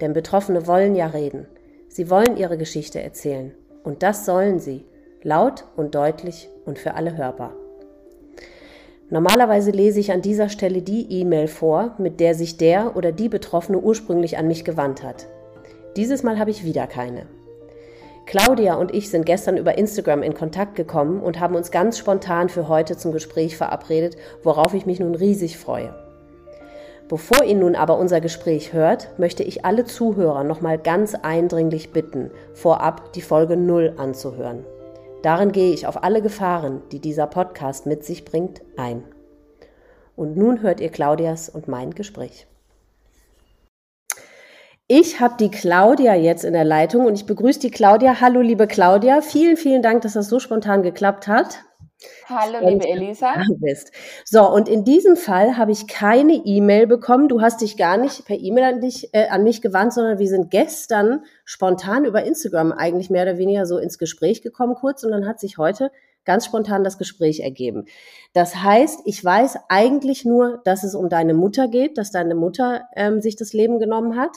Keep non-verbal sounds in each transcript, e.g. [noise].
Denn Betroffene wollen ja reden. Sie wollen ihre Geschichte erzählen. Und das sollen sie. Laut und deutlich und für alle hörbar. Normalerweise lese ich an dieser Stelle die E-Mail vor, mit der sich der oder die Betroffene ursprünglich an mich gewandt hat. Dieses Mal habe ich wieder keine. Claudia und ich sind gestern über Instagram in Kontakt gekommen und haben uns ganz spontan für heute zum Gespräch verabredet, worauf ich mich nun riesig freue. Bevor ihr nun aber unser Gespräch hört, möchte ich alle Zuhörer nochmal ganz eindringlich bitten, vorab die Folge 0 anzuhören. Darin gehe ich auf alle Gefahren, die dieser Podcast mit sich bringt, ein. Und nun hört ihr Claudias und mein Gespräch. Ich habe die Claudia jetzt in der Leitung und ich begrüße die Claudia. Hallo, liebe Claudia. Vielen, vielen Dank, dass das so spontan geklappt hat. Hallo, liebe Elisa. Bist. So, und in diesem Fall habe ich keine E-Mail bekommen. Du hast dich gar nicht per E-Mail an, äh, an mich gewandt, sondern wir sind gestern spontan über Instagram eigentlich mehr oder weniger so ins Gespräch gekommen kurz und dann hat sich heute ganz spontan das Gespräch ergeben. Das heißt, ich weiß eigentlich nur, dass es um deine Mutter geht, dass deine Mutter ähm, sich das Leben genommen hat.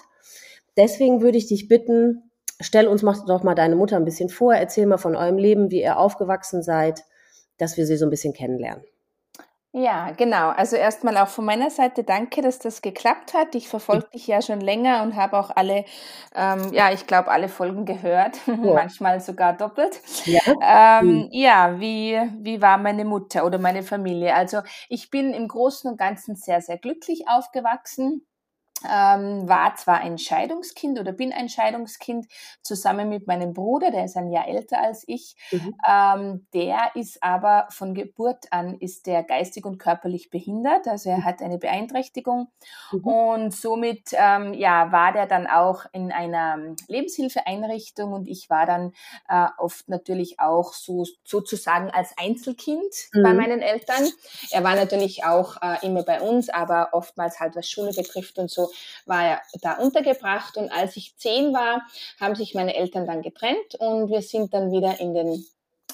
Deswegen würde ich dich bitten, stell uns doch mal deine Mutter ein bisschen vor, erzähl mal von eurem Leben, wie ihr aufgewachsen seid dass wir sie so ein bisschen kennenlernen. Ja, genau. Also erstmal auch von meiner Seite danke, dass das geklappt hat. Ich verfolge [laughs] dich ja schon länger und habe auch alle, ähm, ja, ich glaube, alle Folgen gehört, [laughs] ja. manchmal sogar doppelt. Ja, ähm, ja wie, wie war meine Mutter oder meine Familie? Also ich bin im Großen und Ganzen sehr, sehr glücklich aufgewachsen ähm, war zwar ein Scheidungskind oder bin ein Scheidungskind zusammen mit meinem Bruder, der ist ein Jahr älter als ich. Mhm. Ähm, der ist aber von Geburt an ist der geistig und körperlich behindert, also er hat eine Beeinträchtigung mhm. und somit ähm, ja war der dann auch in einer Lebenshilfeeinrichtung und ich war dann äh, oft natürlich auch so sozusagen als Einzelkind mhm. bei meinen Eltern. Er war natürlich auch äh, immer bei uns, aber oftmals halt was Schule betrifft und so war er da untergebracht. Und als ich zehn war, haben sich meine Eltern dann getrennt und wir sind dann wieder in den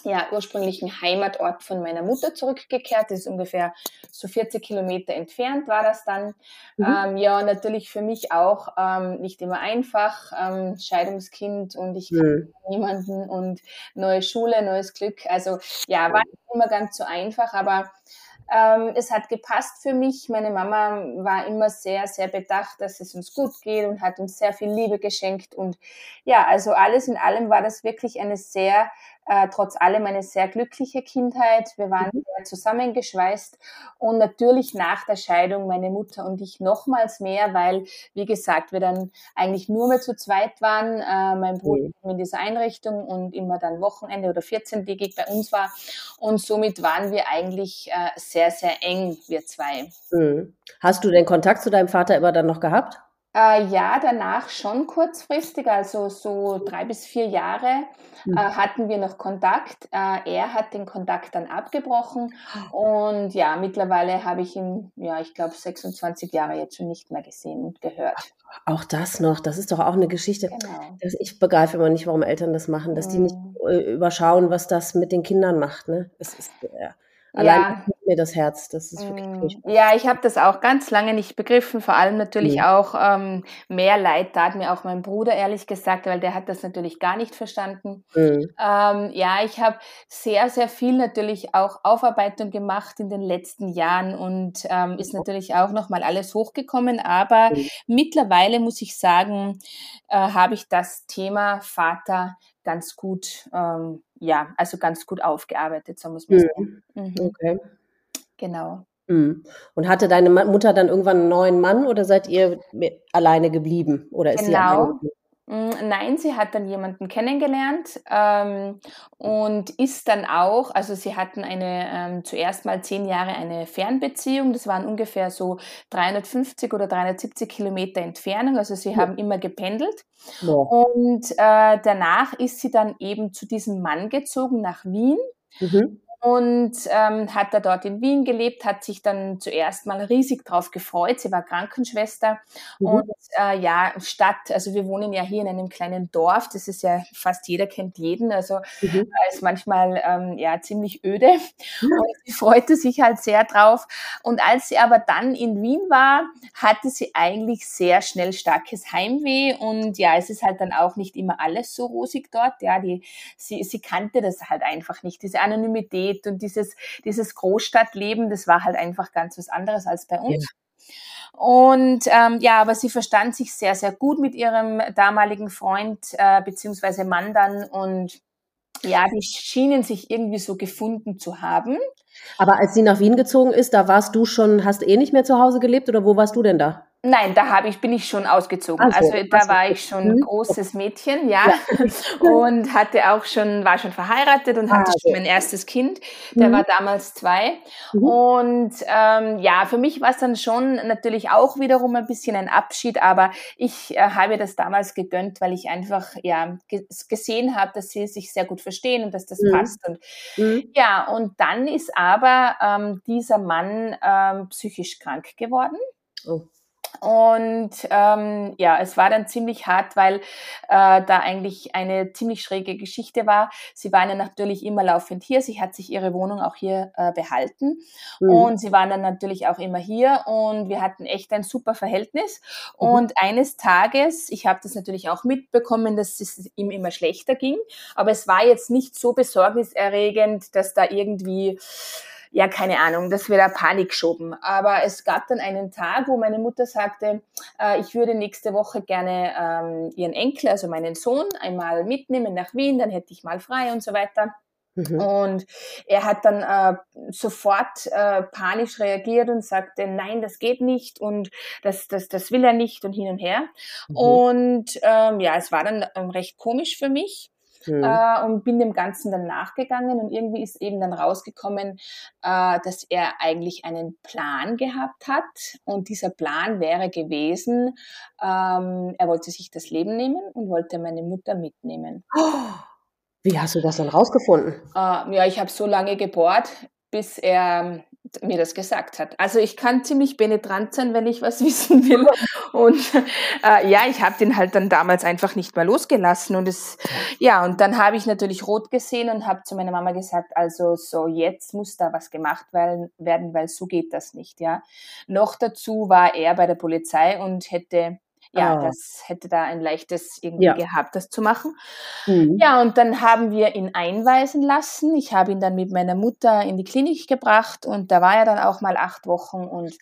ja, ursprünglichen Heimatort von meiner Mutter zurückgekehrt. Das ist ungefähr so 40 Kilometer entfernt war das dann. Mhm. Ähm, ja, natürlich für mich auch ähm, nicht immer einfach. Ähm, Scheidungskind und ich mhm. niemanden und neue Schule, neues Glück. Also ja, war nicht immer ganz so einfach, aber ähm, es hat gepasst für mich. Meine Mama war immer sehr, sehr bedacht, dass es uns gut geht und hat uns sehr viel Liebe geschenkt. Und ja, also alles in allem war das wirklich eine sehr äh, trotz allem eine sehr glückliche Kindheit. Wir waren mhm. sehr zusammengeschweißt und natürlich nach der Scheidung meine Mutter und ich nochmals mehr, weil, wie gesagt, wir dann eigentlich nur mehr zu zweit waren. Äh, mein Bruder mhm. in dieser Einrichtung und immer dann Wochenende oder 14-tägig bei uns war. Und somit waren wir eigentlich äh, sehr, sehr eng, wir zwei. Mhm. Hast du den Kontakt zu deinem Vater immer dann noch gehabt? Äh, ja, danach schon kurzfristig, also so drei bis vier Jahre mhm. äh, hatten wir noch Kontakt. Äh, er hat den Kontakt dann abgebrochen und ja, mittlerweile habe ich ihn, ja, ich glaube 26 Jahre jetzt schon nicht mehr gesehen und gehört. Auch das noch, das ist doch auch eine Geschichte. Genau. Dass ich begreife immer nicht, warum Eltern das machen, dass die nicht mhm. äh, überschauen, was das mit den Kindern macht. Ne? Es ist, ja. Allein ja. Mir das Herz, das ist wirklich mm. Ja, ich habe das auch ganz lange nicht begriffen, vor allem natürlich ja. auch ähm, mehr Leid tat mir auch mein Bruder, ehrlich gesagt, weil der hat das natürlich gar nicht verstanden. Mhm. Ähm, ja, ich habe sehr, sehr viel natürlich auch Aufarbeitung gemacht in den letzten Jahren und ähm, ist natürlich auch nochmal alles hochgekommen, aber mhm. mittlerweile muss ich sagen, äh, habe ich das Thema Vater ganz gut ähm, ja, also ganz gut aufgearbeitet, so muss man mhm. sagen. Mhm. Okay. Genau. Mhm. Und hatte deine Mutter dann irgendwann einen neuen Mann oder seid ihr alleine geblieben? Oder ist genau. Mm, nein, sie hat dann jemanden kennengelernt ähm, und ist dann auch, also sie hatten eine ähm, zuerst mal zehn Jahre eine Fernbeziehung, das waren ungefähr so 350 oder 370 Kilometer Entfernung, also sie ja. haben immer gependelt. Ja. Und äh, danach ist sie dann eben zu diesem Mann gezogen nach Wien. Mhm und ähm, hat da dort in Wien gelebt, hat sich dann zuerst mal riesig drauf gefreut. Sie war Krankenschwester mhm. und äh, ja, Stadt, also wir wohnen ja hier in einem kleinen Dorf, das ist ja fast jeder kennt jeden, also mhm. ist manchmal ähm, ja ziemlich öde mhm. und sie freute sich halt sehr drauf. Und als sie aber dann in Wien war, hatte sie eigentlich sehr schnell starkes Heimweh und ja, es ist halt dann auch nicht immer alles so rosig dort. Ja, die, sie, sie kannte das halt einfach nicht, diese Anonymität Mobilität und dieses, dieses Großstadtleben, das war halt einfach ganz was anderes als bei uns. Ja. Und ähm, ja, aber sie verstand sich sehr, sehr gut mit ihrem damaligen Freund äh, beziehungsweise Mann dann und ja, die schienen sich irgendwie so gefunden zu haben. Aber als sie nach Wien gezogen ist, da warst du schon, hast eh nicht mehr zu Hause gelebt oder wo warst du denn da? Nein, da habe ich, bin ich schon ausgezogen. Also, also da war ich schon ein mhm. großes Mädchen, ja. Und hatte auch schon, war schon verheiratet und hatte ah, schon mein erstes Kind. Der mhm. war damals zwei. Mhm. Und ähm, ja, für mich war es dann schon natürlich auch wiederum ein bisschen ein Abschied, aber ich äh, habe das damals gegönnt, weil ich einfach ja gesehen habe, dass sie sich sehr gut verstehen und dass das mhm. passt. Und mhm. ja, und dann ist aber ähm, dieser Mann ähm, psychisch krank geworden. Oh. Und ähm, ja, es war dann ziemlich hart, weil äh, da eigentlich eine ziemlich schräge Geschichte war. Sie waren ja natürlich immer laufend hier. Sie hat sich ihre Wohnung auch hier äh, behalten. Mhm. Und sie waren dann natürlich auch immer hier. Und wir hatten echt ein super Verhältnis. Mhm. Und eines Tages, ich habe das natürlich auch mitbekommen, dass es ihm immer schlechter ging. Aber es war jetzt nicht so besorgniserregend, dass da irgendwie ja, keine Ahnung, dass wir da Panik schoben. Aber es gab dann einen Tag, wo meine Mutter sagte, äh, ich würde nächste Woche gerne ähm, ihren Enkel, also meinen Sohn, einmal mitnehmen nach Wien, dann hätte ich mal frei und so weiter. Mhm. Und er hat dann äh, sofort äh, panisch reagiert und sagte, nein, das geht nicht und das, das, das will er nicht und hin und her. Mhm. Und ähm, ja, es war dann ähm, recht komisch für mich mhm. äh, und bin dem Ganzen dann nachgegangen und irgendwie ist eben dann rausgekommen, äh, dass er eigentlich einen Plan gehabt hat und dieser Plan wäre gewesen, ähm, er wollte sich das Leben nehmen und wollte meine Mutter mitnehmen. Wie hast du das dann rausgefunden? Äh, ja, ich habe so lange gebohrt, bis er mir das gesagt hat. Also ich kann ziemlich penetrant sein, wenn ich was [laughs] wissen will. Und äh, ja, ich habe den halt dann damals einfach nicht mehr losgelassen. Und es, ja, und dann habe ich natürlich rot gesehen und habe zu meiner Mama gesagt, also so jetzt muss da was gemacht werden, weil so geht das nicht. Ja. Noch dazu war er bei der Polizei und hätte ja, ah. das hätte da ein leichtes irgendwie ja. gehabt, das zu machen. Mhm. Ja, und dann haben wir ihn einweisen lassen. Ich habe ihn dann mit meiner Mutter in die Klinik gebracht und da war er dann auch mal acht Wochen und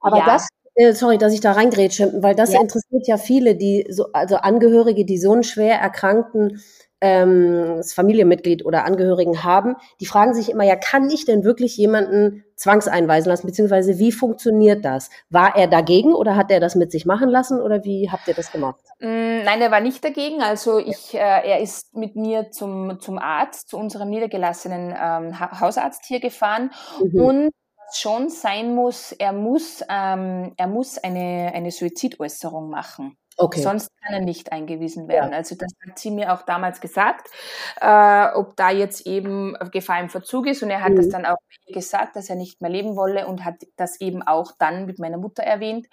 aber ja. das äh, sorry, dass ich da reingrätsche, weil das ja. interessiert ja viele, die so, also Angehörige, die so einen schwer erkrankten ähm, das Familienmitglied oder Angehörigen haben, die fragen sich immer, ja, kann ich denn wirklich jemanden zwangseinweisen lassen, beziehungsweise wie funktioniert das? War er dagegen oder hat er das mit sich machen lassen oder wie habt ihr das gemacht? Mm, nein, er war nicht dagegen. Also ich, äh, er ist mit mir zum, zum Arzt, zu unserem niedergelassenen ähm, Hausarzt hier gefahren mhm. und schon sein muss, er muss, ähm, er muss eine, eine Suizidäußerung machen. Okay. Sonst kann er nicht eingewiesen werden. Ja. Also das hat sie mir auch damals gesagt, äh, ob da jetzt eben Gefahr im Verzug ist. Und er hat mhm. das dann auch gesagt, dass er nicht mehr leben wolle und hat das eben auch dann mit meiner Mutter erwähnt.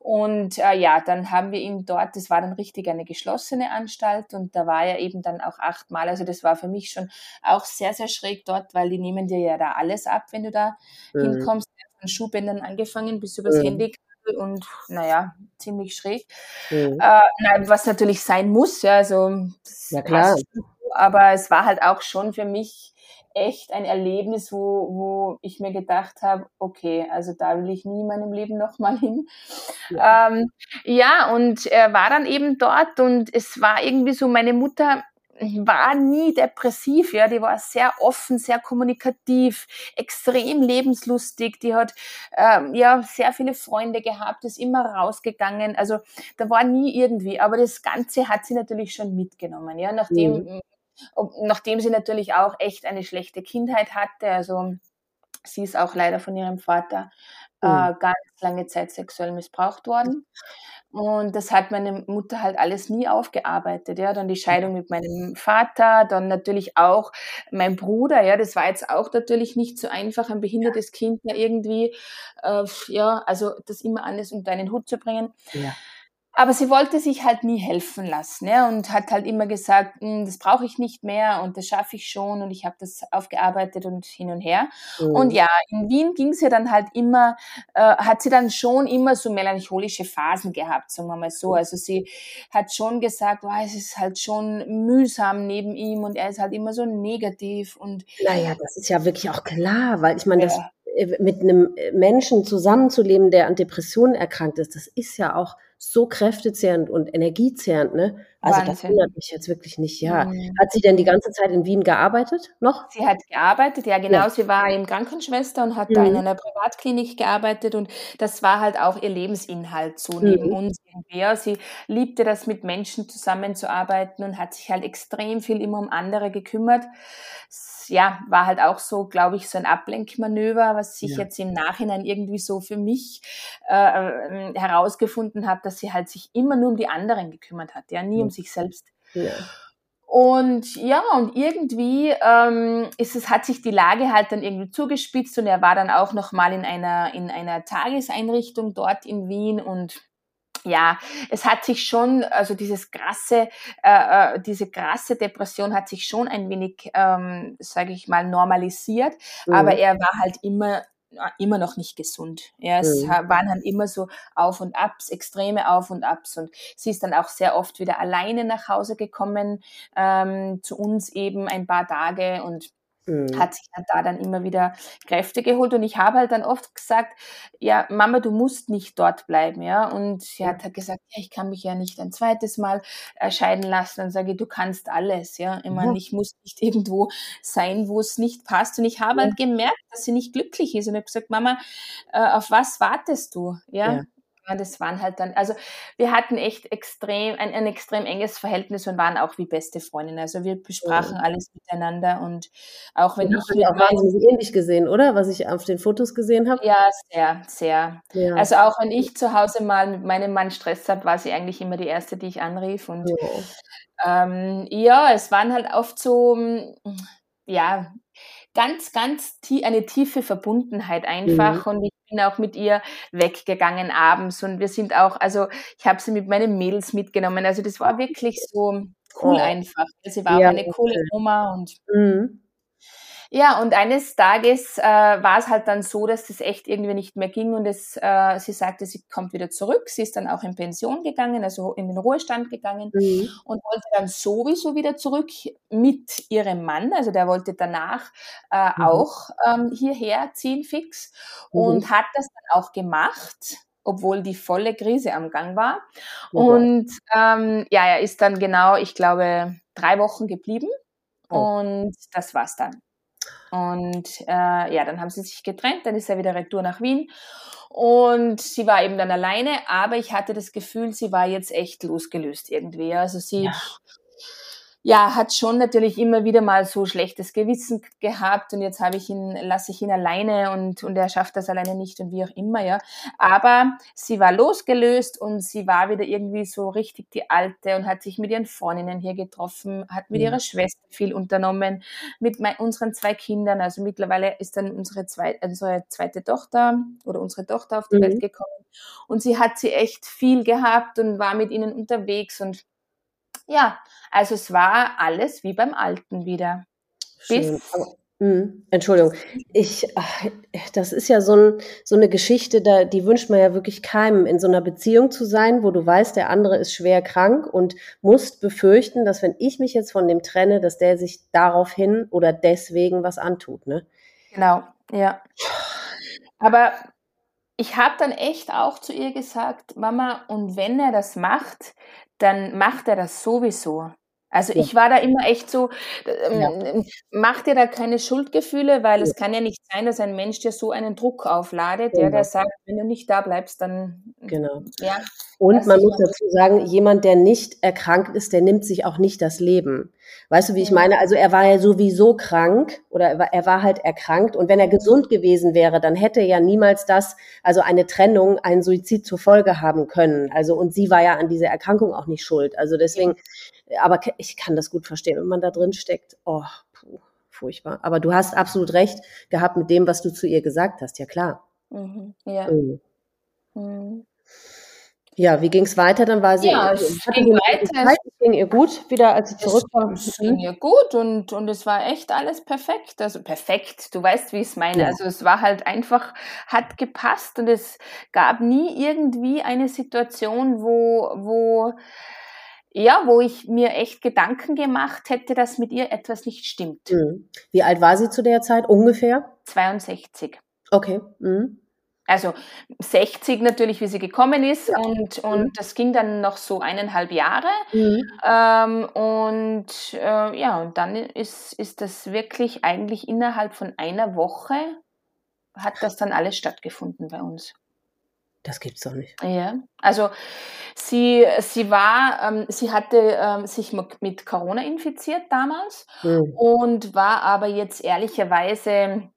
Und äh, ja, dann haben wir ihn dort, das war dann richtig eine geschlossene Anstalt und da war er eben dann auch achtmal. Also das war für mich schon auch sehr, sehr schräg dort, weil die nehmen dir ja da alles ab, wenn du da mhm. hinkommst. Von Schuhbändern angefangen bis übers mhm. Handy und naja, ziemlich schräg. Mhm. Äh, nein, was natürlich sein muss, ja, also ja, klar. aber es war halt auch schon für mich echt ein Erlebnis, wo, wo ich mir gedacht habe, okay, also da will ich nie in meinem Leben nochmal hin. Ja. Ähm, ja, und er war dann eben dort und es war irgendwie so, meine Mutter war nie depressiv, ja, die war sehr offen, sehr kommunikativ, extrem lebenslustig, die hat ähm, ja sehr viele Freunde gehabt, ist immer rausgegangen, also da war nie irgendwie, aber das Ganze hat sie natürlich schon mitgenommen, ja, nachdem, mhm. nachdem sie natürlich auch echt eine schlechte Kindheit hatte, also sie ist auch leider von ihrem Vater mhm. äh, ganz lange Zeit sexuell missbraucht worden. Und das hat meine Mutter halt alles nie aufgearbeitet. Ja, dann die Scheidung mit meinem Vater, dann natürlich auch mein Bruder. Ja, das war jetzt auch natürlich nicht so einfach, ein behindertes Kind da irgendwie, äh, ja, also das immer alles unter einen Hut zu bringen. Ja. Aber sie wollte sich halt nie helfen lassen ja, und hat halt immer gesagt, hm, das brauche ich nicht mehr und das schaffe ich schon und ich habe das aufgearbeitet und hin und her. Mhm. Und ja, in Wien ging sie dann halt immer, äh, hat sie dann schon immer so melancholische Phasen gehabt, sagen wir mal so. Also sie hat schon gesagt, oh, es ist halt schon mühsam neben ihm und er ist halt immer so negativ und. Naja, das ist ja wirklich auch klar, weil ich meine, ja. das äh, mit einem Menschen zusammenzuleben, der an Depressionen erkrankt ist, das ist ja auch so kräftezehrend und energiezehrend, ne? Also Wahnsinn. das wundert mich jetzt wirklich nicht, ja. Mhm. Hat sie denn die ganze Zeit in Wien gearbeitet noch? Sie hat gearbeitet, ja genau. Ja. Sie war eben Krankenschwester und hat mhm. da in mhm. einer Privatklinik gearbeitet und das war halt auch ihr Lebensinhalt so neben mhm. uns irgendwie. Sie liebte das, mit Menschen zusammenzuarbeiten und hat sich halt extrem viel immer um andere gekümmert ja, war halt auch so, glaube ich, so ein Ablenkmanöver, was ich ja. jetzt im Nachhinein irgendwie so für mich äh, äh, herausgefunden habe, dass sie halt sich immer nur um die anderen gekümmert hat, ja, nie um sich selbst. Ja. Und ja, und irgendwie ähm, ist es, hat sich die Lage halt dann irgendwie zugespitzt und er war dann auch nochmal in einer, in einer Tageseinrichtung dort in Wien und ja, es hat sich schon, also dieses krasse, äh, äh diese krasse Depression hat sich schon ein wenig, ähm, sage ich mal, normalisiert, mhm. aber er war halt immer immer noch nicht gesund. Ja, es mhm. waren dann immer so Auf und Abs, extreme Auf und Abs. Und sie ist dann auch sehr oft wieder alleine nach Hause gekommen, ähm, zu uns eben ein paar Tage und Mhm. Hat sich da dann immer wieder Kräfte geholt und ich habe halt dann oft gesagt, ja, Mama, du musst nicht dort bleiben, ja. Und sie hat halt gesagt, ja, ich kann mich ja nicht ein zweites Mal scheiden lassen. Dann sage ich, du kannst alles, ja. Ich meine, ich muss nicht [laughs] irgendwo sein, wo es nicht passt. Und ich habe halt gemerkt, dass sie nicht glücklich ist. Und ich habe gesagt, Mama, äh, auf was wartest du, ja? ja. Ja, das waren halt dann, also wir hatten echt extrem, ein, ein extrem enges Verhältnis und waren auch wie beste Freundinnen. Also wir besprachen ja. alles miteinander und auch wenn ich. Mit auch wahnsinnig ähnlich gesehen, oder? Was ich auf den Fotos gesehen habe. Ja, sehr, sehr. Ja. Also auch wenn ich zu Hause mal mit meinem Mann Stress habe, war sie eigentlich immer die erste, die ich anrief. Und ja, ähm, ja es waren halt oft so, ja, ganz, ganz tie eine tiefe Verbundenheit einfach. Mhm. Und ich bin auch mit ihr weggegangen abends und wir sind auch, also ich habe sie mit meinen Mädels mitgenommen. Also das war wirklich so cool oh. einfach. Sie war ja, auch eine coole Oma und mhm. Ja, und eines Tages äh, war es halt dann so, dass das echt irgendwie nicht mehr ging und es, äh, sie sagte, sie kommt wieder zurück. Sie ist dann auch in Pension gegangen, also in den Ruhestand gegangen mhm. und wollte dann sowieso wieder zurück mit ihrem Mann. Also der wollte danach äh, mhm. auch ähm, hierher ziehen fix mhm. und hat das dann auch gemacht obwohl die volle Krise am Gang war. Mhm. Und ähm, ja, er ist dann genau, ich glaube, drei Wochen geblieben. Oh. Und das war's dann. Und äh, ja, dann haben sie sich getrennt, dann ist er wieder retour nach Wien. Und sie war eben dann alleine, aber ich hatte das Gefühl, sie war jetzt echt losgelöst irgendwie. Also sie, ja ja, hat schon natürlich immer wieder mal so schlechtes Gewissen gehabt und jetzt habe ich ihn, lasse ich ihn alleine und, und er schafft das alleine nicht und wie auch immer, ja. Aber sie war losgelöst und sie war wieder irgendwie so richtig die Alte und hat sich mit ihren Freundinnen hier getroffen, hat mit ja. ihrer Schwester viel unternommen, mit mein, unseren zwei Kindern. Also mittlerweile ist dann unsere, zwei, unsere zweite Tochter oder unsere Tochter auf die mhm. Welt gekommen und sie hat sie echt viel gehabt und war mit ihnen unterwegs und ja, also es war alles wie beim Alten wieder. Schön. mh, Entschuldigung, ich, ach, das ist ja so, ein, so eine Geschichte, da, die wünscht man ja wirklich keinem, in so einer Beziehung zu sein, wo du weißt, der andere ist schwer krank und musst befürchten, dass wenn ich mich jetzt von dem trenne, dass der sich daraufhin oder deswegen was antut, ne? Genau, ja. Aber ich habe dann echt auch zu ihr gesagt, Mama, und wenn er das macht, dann macht er das sowieso. Also ja. ich war da immer echt so, ähm, ja. mach dir da keine Schuldgefühle, weil ja. es kann ja nicht sein, dass ein Mensch dir so einen Druck aufladet, der, der sagt, wenn du nicht da bleibst, dann. Genau. Ja, Und man muss dazu sagen, jemand, der nicht erkrankt ist, der nimmt sich auch nicht das Leben. Weißt du, wie ich meine? Also er war ja sowieso krank oder er war, er war halt erkrankt. Und wenn er gesund gewesen wäre, dann hätte er ja niemals das, also eine Trennung, einen Suizid zur Folge haben können. Also und sie war ja an dieser Erkrankung auch nicht schuld. Also deswegen aber ich kann das gut verstehen, wenn man da drin steckt. Oh, puh, furchtbar. Aber du hast absolut recht gehabt mit dem, was du zu ihr gesagt hast. Ja, klar. Mhm, ja. Mhm. Mhm. Ja, wie ging es weiter? Dann war sie. Ja, es ging weiter. Es ging ihr gut wieder, als sie zurückkam. Es, es ging ihr gut und, und es war echt alles perfekt. Also perfekt, du weißt, wie ich es meine. Ja. Also es war halt einfach, hat gepasst und es gab nie irgendwie eine Situation, wo, wo ja, wo ich mir echt Gedanken gemacht hätte, dass mit ihr etwas nicht stimmt. Mhm. Wie alt war sie zu der Zeit ungefähr? 62. Okay. Mhm. Also 60 natürlich, wie sie gekommen ist ja. und, und mhm. das ging dann noch so eineinhalb Jahre. Mhm. Ähm, und äh, ja, und dann ist, ist das wirklich eigentlich innerhalb von einer Woche hat das dann alles stattgefunden bei uns. Das gibt's doch nicht. Ja, also sie, sie war, ähm, sie hatte ähm, sich mit Corona infiziert damals mhm. und war aber jetzt ehrlicherweise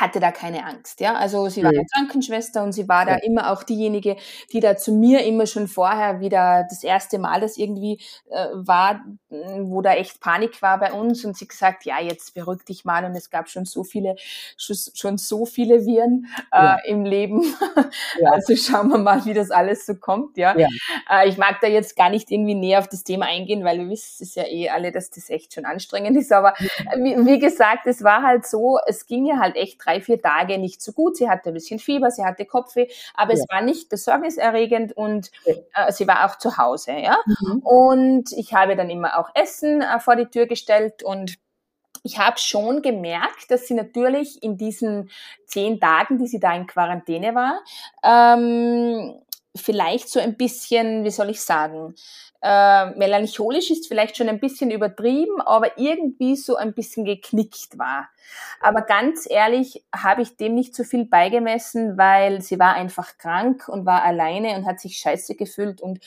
hatte da keine Angst, ja. Also sie war mhm. Krankenschwester und sie war da immer auch diejenige, die da zu mir immer schon vorher wieder das erste Mal, das irgendwie äh, war, wo da echt Panik war bei uns und sie gesagt, ja, jetzt beruhig dich mal und es gab schon so viele, schon so viele Viren äh, ja. im Leben. Ja. [laughs] Also schauen wir mal, wie das alles so kommt, ja. ja. Äh, ich mag da jetzt gar nicht irgendwie näher auf das Thema eingehen, weil wir wissen es ja eh alle, dass das echt schon anstrengend ist, aber wie, wie gesagt, es war halt so, es ging ja halt echt drei, vier Tage nicht so gut. Sie hatte ein bisschen Fieber, sie hatte Kopfweh, aber ja. es war nicht besorgniserregend und äh, sie war auch zu Hause. Ja? Mhm. Und ich habe dann immer auch Essen äh, vor die Tür gestellt und ich habe schon gemerkt, dass sie natürlich in diesen zehn Tagen, die sie da in Quarantäne war, ähm, vielleicht so ein bisschen, wie soll ich sagen, äh, melancholisch ist vielleicht schon ein bisschen übertrieben, aber irgendwie so ein bisschen geknickt war. Aber ganz ehrlich habe ich dem nicht so viel beigemessen, weil sie war einfach krank und war alleine und hat sich scheiße gefühlt und.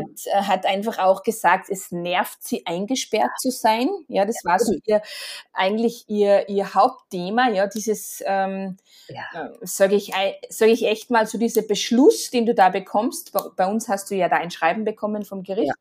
Hat, äh, hat einfach auch gesagt, es nervt sie eingesperrt zu sein. Ja, das war so ihr eigentlich ihr ihr Hauptthema. Ja, dieses ähm, ja. äh, sage ich sage ich echt mal so dieser Beschluss, den du da bekommst. Bei, bei, uns hast du ja da ein Schreiben bekommen vom Gericht,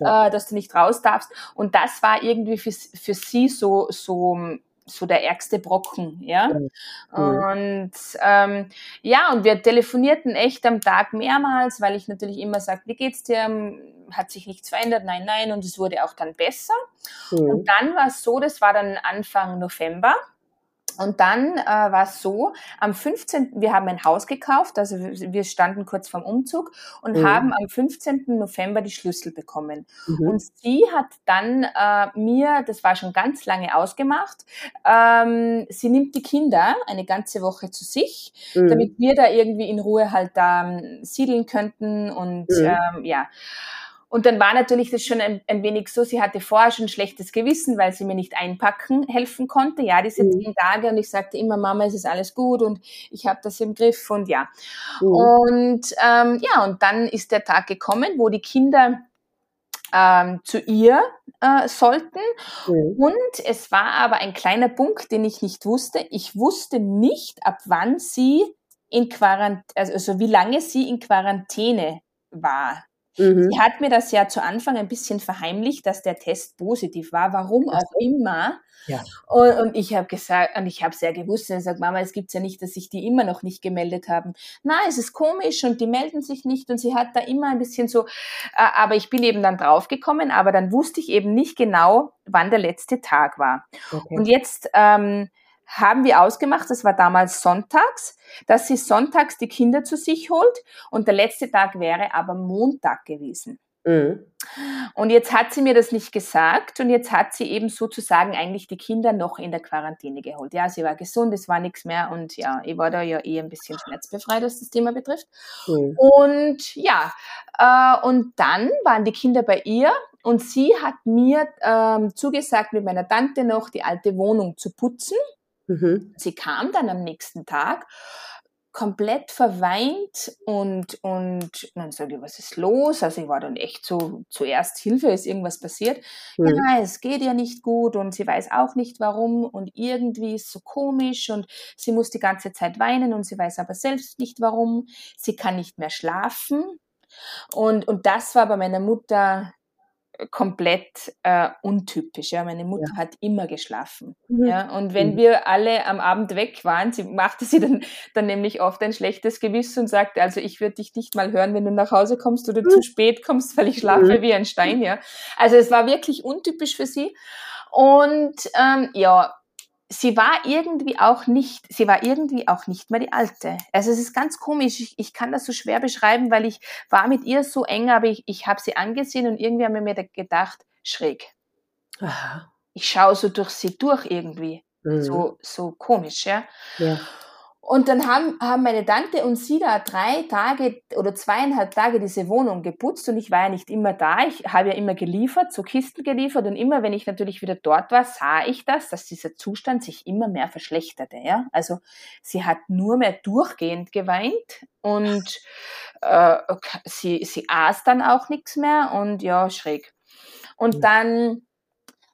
ja. Äh, dass du nicht raus darfst. Und das war irgendwie für für sie so so so der ärgste Brocken, ja. Mhm. Und ähm, ja, und wir telefonierten echt am Tag mehrmals, weil ich natürlich immer sage, wie geht's dir? Hat sich nichts verändert? Nein, nein. Und es wurde auch dann besser. Mhm. Und dann war es so, das war dann Anfang November. Und dann äh, war es so, am 15. wir haben ein Haus gekauft, also wir standen kurz vorm Umzug und mhm. haben am 15. November die Schlüssel bekommen. Mhm. Und sie hat dann äh, mir, das war schon ganz lange ausgemacht, ähm, sie nimmt die Kinder eine ganze Woche zu sich, mhm. damit wir da irgendwie in Ruhe halt da ähm, siedeln könnten und mhm. ähm, ja. Und dann war natürlich das schon ein, ein, wenig so, sie hatte vorher schon ein schlechtes Gewissen, weil sie mir nicht einpacken helfen konnte, ja, diese mhm. zehn Tage. Und ich sagte immer, Mama, es ist alles gut und ich habe das im Griff und ja. Mhm. Und ähm, ja, und dann ist der Tag gekommen, wo die Kinder ähm, zu ihr äh, sollten. Mhm. Und es war aber ein kleiner Punkt, den ich nicht wusste. Ich wusste nicht, ab wann sie in Quarantäne, also, also wie lange sie in Quarantäne war. Mhm. Sie hat mir das ja zu Anfang ein bisschen verheimlicht, dass der Test positiv war, warum auch immer. Ja. Und, und ich habe gesagt, und ich habe sehr gewusst, und sagt Mama, es gibt's ja nicht, dass sich die immer noch nicht gemeldet haben. Na, es ist komisch und die melden sich nicht und sie hat da immer ein bisschen so, äh, aber ich bin eben dann draufgekommen, aber dann wusste ich eben nicht genau, wann der letzte Tag war. Okay. Und jetzt ähm, haben wir ausgemacht, das war damals sonntags, dass sie sonntags die Kinder zu sich holt und der letzte Tag wäre aber Montag gewesen. Mhm. Und jetzt hat sie mir das nicht gesagt und jetzt hat sie eben sozusagen eigentlich die Kinder noch in der Quarantäne geholt. Ja, sie war gesund, es war nichts mehr und ja, ich war da ja eh ein bisschen schmerzbefreit, was das Thema betrifft. Mhm. Und ja, äh, und dann waren die Kinder bei ihr und sie hat mir ähm, zugesagt, mit meiner Tante noch die alte Wohnung zu putzen. Mhm. Sie kam dann am nächsten Tag komplett verweint und, und dann sage ich, was ist los? Also ich war dann echt so, zuerst Hilfe, ist irgendwas passiert. Mhm. Ja, es geht ja nicht gut und sie weiß auch nicht warum und irgendwie ist so komisch und sie muss die ganze Zeit weinen und sie weiß aber selbst nicht warum. Sie kann nicht mehr schlafen. Und, und das war bei meiner Mutter komplett äh, untypisch. Ja, meine Mutter ja. hat immer geschlafen. Mhm. Ja, und wenn mhm. wir alle am Abend weg waren, sie machte sie dann, dann nämlich oft ein schlechtes Gewissen und sagte, also ich würde dich nicht mal hören, wenn du nach Hause kommst oder mhm. zu spät kommst, weil ich schlafe mhm. wie ein Stein. Ja, also es war wirklich untypisch für sie. Und ähm, ja, sie war irgendwie auch nicht, sie war irgendwie auch nicht mehr die alte. Also es ist ganz komisch. Ich, ich kann das so schwer beschreiben, weil ich war mit ihr so eng, aber ich, ich habe sie angesehen und irgendwie haben wir mir gedacht, schräg. Aha. Ich schaue so durch sie durch irgendwie. Mhm. So, so komisch, ja. ja. Und dann haben, haben meine Tante und sie da drei Tage oder zweieinhalb Tage diese Wohnung geputzt und ich war ja nicht immer da. Ich habe ja immer geliefert, so Kisten geliefert und immer, wenn ich natürlich wieder dort war, sah ich das, dass dieser Zustand sich immer mehr verschlechterte. Ja? Also sie hat nur mehr durchgehend geweint und äh, sie, sie aß dann auch nichts mehr und ja, schräg. Und dann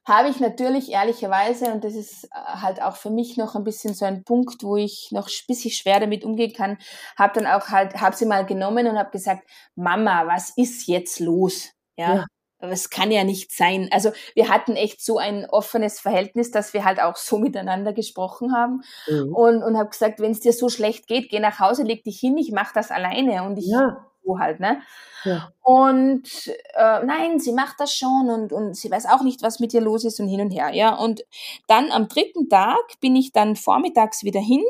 habe ich natürlich ehrlicherweise, und das ist äh, halt auch für mich noch ein bisschen so ein Punkt, wo ich noch ein bisschen schwer damit umgehen kann, habe dann auch halt, habe sie mal genommen und habe gesagt, Mama, was ist jetzt los? Ja. ja. Es kann ja nicht sein. Also wir hatten echt so ein offenes Verhältnis, dass wir halt auch so [laughs] miteinander gesprochen haben mhm. und, und habe gesagt, wenn es dir so schlecht geht, geh nach Hause, leg dich hin, ich mache das alleine und ich ja so halt, ne? Ja. Und äh, nein, sie macht das schon und, und sie weiß auch nicht, was mit ihr los ist und hin und her, ja. Und dann am dritten Tag bin ich dann vormittags wieder hin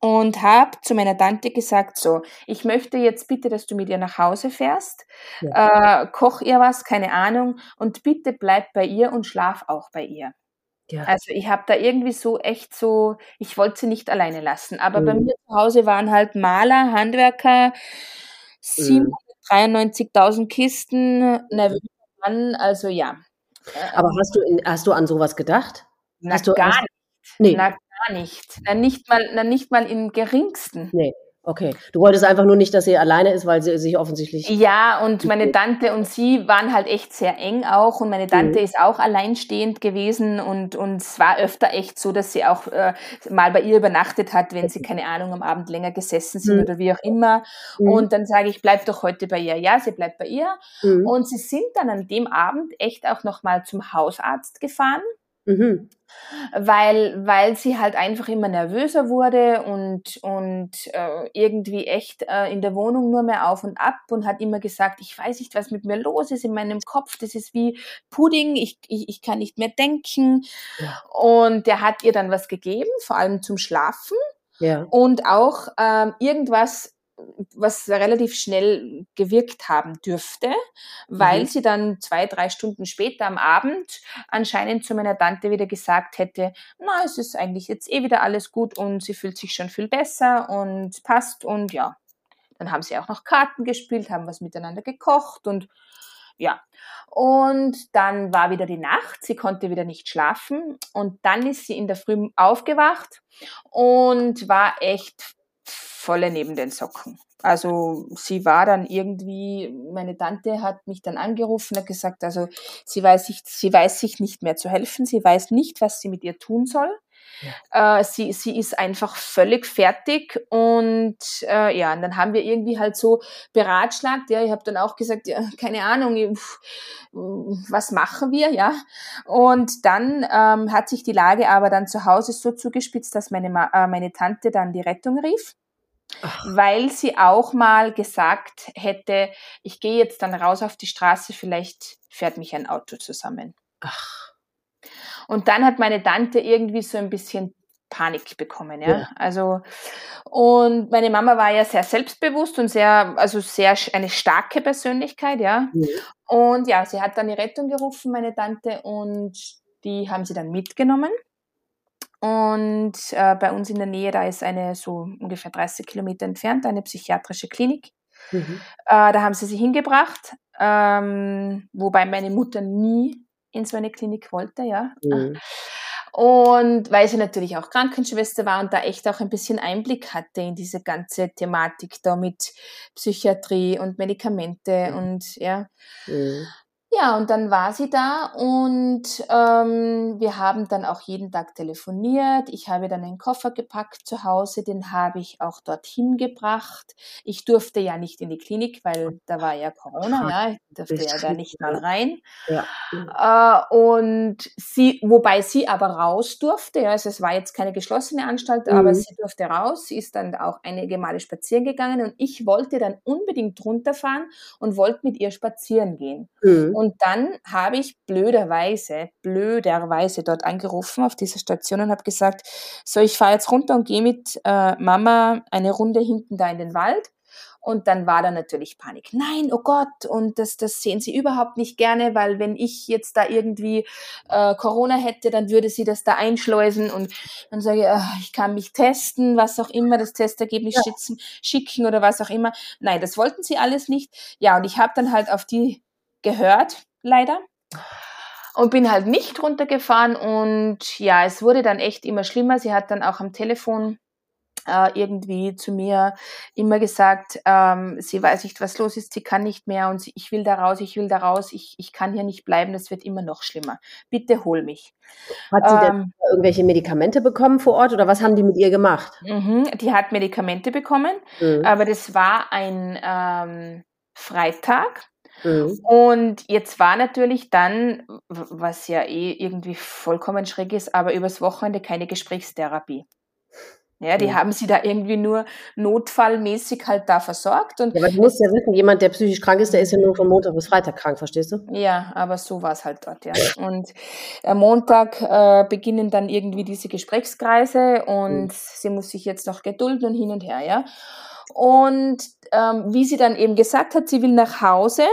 und habe zu meiner Tante gesagt, so, ich möchte jetzt bitte, dass du mit ihr nach Hause fährst, ja. äh, koch ihr was, keine Ahnung, und bitte bleib bei ihr und schlaf auch bei ihr. Ja. Also ich habe da irgendwie so echt so, ich wollte sie nicht alleine lassen. Aber mhm. bei mir zu Hause waren halt Maler, Handwerker, 793.000 mhm. Kisten, nervöser Mann, also ja. Aber hast du, in, hast du an sowas gedacht? Na, hast du, gar hast, nicht. Nee. Na, gar nicht. Na, nicht mal, na, nicht mal im geringsten. Nee. Okay, du wolltest einfach nur nicht, dass sie alleine ist, weil sie sich offensichtlich. Ja, und meine Tante und sie waren halt echt sehr eng auch und meine Tante mhm. ist auch alleinstehend gewesen und, und es war öfter echt so, dass sie auch äh, mal bei ihr übernachtet hat, wenn sie, keine Ahnung, am Abend länger gesessen sind mhm. oder wie auch immer. Mhm. Und dann sage ich, bleib doch heute bei ihr. Ja, sie bleibt bei ihr. Mhm. Und sie sind dann an dem Abend echt auch nochmal zum Hausarzt gefahren. Mhm. Weil, weil sie halt einfach immer nervöser wurde und, und äh, irgendwie echt äh, in der Wohnung nur mehr auf und ab und hat immer gesagt, ich weiß nicht, was mit mir los ist in meinem Kopf, das ist wie Pudding, ich, ich, ich kann nicht mehr denken. Ja. Und der hat ihr dann was gegeben, vor allem zum Schlafen. Ja. Und auch ähm, irgendwas was relativ schnell gewirkt haben dürfte, weil mhm. sie dann zwei, drei Stunden später am Abend anscheinend zu meiner Tante wieder gesagt hätte, na, es ist eigentlich jetzt eh wieder alles gut und sie fühlt sich schon viel besser und passt und ja. Dann haben sie auch noch Karten gespielt, haben was miteinander gekocht und ja. Und dann war wieder die Nacht, sie konnte wieder nicht schlafen und dann ist sie in der Früh aufgewacht und war echt volle neben den Socken. Also sie war dann irgendwie, meine Tante hat mich dann angerufen und gesagt, also sie weiß, sich, sie weiß sich nicht mehr zu helfen, sie weiß nicht, was sie mit ihr tun soll. Ja. Äh, sie, sie ist einfach völlig fertig und äh, ja, und dann haben wir irgendwie halt so beratschlagt, ja, ich habe dann auch gesagt, ja, keine Ahnung, pff, was machen wir, ja. Und dann ähm, hat sich die Lage aber dann zu Hause so zugespitzt, dass meine, Ma äh, meine Tante dann die Rettung rief. Ach. weil sie auch mal gesagt hätte, ich gehe jetzt dann raus auf die Straße, vielleicht fährt mich ein Auto zusammen. Ach. Und dann hat meine Tante irgendwie so ein bisschen Panik bekommen, ja? ja. Also und meine Mama war ja sehr selbstbewusst und sehr, also sehr eine starke Persönlichkeit, ja. Mhm. Und ja, sie hat dann die Rettung gerufen, meine Tante, und die haben sie dann mitgenommen. Und äh, bei uns in der Nähe, da ist eine so ungefähr 30 Kilometer entfernt, eine psychiatrische Klinik. Mhm. Äh, da haben sie sie hingebracht, ähm, wobei meine Mutter nie in so eine Klinik wollte, ja. Mhm. Und weil sie natürlich auch Krankenschwester war und da echt auch ein bisschen Einblick hatte in diese ganze Thematik da mit Psychiatrie und Medikamente mhm. und ja. Mhm. Ja, und dann war sie da und ähm, wir haben dann auch jeden Tag telefoniert. Ich habe dann einen Koffer gepackt zu Hause, den habe ich auch dorthin gebracht. Ich durfte ja nicht in die Klinik, weil da war ja Corona, ja, ich durfte ja da nicht mal rein. Ja. Äh, und sie, wobei sie aber raus durfte, ja, also es war jetzt keine geschlossene Anstalt, mhm. aber sie durfte raus, sie ist dann auch einige Male spazieren gegangen und ich wollte dann unbedingt runterfahren und wollte mit ihr spazieren gehen. Mhm. Und dann habe ich blöderweise, blöderweise dort angerufen auf dieser Station und habe gesagt, so, ich fahre jetzt runter und gehe mit äh, Mama eine Runde hinten da in den Wald. Und dann war da natürlich Panik. Nein, oh Gott, und das, das sehen sie überhaupt nicht gerne, weil wenn ich jetzt da irgendwie äh, Corona hätte, dann würde sie das da einschleusen und dann sage ich, ach, ich kann mich testen, was auch immer, das Testergebnis ja. schicken, schicken oder was auch immer. Nein, das wollten sie alles nicht. Ja, und ich habe dann halt auf die gehört, leider. Und bin halt nicht runtergefahren und ja, es wurde dann echt immer schlimmer. Sie hat dann auch am Telefon äh, irgendwie zu mir immer gesagt, ähm, sie weiß nicht, was los ist, sie kann nicht mehr und sie, ich will da raus, ich will da raus, ich, ich kann hier nicht bleiben, das wird immer noch schlimmer. Bitte hol mich. Hat sie denn ähm, irgendwelche Medikamente bekommen vor Ort oder was haben die mit ihr gemacht? Mhm, die hat Medikamente bekommen, mhm. aber das war ein ähm, Freitag Mhm. Und jetzt war natürlich dann, was ja eh irgendwie vollkommen schräg ist, aber übers Wochenende keine Gesprächstherapie. Ja, die ja. haben sie da irgendwie nur notfallmäßig halt da versorgt. Und ja, aber du musst ja wissen, jemand, der psychisch krank ist, der ist ja nur von Montag bis Freitag krank, verstehst du? Ja, aber so war es halt dort, ja. Und am Montag äh, beginnen dann irgendwie diese Gesprächskreise und mhm. sie muss sich jetzt noch gedulden und hin und her, ja. Und ähm, wie sie dann eben gesagt hat, sie will nach Hause,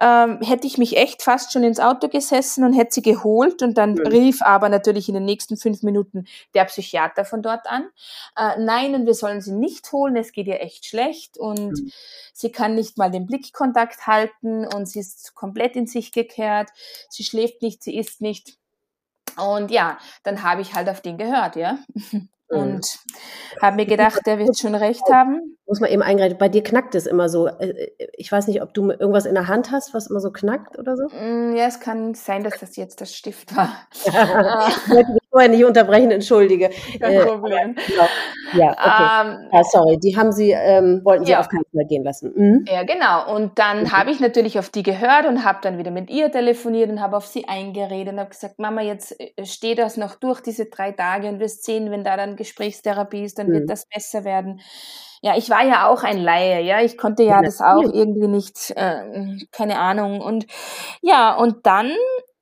ähm, hätte ich mich echt fast schon ins Auto gesessen und hätte sie geholt. Und dann ja. rief aber natürlich in den nächsten fünf Minuten der Psychiater von dort an. Äh, nein, und wir sollen sie nicht holen, es geht ihr echt schlecht und ja. sie kann nicht mal den Blickkontakt halten und sie ist komplett in sich gekehrt. Sie schläft nicht, sie isst nicht. Und ja, dann habe ich halt auf den gehört, ja. [laughs] Und habe mir gedacht, der wird schon recht haben. Muss man eben eingreifen. Bei dir knackt es immer so. Äh, äh, ich weiß nicht, ob du irgendwas in der Hand hast, was immer so knackt oder so. Mm, ja, es kann sein, dass das jetzt das Stift war. ich wollte dich vorher nicht unterbrechen, entschuldige. Kein äh, Problem. Genau. Ja, okay. Ähm, ah, sorry, die haben sie, ähm, wollten sie ja. auf keinen Fall gehen lassen. Mhm. Ja, genau. Und dann mhm. habe ich natürlich auf die gehört und habe dann wieder mit ihr telefoniert und habe auf sie eingeredet und habe gesagt, Mama, jetzt steht das noch durch diese drei Tage und wirst sehen, wenn da dann Gesprächstherapie ist, dann mhm. wird das besser werden. Ja, ich war ja auch ein Laie, ja, ich konnte ja, ja das auch irgendwie nicht, äh, keine Ahnung. Und ja, und dann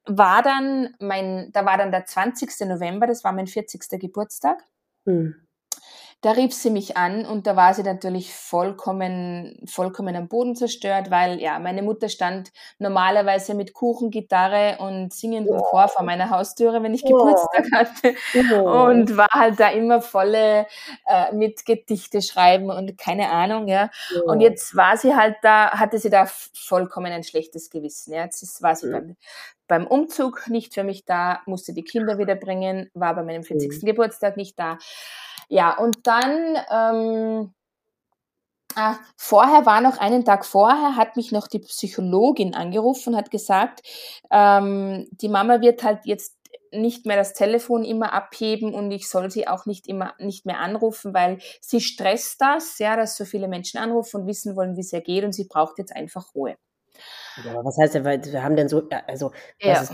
war dann mein, da war dann der 20. November, das war mein 40. Geburtstag. Mhm da rief sie mich an und da war sie natürlich vollkommen, vollkommen am Boden zerstört, weil ja, meine Mutter stand normalerweise mit Kuchen, Gitarre und singendem oh. Chor vor meiner Haustüre, wenn ich oh. Geburtstag hatte oh. und war halt da immer volle äh, mit Gedichte schreiben und keine Ahnung, ja. Und jetzt war sie halt da, hatte sie da vollkommen ein schlechtes Gewissen, ja. Jetzt war sie beim, beim Umzug nicht für mich da, musste die Kinder wieder bringen, war bei meinem 40. Mhm. Geburtstag nicht da. Ja, und dann, ähm, ah, vorher war noch einen Tag vorher, hat mich noch die Psychologin angerufen und hat gesagt, ähm, die Mama wird halt jetzt nicht mehr das Telefon immer abheben und ich soll sie auch nicht immer nicht mehr anrufen, weil sie stresst das, ja, dass so viele Menschen anrufen und wissen wollen, wie es ihr geht und sie braucht jetzt einfach Ruhe. Ja, was heißt denn, wir haben denn so, also, ja. ist,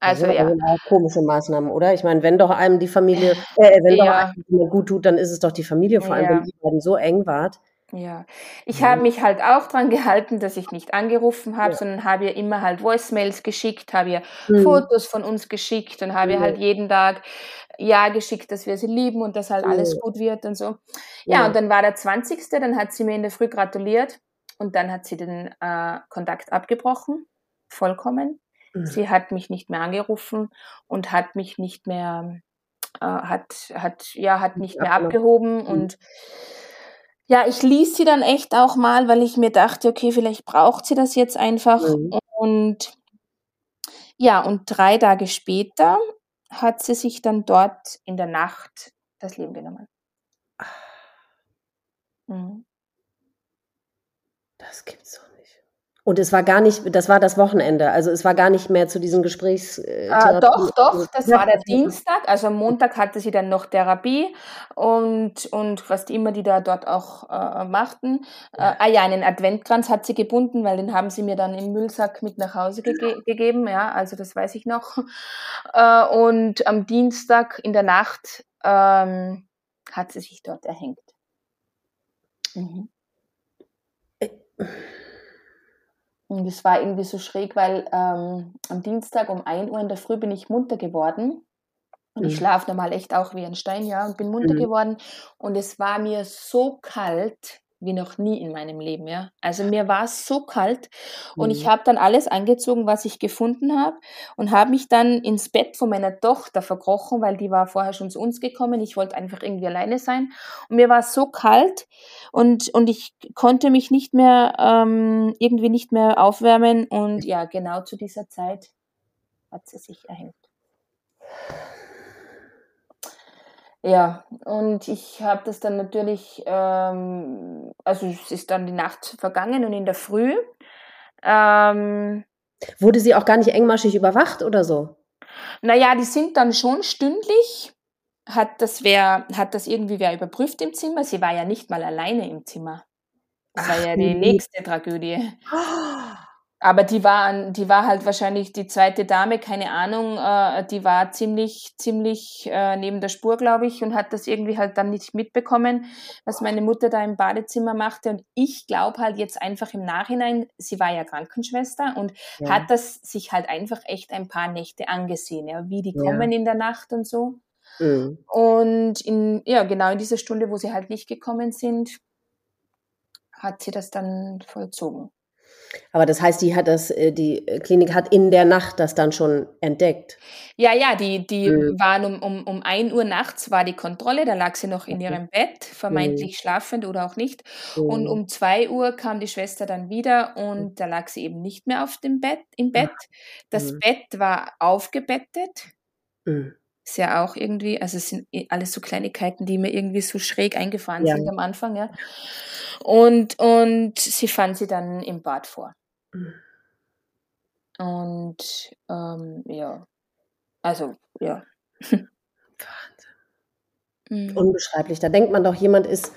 also, ja. komische Maßnahmen, oder? Ich meine, wenn doch einem die Familie, [laughs] äh, wenn ja. doch einem gut tut, dann ist es doch die Familie, vor allem, ja. wenn die beiden so eng wart. Ja, ich mhm. habe mich halt auch dran gehalten, dass ich nicht angerufen habe, ja. sondern habe ihr immer halt Voicemails geschickt, habe ihr mhm. Fotos von uns geschickt und habe ihr halt jeden Tag ja geschickt, dass wir sie lieben und dass halt alles gut wird und so. Ja, und dann war der 20. Dann hat sie mir in der Früh gratuliert und dann hat sie den äh, Kontakt abgebrochen, vollkommen. Mhm. Sie hat mich nicht mehr angerufen und hat mich nicht mehr, äh, hat, hat, ja, hat nicht mehr abgehoben und ja, ich ließ sie dann echt auch mal, weil ich mir dachte, okay, vielleicht braucht sie das jetzt einfach. Mhm. Und ja, und drei Tage später hat sie sich dann dort in der Nacht das Leben genommen. Mhm. Das gibt's doch und es war gar nicht, das war das Wochenende, also es war gar nicht mehr zu diesen Gesprächs. Äh, ah, doch, doch, das war der Dienstag. Also am Montag hatte sie dann noch Therapie und, und was die immer die da dort auch äh, machten. Äh, ah ja, einen Adventkranz hat sie gebunden, weil den haben sie mir dann im Müllsack mit nach Hause ge gegeben. Ja, also das weiß ich noch. [laughs] Äh, und am Dienstag in der Nacht ähm, hat sie sich dort erhängt. Mhm. Und es war irgendwie so schräg, weil ähm, am Dienstag um 1 Uhr in der Früh bin ich munter geworden. Und mhm. ich schlafe normal echt auch wie ein Stein, ja, und bin munter mhm. geworden. Und es war mir so kalt, wie noch nie in meinem Leben, ja. Also mir war es so kalt und mhm. ich habe dann alles angezogen, was ich gefunden habe und habe mich dann ins Bett von meiner Tochter verkrochen, weil die war vorher schon zu uns gekommen. Ich wollte einfach irgendwie alleine sein und mir war es so kalt und und ich konnte mich nicht mehr ähm, irgendwie nicht mehr aufwärmen und ja, genau zu dieser Zeit hat sie sich erhängt. Ja, und ich habe das dann natürlich, ähm, also es ist dann die Nacht vergangen und in der Früh. Ähm, Wurde sie auch gar nicht engmaschig überwacht oder so? Naja, die sind dann schon stündlich. Hat das, wer, hat das irgendwie wer überprüft im Zimmer? Sie war ja nicht mal alleine im Zimmer. Das Ach, war ja die nächste Tragödie. Oh. Aber die war, die war halt wahrscheinlich die zweite Dame, keine Ahnung, äh, die war ziemlich, ziemlich äh, neben der Spur, glaube ich, und hat das irgendwie halt dann nicht mitbekommen, was meine Mutter da im Badezimmer machte. Und ich glaube halt jetzt einfach im Nachhinein, sie war ja Krankenschwester und ja. hat das sich halt einfach echt ein paar Nächte angesehen, ja, wie die ja. kommen in der Nacht und so. Mhm. Und in, ja, genau in dieser Stunde, wo sie halt nicht gekommen sind, hat sie das dann vollzogen. Aber das heißt, die hat das, äh, die Klinik hat in der Nacht das dann schon entdeckt. Ja, ja, die, die mhm. waren um, um, um 1 Uhr nachts war die Kontrolle, da lag sie noch in ihrem Bett, vermeintlich mhm. schlafend oder auch nicht. Mhm. Und um 2 Uhr kam die Schwester dann wieder und mhm. da lag sie eben nicht mehr auf dem Bett, im Bett. Das mhm. Bett war aufgebettet. Ist ja auch irgendwie, also es sind alles so Kleinigkeiten, die mir irgendwie so schräg eingefahren ja. sind am Anfang, ja. Und, und sie fand sie dann im Bad vor. Mhm. Und ähm, ja, also ja. Wahnsinn. Mhm. Unbeschreiblich. Da denkt man doch, jemand ist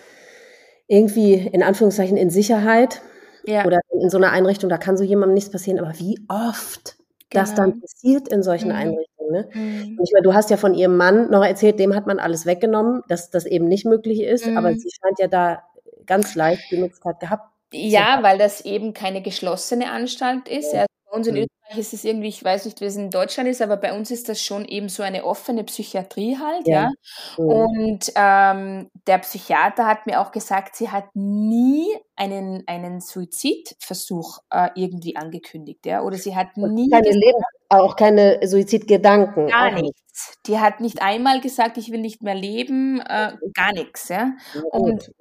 irgendwie in Anführungszeichen in Sicherheit ja. oder in so einer Einrichtung, da kann so jemandem nichts passieren. Aber wie oft genau. das dann passiert in solchen mhm. Einrichtungen? Ne? Mhm. Ich meine, du hast ja von ihrem Mann noch erzählt, dem hat man alles weggenommen, dass das eben nicht möglich ist, mhm. aber sie scheint ja da ganz leicht die Möglichkeit gehabt. Ja, weil das eben keine geschlossene Anstalt ist. Ja. Also bei uns in mhm. Österreich ist es irgendwie, ich weiß nicht, wie es in Deutschland ist, aber bei uns ist das schon eben so eine offene Psychiatrie halt, ja. ja. Und ähm, der Psychiater hat mir auch gesagt, sie hat nie einen, einen Suizidversuch äh, irgendwie angekündigt, ja. Oder sie hat nie. Keine Lebens auch keine Suizidgedanken. Gar nichts. Die hat nicht einmal gesagt, ich will nicht mehr leben, äh, gar nichts. Ja? Und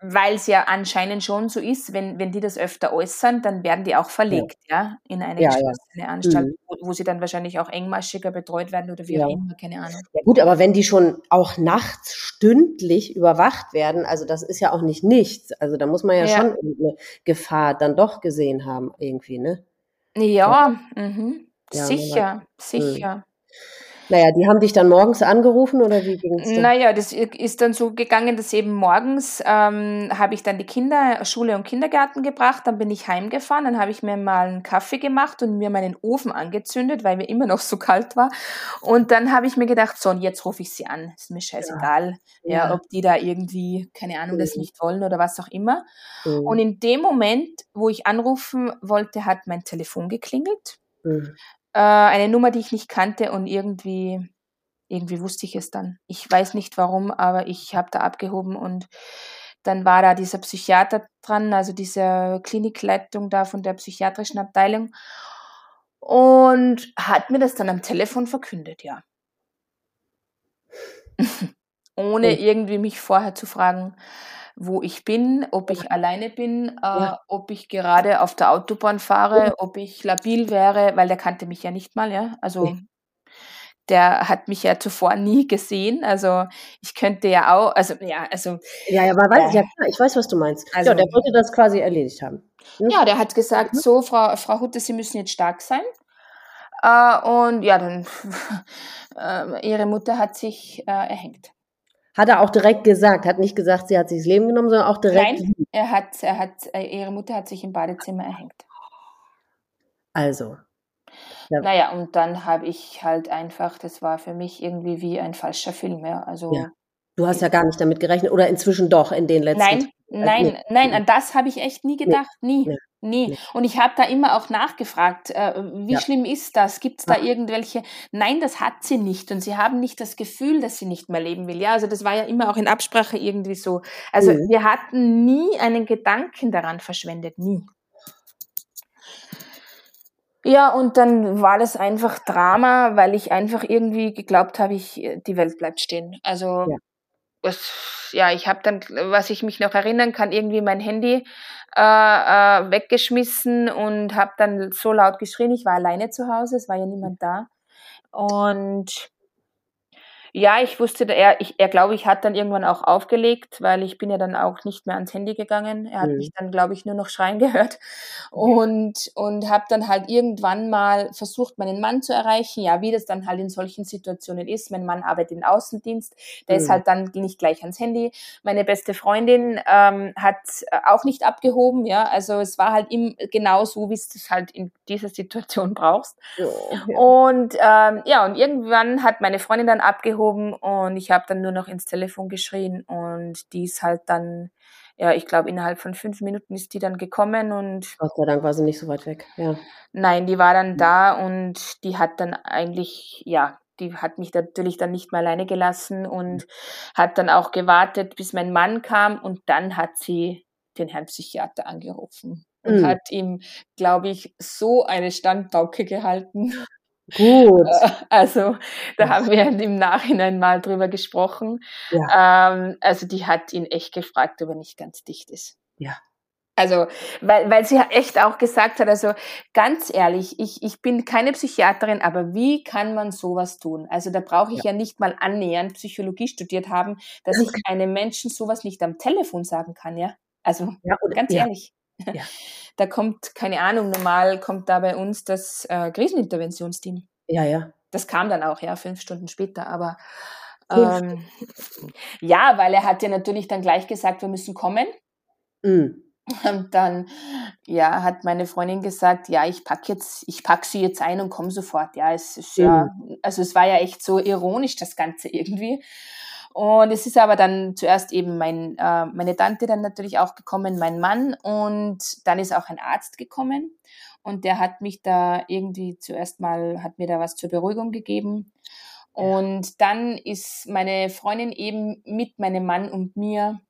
weil es ja anscheinend schon so ist, wenn, wenn die das öfter äußern, dann werden die auch verlegt, ja, ja in eine ja, geschlossene ja. Anstalt, mhm. wo, wo, sie dann wahrscheinlich auch engmaschiger betreut werden oder wie auch immer, keine Ahnung. Ja gut, aber wenn die schon auch nachts stündlich überwacht werden, also das ist ja auch nicht nichts. Also da muss man ja, schon eine Gefahr dann doch gesehen haben, irgendwie, ne? Ja, mhm. Ja, sicher, sicher. Naja, die haben dich dann morgens angerufen oder wie ging es? Naja, das ist dann so gegangen, dass eben morgens ähm, habe ich dann die Kinder, Schule und Kindergarten gebracht, dann bin ich heimgefahren, dann habe ich mir mal einen Kaffee gemacht und mir meinen Ofen angezündet, weil mir immer noch so kalt war. Und dann habe ich mir gedacht, so, und jetzt rufe ich sie an. Ist mir scheißegal, ja. ja ob die da irgendwie, keine Ahnung, das mhm. nicht wollen oder was auch immer. Mhm. Und in dem Moment, wo ich anrufen wollte, hat mein Telefon geklingelt. Mhm. Äh, eine Nummer, die ich nicht kannte und irgendwie, irgendwie wusste ich es dann. Ich weiß nicht warum, aber ich habe da abgehoben und dann war da dieser Psychiater dran, also diese Klinikleitung da von der psychiatrischen Abteilung und hat mir das dann am Telefon verkündet, ja. [laughs] Ohne irgendwie mich vorher zu fragen, wo ich bin, ob ich alleine bin, äh, ja. ob ich gerade auf der Autobahn fahre, ob ich labil wäre, weil der kannte mich ja nicht mal, ja. Also ja. der hat mich ja zuvor nie gesehen. Also ich könnte ja auch, also ja, also. Ja, ja, aber weiß, äh, ja klar, ich weiß, was du meinst. Also, ja, der wollte das quasi erledigt haben. Hm? Ja, der hat gesagt, mhm. so, Frau, Frau Hutte, Sie müssen jetzt stark sein. Äh, und ja, dann [laughs] äh, ihre Mutter hat sich äh, erhängt. Hat er auch direkt gesagt, hat nicht gesagt, sie hat sich das Leben genommen, sondern auch direkt. Nein, er hat, er hat, äh, ihre Mutter hat sich im Badezimmer erhängt. Also. Ja. Naja, und dann habe ich halt einfach, das war für mich irgendwie wie ein falscher Film, ja. Also. Ja. Du hast ja gar nicht damit gerechnet oder inzwischen doch in den letzten Nein, Nein, nee. nein, an das habe ich echt nie gedacht, nie. Nee. Nie. Und ich habe da immer auch nachgefragt, äh, wie ja. schlimm ist das? Gibt es da irgendwelche? Nein, das hat sie nicht. Und sie haben nicht das Gefühl, dass sie nicht mehr leben will. Ja, also das war ja immer auch in Absprache irgendwie so. Also mhm. wir hatten nie einen Gedanken daran verschwendet, nie. Ja, und dann war das einfach Drama, weil ich einfach irgendwie geglaubt habe, ich, die Welt bleibt stehen. Also ja was, ja, ich habe dann, was ich mich noch erinnern kann, irgendwie mein Handy äh, äh, weggeschmissen und habe dann so laut geschrien. Ich war alleine zu Hause, es war ja niemand da. Und ja, ich wusste, er, ich, er glaube ich, hat dann irgendwann auch aufgelegt, weil ich bin ja dann auch nicht mehr ans Handy gegangen. Er hat mhm. mich dann, glaube ich, nur noch schreien [laughs] gehört und, und habe dann halt irgendwann mal versucht, meinen Mann zu erreichen. Ja, wie das dann halt in solchen Situationen ist. Mein Mann arbeitet im Außendienst, der mhm. ist halt dann nicht gleich ans Handy. Meine beste Freundin ähm, hat auch nicht abgehoben, ja, also es war halt im, genau so, wie es das halt in dieser Situation [laughs] brauchst. Ja. Und ähm, ja, und irgendwann hat meine Freundin dann abgehoben aufgehoben und ich habe dann nur noch ins Telefon geschrien und die ist halt dann, ja, ich glaube, innerhalb von fünf Minuten ist die dann gekommen und. Gott sei Dank war sie nicht so weit weg, ja. Nein, die war dann mhm. da und die hat dann eigentlich, ja, die hat mich natürlich dann nicht mehr alleine gelassen und hat dann auch gewartet, bis mein Mann kam und dann hat sie den Herrn Psychiater angerufen und mhm. hat ihm, glaube ich, so eine Standbauke gehalten. Gut. Äh, also da haben wir im Nachhinein mal drüber gesprochen. Ja. Ähm, also die hat ihn echt gefragt, ob er nicht ganz dicht ist. Ja. Also, weil, weil sie echt auch gesagt hat, also ganz ehrlich, ich, ich bin keine Psychiaterin, aber wie kann man sowas tun? Also da brauche ich ja. ja nicht mal annähernd Psychologie studiert haben, dass ich einem Menschen sowas nicht am Telefon sagen kann, ja? Also ja, oder, ganz ehrlich. Ja. [laughs] Da kommt, keine Ahnung, normal kommt da bei uns das äh, Kriseninterventionsteam. Ja, ja. Das kam dann auch, ja, fünf Stunden später, aber ähm, ja, weil er hat ja natürlich dann gleich gesagt, wir müssen kommen. Mhm. [laughs] Und dann, ja, hat meine Freundin gesagt, ja, ich pack jetzt, ich pack sie jetzt ein und komme sofort. Ja, es ist mhm. ja, also es war ja echt so ironisch, das Ganze irgendwie. Und es ist aber dann zuerst eben mein, äh, meine Tante dann natürlich auch gekommen, mein Mann und dann ist auch ein Arzt gekommen und der hat mich da irgendwie zuerst mal, hat mir da was zur Beruhigung gegeben. Und dann ist meine Freundin eben mit meinem Mann und mir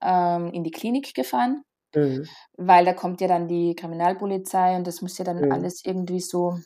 ähm, in die Klinik gefahren, mhm. weil da kommt ja dann die Kriminalpolizei und das muss ja dann mhm. alles irgendwie so,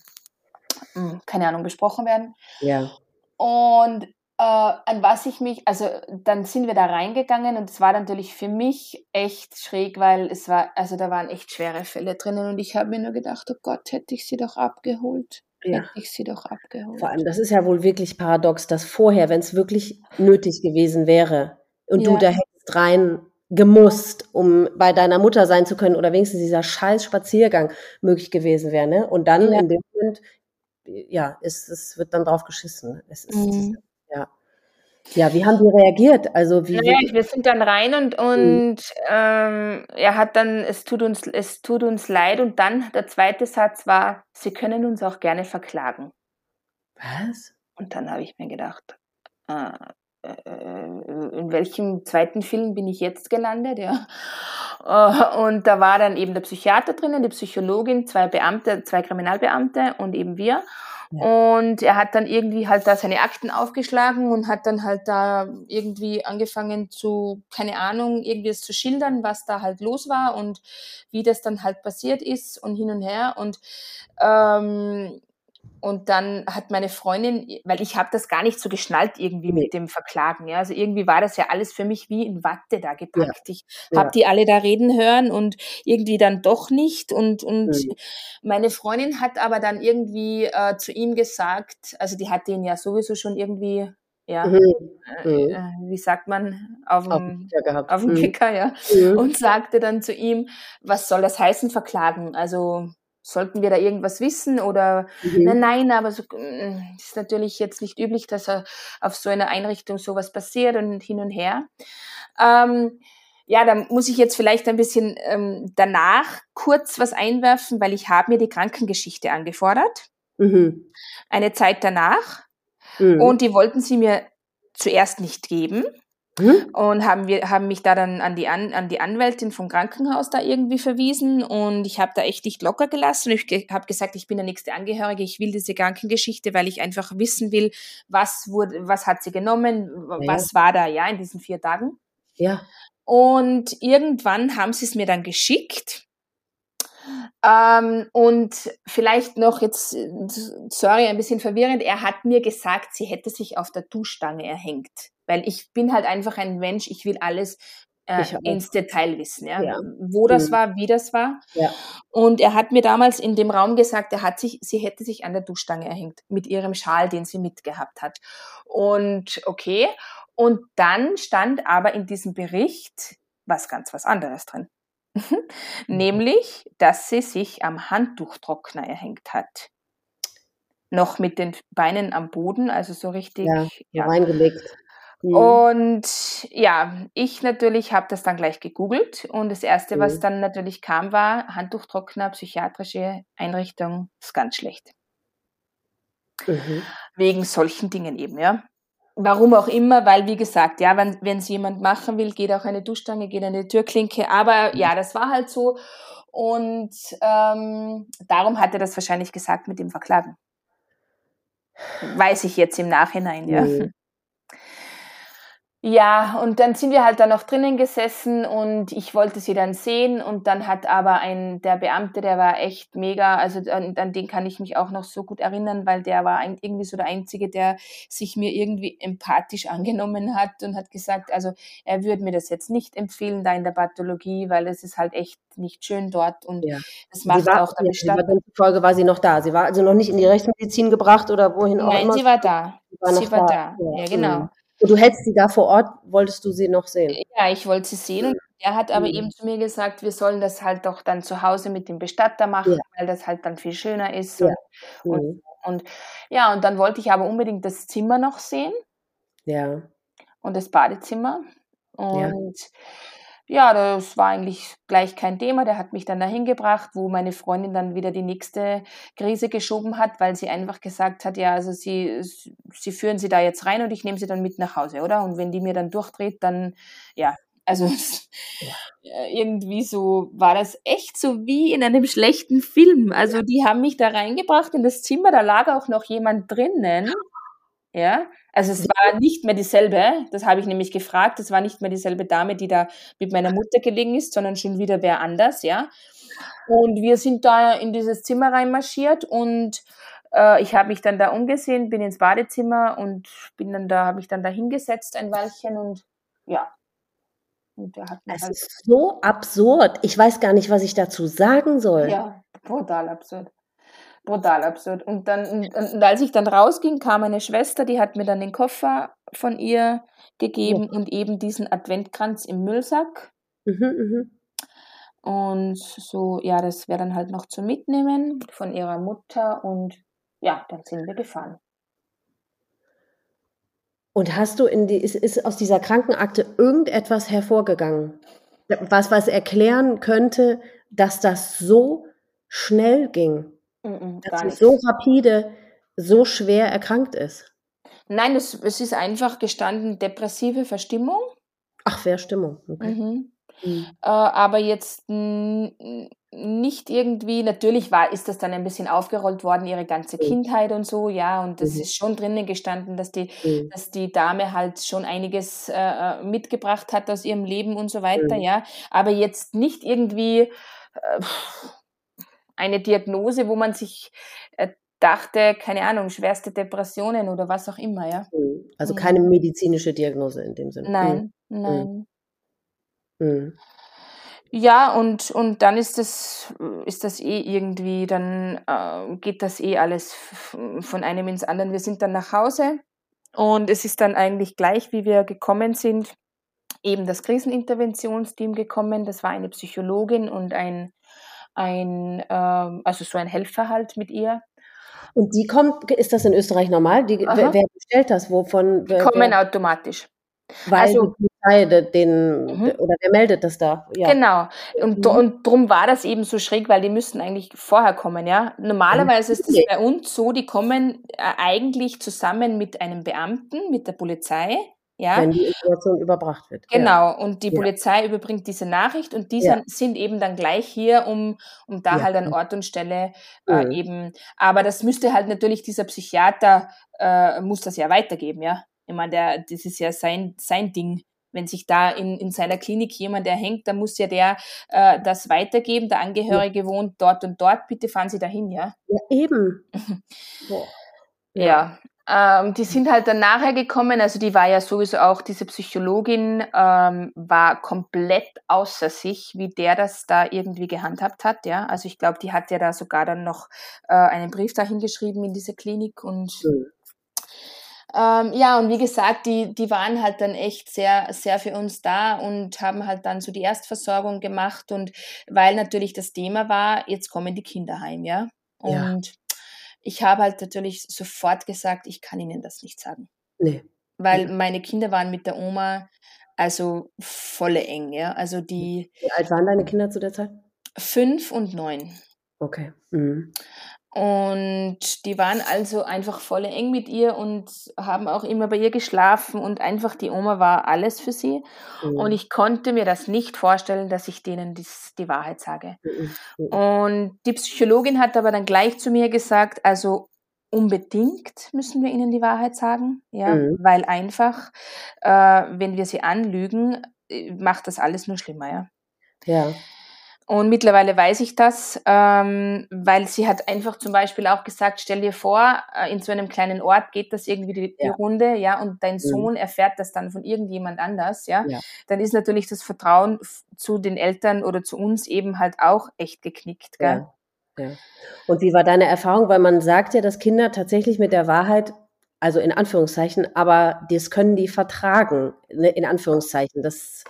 mh, hm, keine Ahnung, besprochen werden. Ja. Und äh, an was ich mich, also dann sind wir da reingegangen und es war natürlich für mich echt schräg, weil es war, also da waren echt schwere Fälle drinnen und ich habe mir nur gedacht, oh Gott, hätte ich sie doch abgeholt. Ja. Hätte ich sie doch abgeholt. Vor allem, das ist ja wohl wirklich paradox, dass vorher, wenn es wirklich nötig gewesen wäre und ja. du da hättest rein gemusst, um bei deiner Mutter sein zu können oder wenigstens dieser scheiß Spaziergang möglich gewesen wäre, ne? Und dann ja. in dem Moment ja, es, es wird dann drauf geschissen. Es ist, mhm. Ja. Ja, wie haben die reagiert? Also wie, naja, wir sind dann rein und, mhm. und ähm, er hat dann, es tut uns, es tut uns leid und dann der zweite Satz war, Sie können uns auch gerne verklagen. Was? Und dann habe ich mir gedacht, äh, äh, in welchem zweiten Film bin ich jetzt gelandet, ja. Äh, und da war dann eben der Psychiater drinnen, die Psychologin, zwei Beamte, zwei Kriminalbeamte und eben wir. Und er hat dann irgendwie halt da seine Akten aufgeschlagen und hat dann halt da irgendwie angefangen zu, keine Ahnung, irgendwie zu schildern, was da halt los war und wie das dann halt passiert ist und hin und her. Und ähm, und dann hat meine Freundin, weil ich habe das gar nicht so geschnallt irgendwie mit dem Verklagen. Ja? Also irgendwie war das ja alles für mich wie in Watte da gepackt. Ja. Ich ja. habe die alle da reden hören und irgendwie dann doch nicht. Und, und mhm. meine Freundin hat aber dann irgendwie äh, zu ihm gesagt, also die hat den ja sowieso schon irgendwie ja, mhm. Äh, mhm. äh, wie sagt man, auf dem, auf dem. Kicker, ja, mhm. und sagte dann zu ihm, was soll das heißen, verklagen? Also sollten wir da irgendwas wissen oder mhm. nein, nein, aber so mm, ist natürlich jetzt nicht üblich, dass auf so einer Einrichtung sowas passiert und hin und her. Ähm, ja, da muss ich jetzt vielleicht ein bisschen ähm, danach kurz was einwerfen, weil ich habe mir die Krankengeschichte angefordert. Mhm. Eine Zeit danach. Mhm. Und die wollten sie mir zuerst nicht geben. Mhm. Und haben wir haben mich da dann an die an, an die Anwältin vom Krankenhaus da irgendwie verwiesen und ich habe da echt nicht locker gelassen. Ich ge habe gesagt, ich bin der nächste Angehörige, ich will diese Krankengeschichte, weil ich einfach wissen will, was wurde, was hat sie genommen, ja. was war da ja in diesen vier Tagen. Ja. Und irgendwann haben sie es mir dann geschickt. Ähm, und vielleicht noch jetzt, sorry, ein bisschen verwirrend, er hat mir gesagt, sie hätte sich auf der Duschstange erhängt. Weil ich bin halt einfach ein Mensch, ich will alles äh, ins Detail wissen, ja? ja. wo das mhm. war, wie das war. Ja. Und er hat mir damals in dem Raum gesagt, er hat sich, sie hätte sich an der Duschstange erhängt mit ihrem Schal, den sie mitgehabt hat. Und okay. Und dann stand aber in diesem Bericht was ganz was anderes drin. [laughs] Mhm. Nämlich, dass sie sich am Handtuchtrockner erhängt hat. Noch mit den Beinen am Boden, also so richtig ja, ja. reingelegt. Mhm. Und ja, ich natürlich habe das dann gleich gegoogelt und das erste, mhm. was dann natürlich kam, war Handtuchtrockner, psychiatrische Einrichtung, ist ganz schlecht. Mhm. Wegen solchen Dingen eben, ja. Warum auch immer, weil wie gesagt, ja, wenn es jemand machen will, geht auch eine Duschstange, geht eine Türklinke. Aber ja, das war halt so und ähm, darum hat er das wahrscheinlich gesagt mit dem Verklagen. Weiß ich jetzt im Nachhinein, ja. Mhm. Ja, und dann sind wir halt da noch drinnen gesessen und ich wollte sie dann sehen und dann hat aber ein, der Beamte, der war echt mega, also an, an den kann ich mich auch noch so gut erinnern, weil der war ein, irgendwie so der Einzige, der sich mir irgendwie empathisch angenommen hat und hat gesagt, also er würde mir das jetzt nicht empfehlen da in der Pathologie, weil es ist halt echt nicht schön dort und ja. das macht war, auch Bestand. Ja, Folge war sie noch da. Sie war also noch nicht in die Rechtsmedizin gebracht oder wohin auch Nein, immer. Nein, sie war da. Sie war, sie war da. da. Ja, genau. Und du hättest sie da vor Ort, wolltest du sie noch sehen? Ja, ich wollte sie sehen er hat aber mhm. eben zu mir gesagt, wir sollen das halt doch dann zu Hause mit dem Bestatter machen, ja. weil das halt dann viel schöner ist. Ja. Und, mhm. und, ja, und dann wollte ich aber unbedingt das Zimmer noch sehen. Ja. Und das Badezimmer. Und ja ja, das war eigentlich gleich kein Thema. Der hat mich dann dahin gebracht, wo meine Freundin dann wieder die nächste Krise geschoben hat, weil sie einfach gesagt hat, ja, also sie, sie führen sie da jetzt rein und ich nehme sie dann mit nach Hause, oder? Und wenn die mir dann durchdreht, dann, ja, also ja. [laughs] irgendwie so war das echt so wie in einem schlechten Film. Also die haben mich da reingebracht in das Zimmer, da lag auch noch jemand drinnen. [laughs] Ja, also es war nicht mehr dieselbe, das habe ich nämlich gefragt, es war nicht mehr dieselbe Dame, die da mit meiner Mutter gelegen ist, sondern schon wieder wer anders, ja. Und wir sind da in dieses Zimmer reinmarschiert und äh, ich habe mich dann da umgesehen, bin ins Badezimmer und bin dann da, habe mich dann da hingesetzt ein Weilchen und ja. Und der hat es halt ist so absurd. Ich weiß gar nicht, was ich dazu sagen soll. Ja, brutal absurd brutal absurd. Und dann, und, als ich dann rausging, kam meine Schwester, die hat mir dann den Koffer von ihr gegeben ja. und eben diesen Adventkranz im Müllsack. Mhm, mh. Und so, ja, das wäre dann halt noch zu mitnehmen von ihrer Mutter und ja, dann sind wir gefahren. Und hast du in die, ist, ist aus dieser Krankenakte irgendetwas hervorgegangen, was, was erklären könnte, dass das so schnell ging? Mm dass sie so rapide, so schwer erkrankt ist? Nein, es, es ist einfach gestanden depressive Verstimmung. Ach, Verstimmung. Okay. Mhm. Mhm. Äh, aber jetzt nicht irgendwie, natürlich war, ist das dann ein bisschen aufgerollt worden, ihre ganze mhm. Kindheit und so, ja, und das mhm. ist schon drinnen gestanden, dass die, mhm. dass die Dame halt schon einiges äh, äh, mitgebracht hat aus ihrem Leben und so weiter, mhm. ja, aber jetzt nicht irgendwie äh, eine Diagnose, wo man sich äh, dachte, keine Ahnung, schwerste Depressionen oder was auch immer, ja. Mhm. Also keine medizinische Diagnose in dem Sinne. Nein, nein. Mhm. Ja, und, und dann ist das, ist das eh irgendwie, dann äh, geht das eh alles von einem ins andere. Wir sind dann nach Hause und es ist dann eigentlich gleich, wie wir gekommen sind, eben das Kriseninterventionsteam gekommen. Das war eine Psychologin und ein, ein äh, also so ein Helfer halt mit ihr. Und die kommt, ist das in Österreich normal? Die, wer, wer bestellt das? Wovon? Die kommen wer, automatisch. Weil also, die Polizei den, mhm. oder wer meldet das da? Ja. Genau. Und, mhm. und darum war das eben so schräg, weil die müssten eigentlich vorher kommen, ja. Normalerweise ist es bei uns so, die kommen äh, eigentlich zusammen mit einem Beamten, mit der Polizei. Ja. Wenn die Information überbracht wird. Genau, ja. und die Polizei ja. überbringt diese Nachricht und die ja. sind eben dann gleich hier, um, um da halt an Ort und Stelle äh, mhm. eben. Aber das müsste halt natürlich dieser Psychiater, äh, muss das ja weitergeben, ja. Ich meine, der, das ist ja sein, sein Ding. Wenn sich da in, in seiner Klinik jemand erhängt, dann muss ja der äh, das weitergeben. Der Angehörige ja. wohnt dort und dort. Bitte fahren Sie dahin, ja? Ja, eben. [laughs] ja. Ähm, die sind halt dann nachher gekommen, also die war ja sowieso auch, diese Psychologin ähm, war komplett außer sich, wie der das da irgendwie gehandhabt hat, ja. Also ich glaube, die hat ja da sogar dann noch äh, einen Brief dahin geschrieben in diese Klinik und mhm. Ähm, ja, und wie gesagt, die, die waren halt dann echt sehr, sehr für uns da und haben halt dann so die Erstversorgung gemacht und weil natürlich das Thema war, jetzt kommen die Kinder heim, ja. Und ja. Ich habe halt natürlich sofort gesagt, ich kann ihnen das nicht sagen. Nee. Weil meine Kinder waren mit der Oma also volle eng, ja. Also die. Wie alt waren deine Kinder zu der Zeit? Fünf und neun. Okay. Mhm. Und die waren also einfach voll eng mit ihr und haben auch immer bei ihr geschlafen und einfach die Oma war alles für sie. Mhm. Und ich konnte mir das nicht vorstellen, dass ich denen dies, die Wahrheit sage. Mhm. mhm. Und die Psychologin hat aber dann gleich zu mir gesagt, also unbedingt müssen wir ihnen die Wahrheit sagen, ja, mhm. weil einfach, äh, wenn wir sie anlügen, äh, macht das alles nur schlimmer, ja. Ja. Und mittlerweile weiß ich das, ähm, weil sie hat einfach zum Beispiel auch gesagt, stell dir vor, äh, in so einem kleinen Ort geht das irgendwie die, die Runde, ja, und dein mhm. Sohn mhm. erfährt das dann von irgendjemand anders, ja? ja, dann ist natürlich das Vertrauen zu den Eltern oder zu uns eben halt auch echt geknickt, gell? Ja. ja. Und wie war deine Erfahrung? Weil man sagt ja, dass Kinder tatsächlich mit der Wahrheit also in Anführungszeichen, aber das können die vertragen, ne, in Anführungszeichen. Das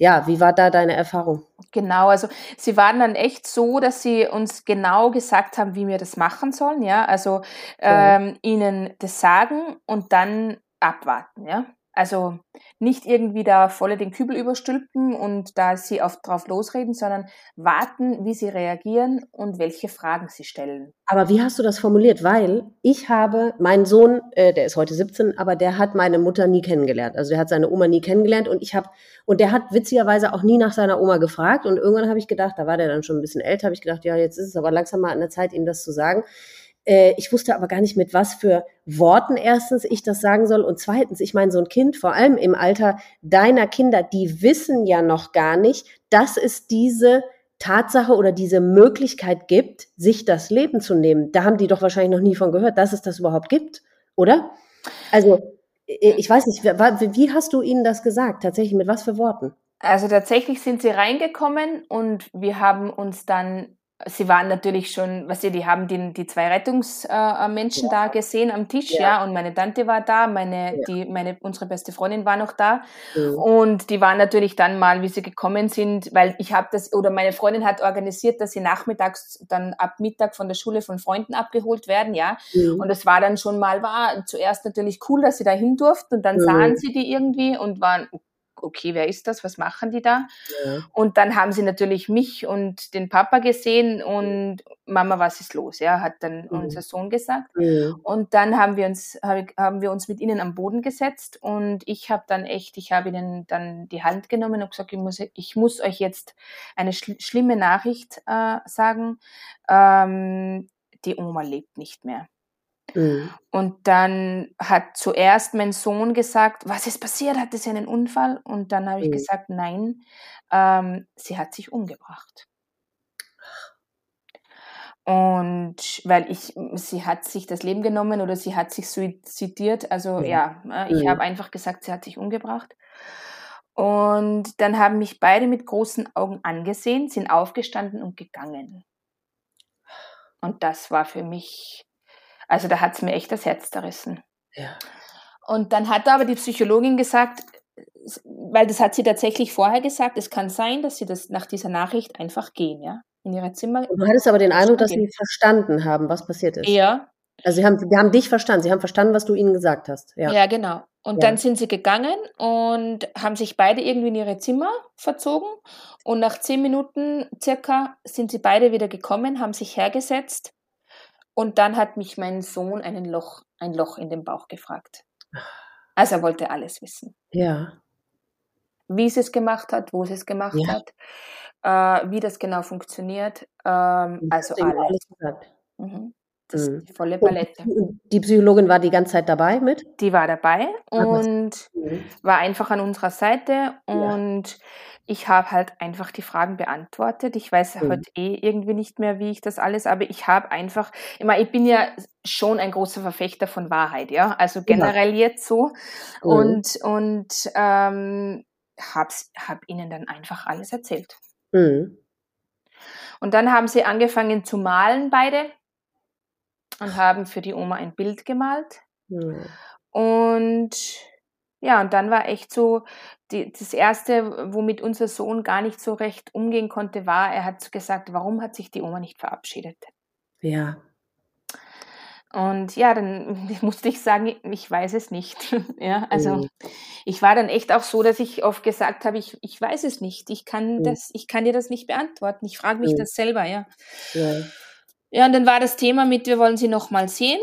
ja, wie war da deine Erfahrung? Genau, also sie waren dann echt so, dass sie uns genau gesagt haben, wie wir das machen sollen, ja. Also ähm, ihnen das sagen und dann abwarten, ja. Also nicht irgendwie da volle den Kübel überstülpen und da sie auf, drauf losreden, sondern warten, wie sie reagieren und welche Fragen sie stellen. Aber wie hast du das formuliert? Weil ich habe, mein Sohn, äh, der ist heute 17, aber der hat meine Mutter nie kennengelernt. Also der hat seine Oma nie kennengelernt und ich habe, und der hat witzigerweise auch nie nach seiner Oma gefragt. Und irgendwann habe ich gedacht, da war der dann schon ein bisschen älter, habe ich gedacht, ja, jetzt ist es aber langsam mal an der Zeit, ihm das zu sagen. Äh, ich wusste aber gar nicht, mit was für Worten erstens ich das sagen soll. Und zweitens, ich meine, so ein Kind, vor allem im Alter deiner Kinder, die wissen ja noch gar nicht, dass es diese Tatsache oder diese Möglichkeit gibt, sich das Leben zu nehmen. Da haben die doch wahrscheinlich noch nie von gehört, dass es das überhaupt gibt, oder? Also, ich weiß nicht, wie hast du ihnen das gesagt? Tatsächlich, mit was für Worten? Also tatsächlich sind sie reingekommen und wir haben uns dann sie waren natürlich schon, was ihr, die haben die, die zwei Rettungsmenschen äh, ja. da gesehen am Tisch, ja. ja. und meine Tante war da, meine, ja. die, meine, unsere beste Freundin war noch da. Und die waren natürlich dann mal, wie sie gekommen sind, weil ich habe das, oder meine Freundin hat organisiert, dass sie nachmittags dann ab Mittag von der Schule von Freunden abgeholt werden, ja. Und es war dann schon mal, war zuerst natürlich cool, dass sie da hin durften und dann sahen sie die irgendwie und waren, okay, wer ist das? Was machen die da? Ja. Und dann haben sie natürlich mich und den Papa gesehen und Mama, was ist los? Ja, hat dann mhm. unser Sohn gesagt. Ja. Und dann haben wir uns, haben wir uns mit ihnen am Boden gesetzt und ich habe dann echt, ich habe ihnen dann die Hand genommen und gesagt, ich muss, ich muss euch jetzt eine schl schlimme Nachricht äh, sagen. Ähm, die Oma lebt nicht mehr. Mhm. Und dann hat zuerst mein Sohn gesagt, was ist passiert? Hatte sie einen Unfall? Und dann habe ich mhm. gesagt, nein, ähm, sie hat sich umgebracht. Und weil ich, sie hat sich das Leben genommen oder sie hat sich suizidiert. Also mhm. ja, äh, ich mhm. habe einfach gesagt, sie hat sich umgebracht. Und dann haben mich beide mit großen Augen angesehen, sind aufgestanden und gegangen. Und das war für mich also da hat es mir echt das Herz zerrissen. Ja. Und dann hat aber die Psychologin gesagt, weil das hat sie tatsächlich vorher gesagt, es kann sein, dass sie das nach dieser Nachricht einfach gehen, ja, in ihre Zimmer. Du hattest aber den Eindruck, dass sie verstanden haben, was passiert ist. Ja. Also sie haben, sie haben dich verstanden, sie haben verstanden, was du ihnen gesagt hast. Ja, ja genau. Und ja. dann sind sie gegangen und haben sich beide irgendwie in ihre Zimmer verzogen. Und nach zehn Minuten circa sind sie beide wieder gekommen, haben sich hergesetzt und dann hat mich mein Sohn einen Loch, ein Loch in den Bauch gefragt. Also er wollte alles wissen. Ja. Wie sie es gemacht hat, wo sie es gemacht ja. hat, äh, wie das genau funktioniert. Ähm, also alles. alles mhm. Das mhm. die volle Palette. Die Psychologin war die ganze Zeit dabei mit? Die war dabei und mhm. war einfach an unserer Seite und ja. ich habe halt einfach die Fragen beantwortet. Ich weiß mhm. heute eh irgendwie nicht mehr, wie ich das alles, aber ich habe einfach, immer, ich bin ja schon ein großer Verfechter von Wahrheit, ja, also generell ja. jetzt so mhm. und und ähm, habe hab ihnen dann einfach alles erzählt. Mhm. Und dann haben sie angefangen zu malen beide und haben für die Oma ein Bild gemalt. Mhm. Und ja, und dann war echt so, die, das Erste, womit unser Sohn gar nicht so recht umgehen konnte, war, er hat gesagt, warum hat sich die Oma nicht verabschiedet? Ja. Und ja, dann [laughs] musste ich sagen, ich weiß es nicht. [laughs] ja, also mhm. ich war dann echt auch so, dass ich oft gesagt habe, ich, ich weiß es nicht. Ich kann mhm. das, ich kann dir das nicht beantworten. Ich frage mich mhm. das selber, ja. ja. Ja, und dann war das Thema mit, wir wollen sie nochmal sehen.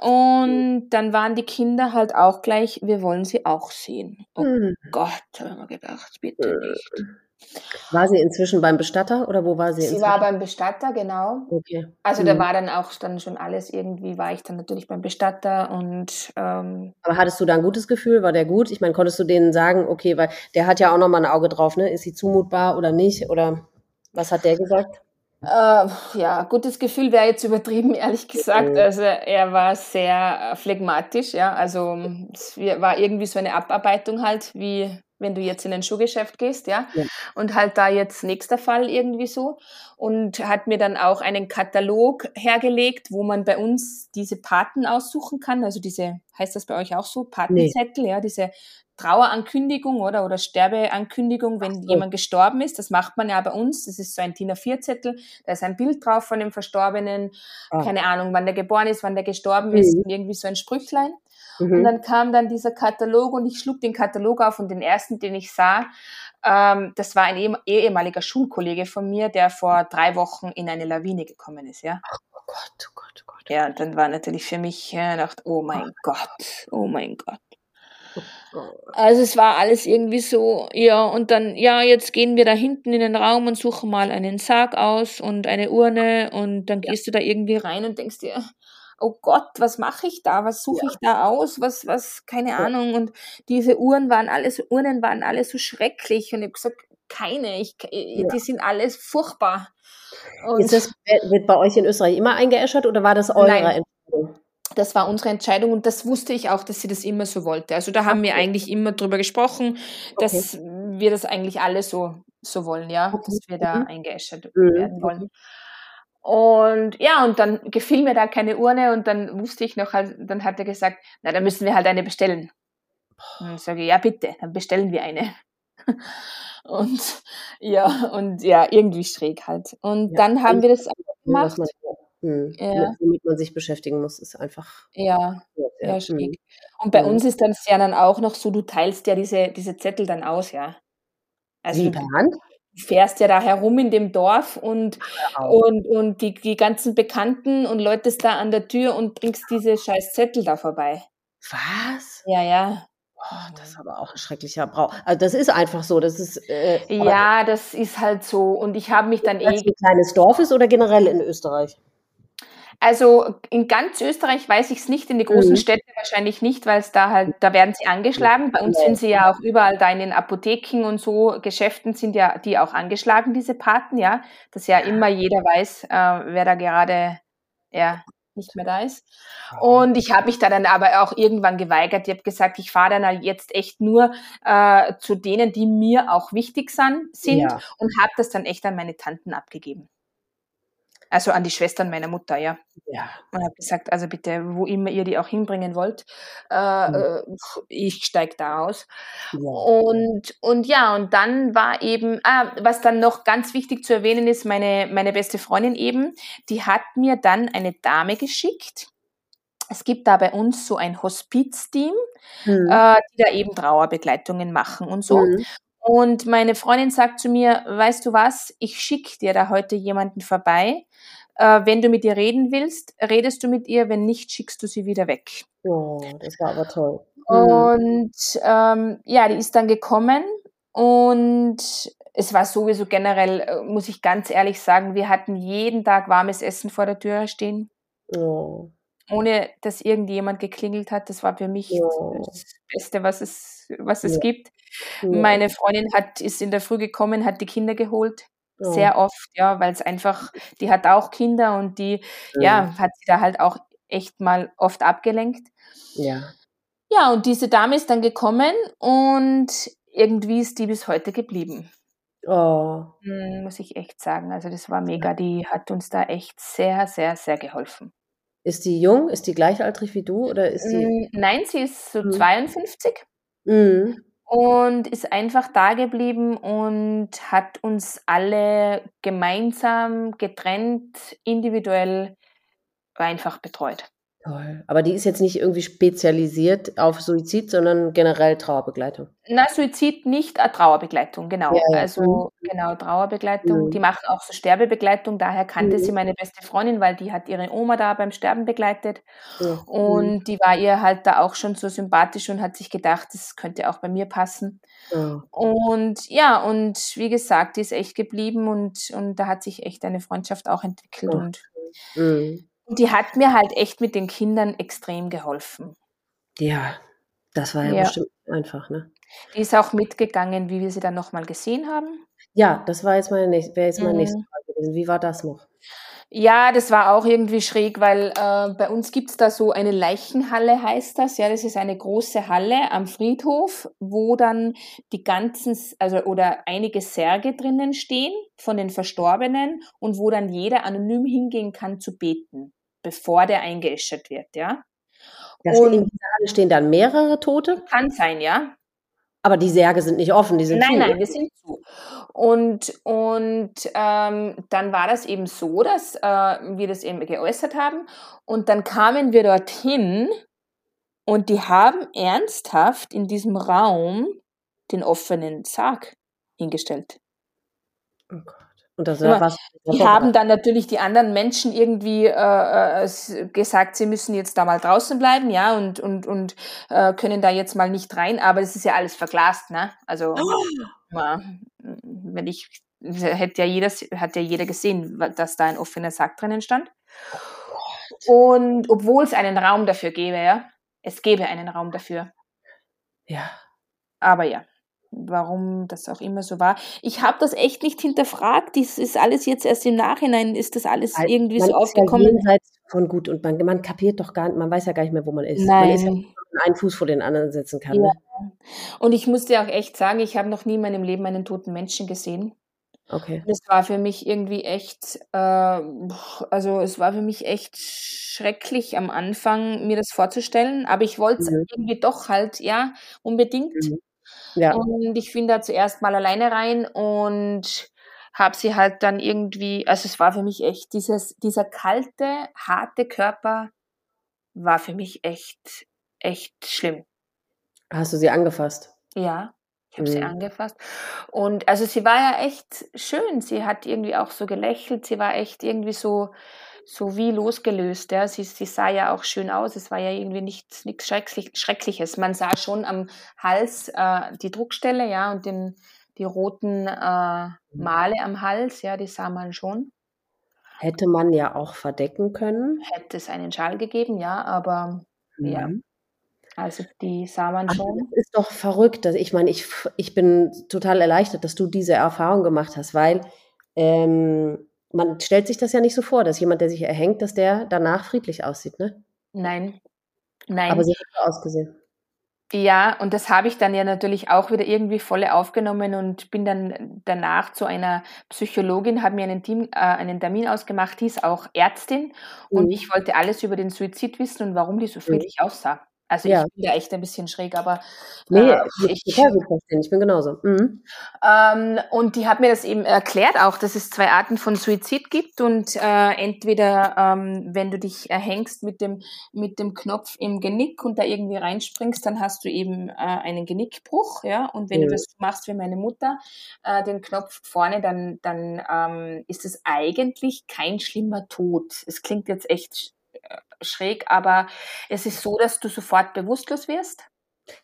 Und dann waren die Kinder halt auch gleich, wir wollen sie auch sehen. Oh hm. Gott, haben wir gedacht, bitte äh. nicht. War sie inzwischen beim Bestatter oder wo war sie? Sie inzwischen? war beim Bestatter, genau. Okay. Also mhm. da war dann auch dann schon alles irgendwie, war ich dann natürlich beim Bestatter und. Ähm, Aber hattest du da ein gutes Gefühl? War der gut? Ich meine, konntest du denen sagen, okay, weil der hat ja auch nochmal ein Auge drauf, ne? Ist sie zumutbar oder nicht? Oder was hat der gesagt? Äh, ja, gutes Gefühl wäre jetzt übertrieben, [laughs] ehrlich gesagt. Also er war sehr äh, phlegmatisch, ja. Also es war irgendwie so eine Abarbeitung halt, wie wenn du jetzt in ein Schuhgeschäft gehst, ja? ja. Und halt da jetzt nächster Fall irgendwie so. Und hat mir dann auch einen Katalog hergelegt, wo man bei uns diese Paten aussuchen kann. Also diese, heißt das bei euch auch so? Patenzettel, nee. ja, diese Trauerankündigung oder, oder Sterbeankündigung, wenn so. jemand gestorben ist. Das macht man ja bei uns. Das ist so ein DIN A4-Zettel. Da ist ein Bild drauf von dem Verstorbenen. Ah. Keine Ahnung, wann der geboren ist, wann der gestorben mhm. ist. Und irgendwie so ein Sprüchlein. Mhm. Und dann kam dann dieser Katalog und ich schlug den Katalog auf und den ersten, den ich sah, ähm, das war ein ehemaliger Schulkollege von mir, der vor drei Wochen in eine Lawine gekommen ist, ja. Oh Gott, oh Gott, oh Gott. Ja, und dann war natürlich für mich, ja, dachte, oh mein oh. Gott, oh mein Gott. Also es war alles irgendwie so, ja, und dann, ja, jetzt gehen wir da hinten in den Raum und suchen mal einen Sarg aus und eine Urne und dann gehst du da irgendwie rein und denkst dir, oh Gott, was mache ich da? Was suche ja. ich da aus? Was, was, keine ja. Ahnung. Und diese Uhren waren alles, Urnen waren alle so schrecklich und ich habe gesagt, keine, ich, ja. die sind alles furchtbar. Und Ist das, wird bei euch in Österreich immer eingeäschert oder war das eure Nein. Entscheidung? das war unsere Entscheidung und das wusste ich auch, dass sie das immer so wollte. Also da haben okay. wir eigentlich immer drüber gesprochen, dass okay. wir das eigentlich alle so, so wollen, ja, okay. dass wir da mhm. eingeäschert mhm. werden wollen. Und ja, und dann gefiel mir da keine Urne und dann wusste ich noch, halt, dann hat er gesagt, na, dann müssen wir halt eine bestellen. Und ich sage, ja bitte, dann bestellen wir eine. [laughs] Und ja, und ja, irgendwie schräg halt. Und ja, dann haben wir das gemacht. Man, hm, ja. Womit man sich beschäftigen muss, ist einfach. Ja, ja, hm. schräg. Und bei hm. uns ist das ja dann auch noch so, du teilst ja diese, diese Zettel dann aus, ja. Also Wie, per Hand? Du fährst ja da herum in dem Dorf und, und, und die, die ganzen Bekannten und läutest da an der Tür und bringst diese scheiß Zettel da vorbei. Was? Ja, ja. Oh, das ist aber auch ein schrecklicher Brauch. Also das ist einfach so. Das ist äh, ja, das ist halt so. Und ich habe mich dann eh. Ein kleines Dorf ist oder generell in Österreich? Also in ganz Österreich weiß ich es nicht, in den großen mhm. Städten wahrscheinlich nicht, weil es da halt, da werden sie angeschlagen. Bei uns sind sie ja auch überall da in den Apotheken und so Geschäften sind ja die auch angeschlagen, diese Paten, ja. Dass ja immer jeder weiß, äh, wer da gerade ja, nicht mehr da ist. Und ich habe mich da dann aber auch irgendwann geweigert. Ich habe gesagt, ich fahre dann jetzt echt nur äh, zu denen, die mir auch wichtig sind, sind ja. und habe das dann echt an meine Tanten abgegeben. Also an die Schwestern meiner Mutter, ja. Ja. Und habe gesagt, also bitte, wo immer ihr die auch hinbringen wollt, äh, mhm. ich steige da aus. Ja. Und, und ja, und dann war eben, ah, was dann noch ganz wichtig zu erwähnen ist, meine, meine beste Freundin eben, die hat mir dann eine Dame geschickt. Es gibt da bei uns so ein Hospizteam, mhm. äh, die da eben Trauerbegleitungen machen und so. Mhm. Und meine Freundin sagt zu mir, weißt du was, ich schicke dir da heute jemanden vorbei. Äh, wenn du mit ihr reden willst, redest du mit ihr, wenn nicht, schickst du sie wieder weg. Oh, das war aber toll. Mhm. Und ähm, ja, die ist dann gekommen und es war sowieso generell, äh, muss ich ganz ehrlich sagen, wir hatten jeden Tag warmes Essen vor der Tür stehen. Oh. Ohne dass irgendjemand geklingelt hat. Das war für mich oh. das Beste, was es, was es ja. gibt. Ja. Meine Freundin hat, ist in der Früh gekommen, hat die Kinder geholt. Oh. Sehr oft, ja, weil es einfach, die hat auch Kinder und die, ja. ja, hat sie da halt auch echt mal oft abgelenkt. Ja. Ja, und diese Dame ist dann gekommen und irgendwie ist die bis heute geblieben. Oh. Hm, muss ich echt sagen. Also das war mega. Die hat uns da echt sehr, sehr, sehr geholfen. Ist die jung? Ist die gleichaltrig wie du? Oder ist die... Hm, nein, sie ist so mhm. 52. Mhm und ist einfach da geblieben und hat uns alle gemeinsam, getrennt, individuell einfach betreut. Toll. Aber die ist jetzt nicht irgendwie spezialisiert auf Suizid, sondern generell Trauerbegleitung. Na, Suizid nicht, äh, Trauerbegleitung, genau. Ja, ja. Also mhm. genau, Trauerbegleitung. Mhm. Die macht auch so Sterbebegleitung, daher kannte mhm. sie meine beste Freundin, weil die hat ihre Oma da beim Sterben begleitet. Und mhm. die war ihr halt da auch schon so sympathisch und hat sich gedacht, das könnte auch bei mir passen. Und ja, und wie gesagt, die ist echt geblieben und, und da hat sich echt eine Freundschaft auch entwickelt. Und mhm. Und die hat mir halt echt mit den Kindern extrem geholfen. Ja, das war ja, ja. bestimmt einfach, ne? Die ist auch mitgegangen, wie wir sie dann nochmal gesehen haben. Ja, das war jetzt meine nächste, wäre jetzt meine mhm. nächste Frage gewesen. Wie war das noch? Ja, das war auch irgendwie schräg, weil äh, bei uns gibt's da so eine Leichenhalle, heißt das. Ja, das ist eine große Halle am Friedhof, wo dann die ganzen, also oder einige Särge drinnen stehen von den Verstorbenen und wo dann jeder anonym hingehen kann zu beten bevor der eingeäschert wird, ja. Das und in dieser Halle stehen dann mehrere Tote? Kann sein, ja. Aber die Särge sind nicht offen, die sind nein, zu. Nein, nein, die sind zu. Und, und ähm, dann war das eben so, dass äh, wir das eben geäußert haben. Und dann kamen wir dorthin und die haben ernsthaft in diesem Raum den offenen Sarg hingestellt. Oh Gott. Und das war was. Die haben dann natürlich die anderen Menschen irgendwie äh, äh gesagt, sie müssen jetzt da mal draußen bleiben, ja, und, und, und äh, können da jetzt mal nicht rein, aber es ist ja alles verglast, ne? Also [gasps] oh. wenn ich hätte ja jeder, hat ja jeder gesehen, dass da ein offener Sack drinnen stand. Oh und obwohl es einen Raum dafür gäbe, ja, es gäbe einen Raum dafür. Ja. Aber ja warum das auch immer so war. Ich habe das echt nicht hinterfragt. Das ist alles jetzt erst im Nachhinein, ist das alles Weil irgendwie so aufgekommen. Ja von gut und man, man kapiert doch gar nicht, man weiß ja gar nicht mehr, wo man ist. Nein. Man ist ja einen Fuß vor den anderen setzen kann. Ja. Ne? Und ich muss dir auch echt sagen, ich habe noch nie in meinem Leben einen toten Menschen gesehen. Okay. Das war für mich irgendwie echt, äh, also es war für mich echt schrecklich am Anfang, mir das vorzustellen, aber ich wollte es Mhm. irgendwie doch halt, ja, unbedingt. Mhm. Ja. Und ich bin da zuerst mal alleine rein und habe sie halt dann irgendwie, also es war für mich echt, dieses, dieser kalte, harte Körper war für mich echt, echt schlimm. Hast du sie angefasst? Ja, ich habe sie Mhm. angefasst. Und also sie war ja echt schön. Sie hat irgendwie auch so gelächelt. Sie war echt irgendwie so, so wie losgelöst. Ja. Sie, sie sah ja auch schön aus. Es war ja irgendwie nichts, nichts Schrecklich, Schreckliches. Man sah schon am Hals äh, die Druckstelle, ja, und den, die roten äh, Male am Hals, ja, die sah man schon. Hätte man ja auch verdecken können. Hätte es einen Schal gegeben, ja, aber ja, Mhm. also die sah man schon. das ist doch verrückt. dass- Ich meine, ich, ich bin total erleichtert, dass du diese Erfahrung gemacht hast, weil ähm, man stellt sich das ja nicht so vor, dass jemand, der sich erhängt, dass der danach friedlich aussieht, ne? Nein, Aber nein. sie hat so ausgesehen. Ja, und das habe ich dann ja natürlich auch wieder irgendwie volle aufgenommen und bin dann danach zu einer Psychologin, habe mir einen, Team, äh, einen Termin ausgemacht, die ist auch Ärztin und Mhm. ich wollte alles über den Suizid wissen und warum die so Mhm. friedlich aussah. Also Ja. ich bin da echt ein bisschen schräg, aber Nee, äh, ich ich. Ich bin genauso. Mhm. ähm, und die hat mir das eben erklärt auch, dass es zwei Arten von Suizid gibt und äh, entweder ähm, wenn du dich erhängst mit dem mit dem Knopf im Genick und da irgendwie reinspringst, dann hast du eben äh, einen Genickbruch, ja. Und wenn du Mhm. das machst wie meine Mutter, äh, den Knopf vorne, dann dann ähm, ist es eigentlich kein schlimmer Tod. Es klingt jetzt echt schräg, aber es ist so, dass du sofort bewusstlos wirst.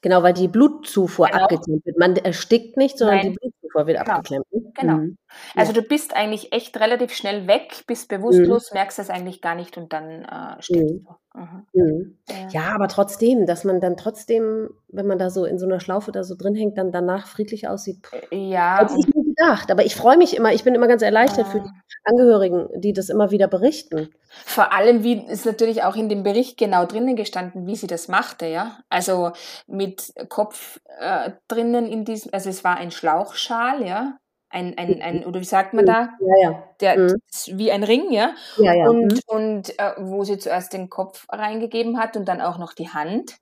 Genau, weil die Blutzufuhr Genau. abgeklemmt wird. Man erstickt nicht, sondern Nein. die Blutzufuhr wird Genau. abgeklemmt. ne? Genau. Mhm. Also du bist eigentlich echt relativ schnell weg, bist Mhm. bewusstlos, merkst es eigentlich gar nicht und dann äh, stirbst Mhm. du. Mhm. Mhm. Ja. Ja, aber trotzdem, dass man dann trotzdem, wenn man da so in so einer Schlaufe da so drin hängt, dann danach friedlich aussieht. Puh, Ja, Hätte ich gedacht. Aber ich freue mich immer, ich bin immer ganz erleichtert für die Angehörigen, die das immer wieder berichten. vor allem, wie ist natürlich auch in dem Bericht genau drinnen gestanden, wie sie das machte, ja. Also mit Kopf äh, drinnen in diesem, also es war ein Schlauchschal, ja. Ein, ein, ein, oder wie sagt man da? Ja, ja. Der, Mhm. wie ein Ring, ja. Ja, ja. Und, Mhm. und äh, wo sie zuerst den Kopf reingegeben hat und dann auch noch die Hand,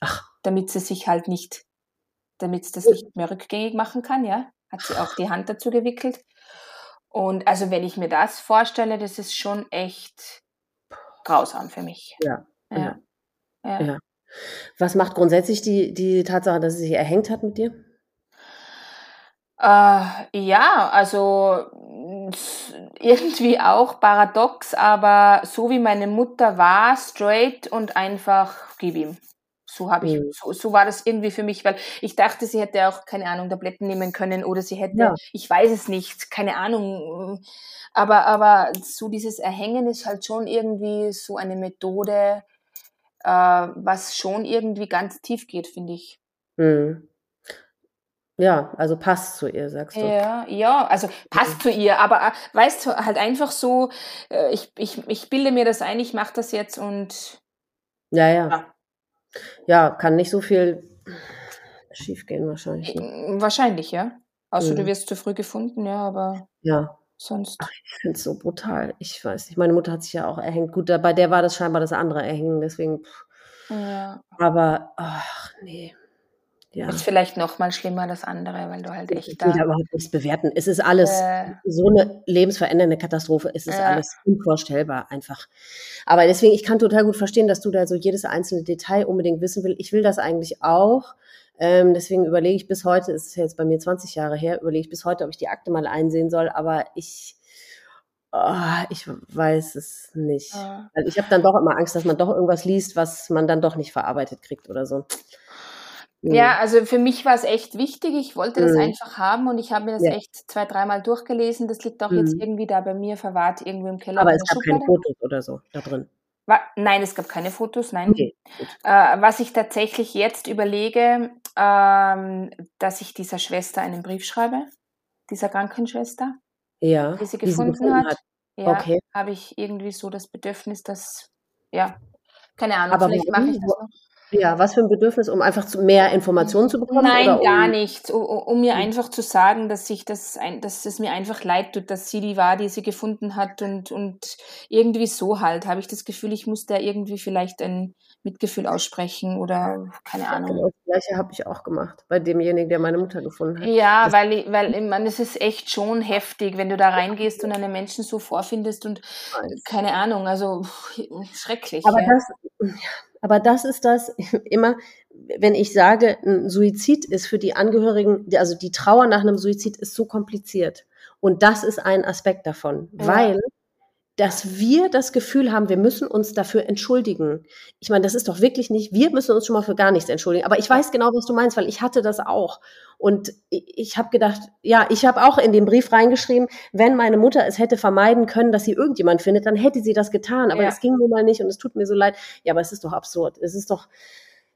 Ach, damit sie sich halt nicht, damit sie das nicht mehr rückgängig machen kann, ja, hat sie auch die Hand dazu gewickelt. Und also wenn ich mir das vorstelle, das ist schon echt grausam für mich. ja. Ja. Ja. Ja. Was macht grundsätzlich die, die Tatsache, dass sie sich erhängt hat mit dir? Äh, ja, also irgendwie auch paradox, aber so wie meine Mutter war, straight und einfach gib ihm. So habe ich, Mhm. so, so war das irgendwie für mich, weil ich dachte, sie hätte auch, keine Ahnung, Tabletten nehmen können oder sie hätte, Ja. ich weiß es nicht, keine Ahnung. Aber, aber so dieses Erhängen ist halt schon irgendwie so eine Methode, äh, was schon irgendwie ganz tief geht, finde ich. Mhm. Ja, also passt zu ihr, sagst du. Ja, ja, also passt zu ihr, aber äh, weißt du, halt einfach so, äh, ich, ich, ich bilde mir das ein, ich mache das jetzt und Ja, ja. ja, Ja, kann nicht so viel schiefgehen wahrscheinlich. Ne? wahrscheinlich, ja. Außer du Mhm. wirst zu früh gefunden, ja, aber Ja, sonst. ich finde es so brutal. Ich weiß nicht. Meine Mutter hat sich ja auch erhängt. Gut, bei der war das scheinbar das andere Erhängen, deswegen. pff. Ja. Aber, ach nee. Ja. Ist vielleicht noch mal schlimmer das andere, weil du halt Ich echt will da. da überhaupt nichts bewerten. Es ist alles Äh, so eine lebensverändernde Katastrophe. Es ist ja, alles unvorstellbar einfach. Aber deswegen, ich kann total gut verstehen, dass du da so jedes einzelne Detail unbedingt wissen willst. Ich will das eigentlich auch. Ähm, deswegen überlege ich bis heute, es ist ja jetzt bei mir 20 Jahre her, überlege ich bis heute, ob ich die Akte mal einsehen soll. Aber ich, ah, ich weiß es nicht. ja. Weil ich habe dann doch immer Angst, dass man doch irgendwas liest, was man dann doch nicht verarbeitet kriegt oder so. Ja, Mhm. also für mich war es echt wichtig. Ich wollte das Mhm. einfach haben und ich habe mir das Ja. echt zwei, dreimal durchgelesen. Das liegt auch jetzt Mhm. irgendwie da bei mir verwahrt, irgendwo im Keller Aber es gab keine. Fotos oder so da drin. Nein, es gab keine Fotos, nein. Okay. Äh, was ich tatsächlich jetzt überlege, ähm, dass ich dieser Schwester einen Brief schreibe, dieser Krankenschwester, Ja, die sie die sie gefunden gefunden hat. hat. Ja, Okay. habe ich irgendwie so das Bedürfnis, dass, ja, keine Ahnung, Aber vielleicht mache ich das noch. Ja, was für ein Bedürfnis, um einfach zu, mehr Informationen zu bekommen? Nein, um, gar nicht. Um, um mir einfach zu sagen, dass ich das, dass es mir einfach leid tut, dass sie die war, die sie gefunden hat und, und irgendwie so halt, habe ich das Gefühl, ich muss da irgendwie vielleicht ein Mitgefühl aussprechen oder keine Ahnung. Genau, das gleiche habe ich auch gemacht bei demjenigen, der meine Mutter gefunden hat. Ja, das weil, ich, weil ich meine, es ist echt schon heftig, wenn du da reingehst und einen Menschen so vorfindest und keine Ahnung, also schrecklich. Aber ja. das, aber das ist das [laughs] immer, wenn ich sage, ein Suizid ist für die Angehörigen, also die Trauer nach einem Suizid ist so kompliziert. Und das ist ein Aspekt davon, ja. weil dass wir das Gefühl haben, wir müssen uns dafür entschuldigen. Ich meine, das ist doch wirklich nicht, wir müssen uns schon mal für gar nichts entschuldigen. Aber ich weiß genau, was du meinst, weil ich hatte das auch. Und ich, habe gedacht, ja, ich habe auch in den Brief reingeschrieben, wenn meine Mutter es hätte vermeiden können, dass sie irgendjemand findet, dann hätte sie das getan. Aber es ging nun mal nicht und es tut mir so leid. Ja, aber es ist doch absurd. Es ist doch,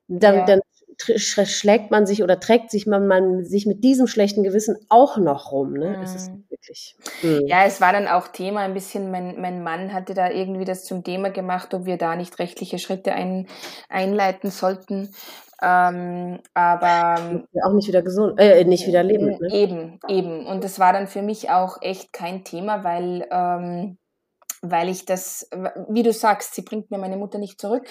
dann, ja. dann schlägt man sich oder trägt sich man, man sich mit diesem schlechten Gewissen auch noch rum. Ne? Es ist mhm. wirklich. Mhm. Ja, es war dann auch Thema ein bisschen, mein, mein Mann hatte da irgendwie das zum Thema gemacht, ob wir da nicht rechtliche Schritte ein, einleiten sollten. Ähm, aber auch nicht wieder gesund, äh, nicht wieder leben. Ne? Eben, eben. Und das war dann für mich auch echt kein Thema, weil ähm, weil ich das, wie du sagst, sie bringt mir meine Mutter nicht zurück.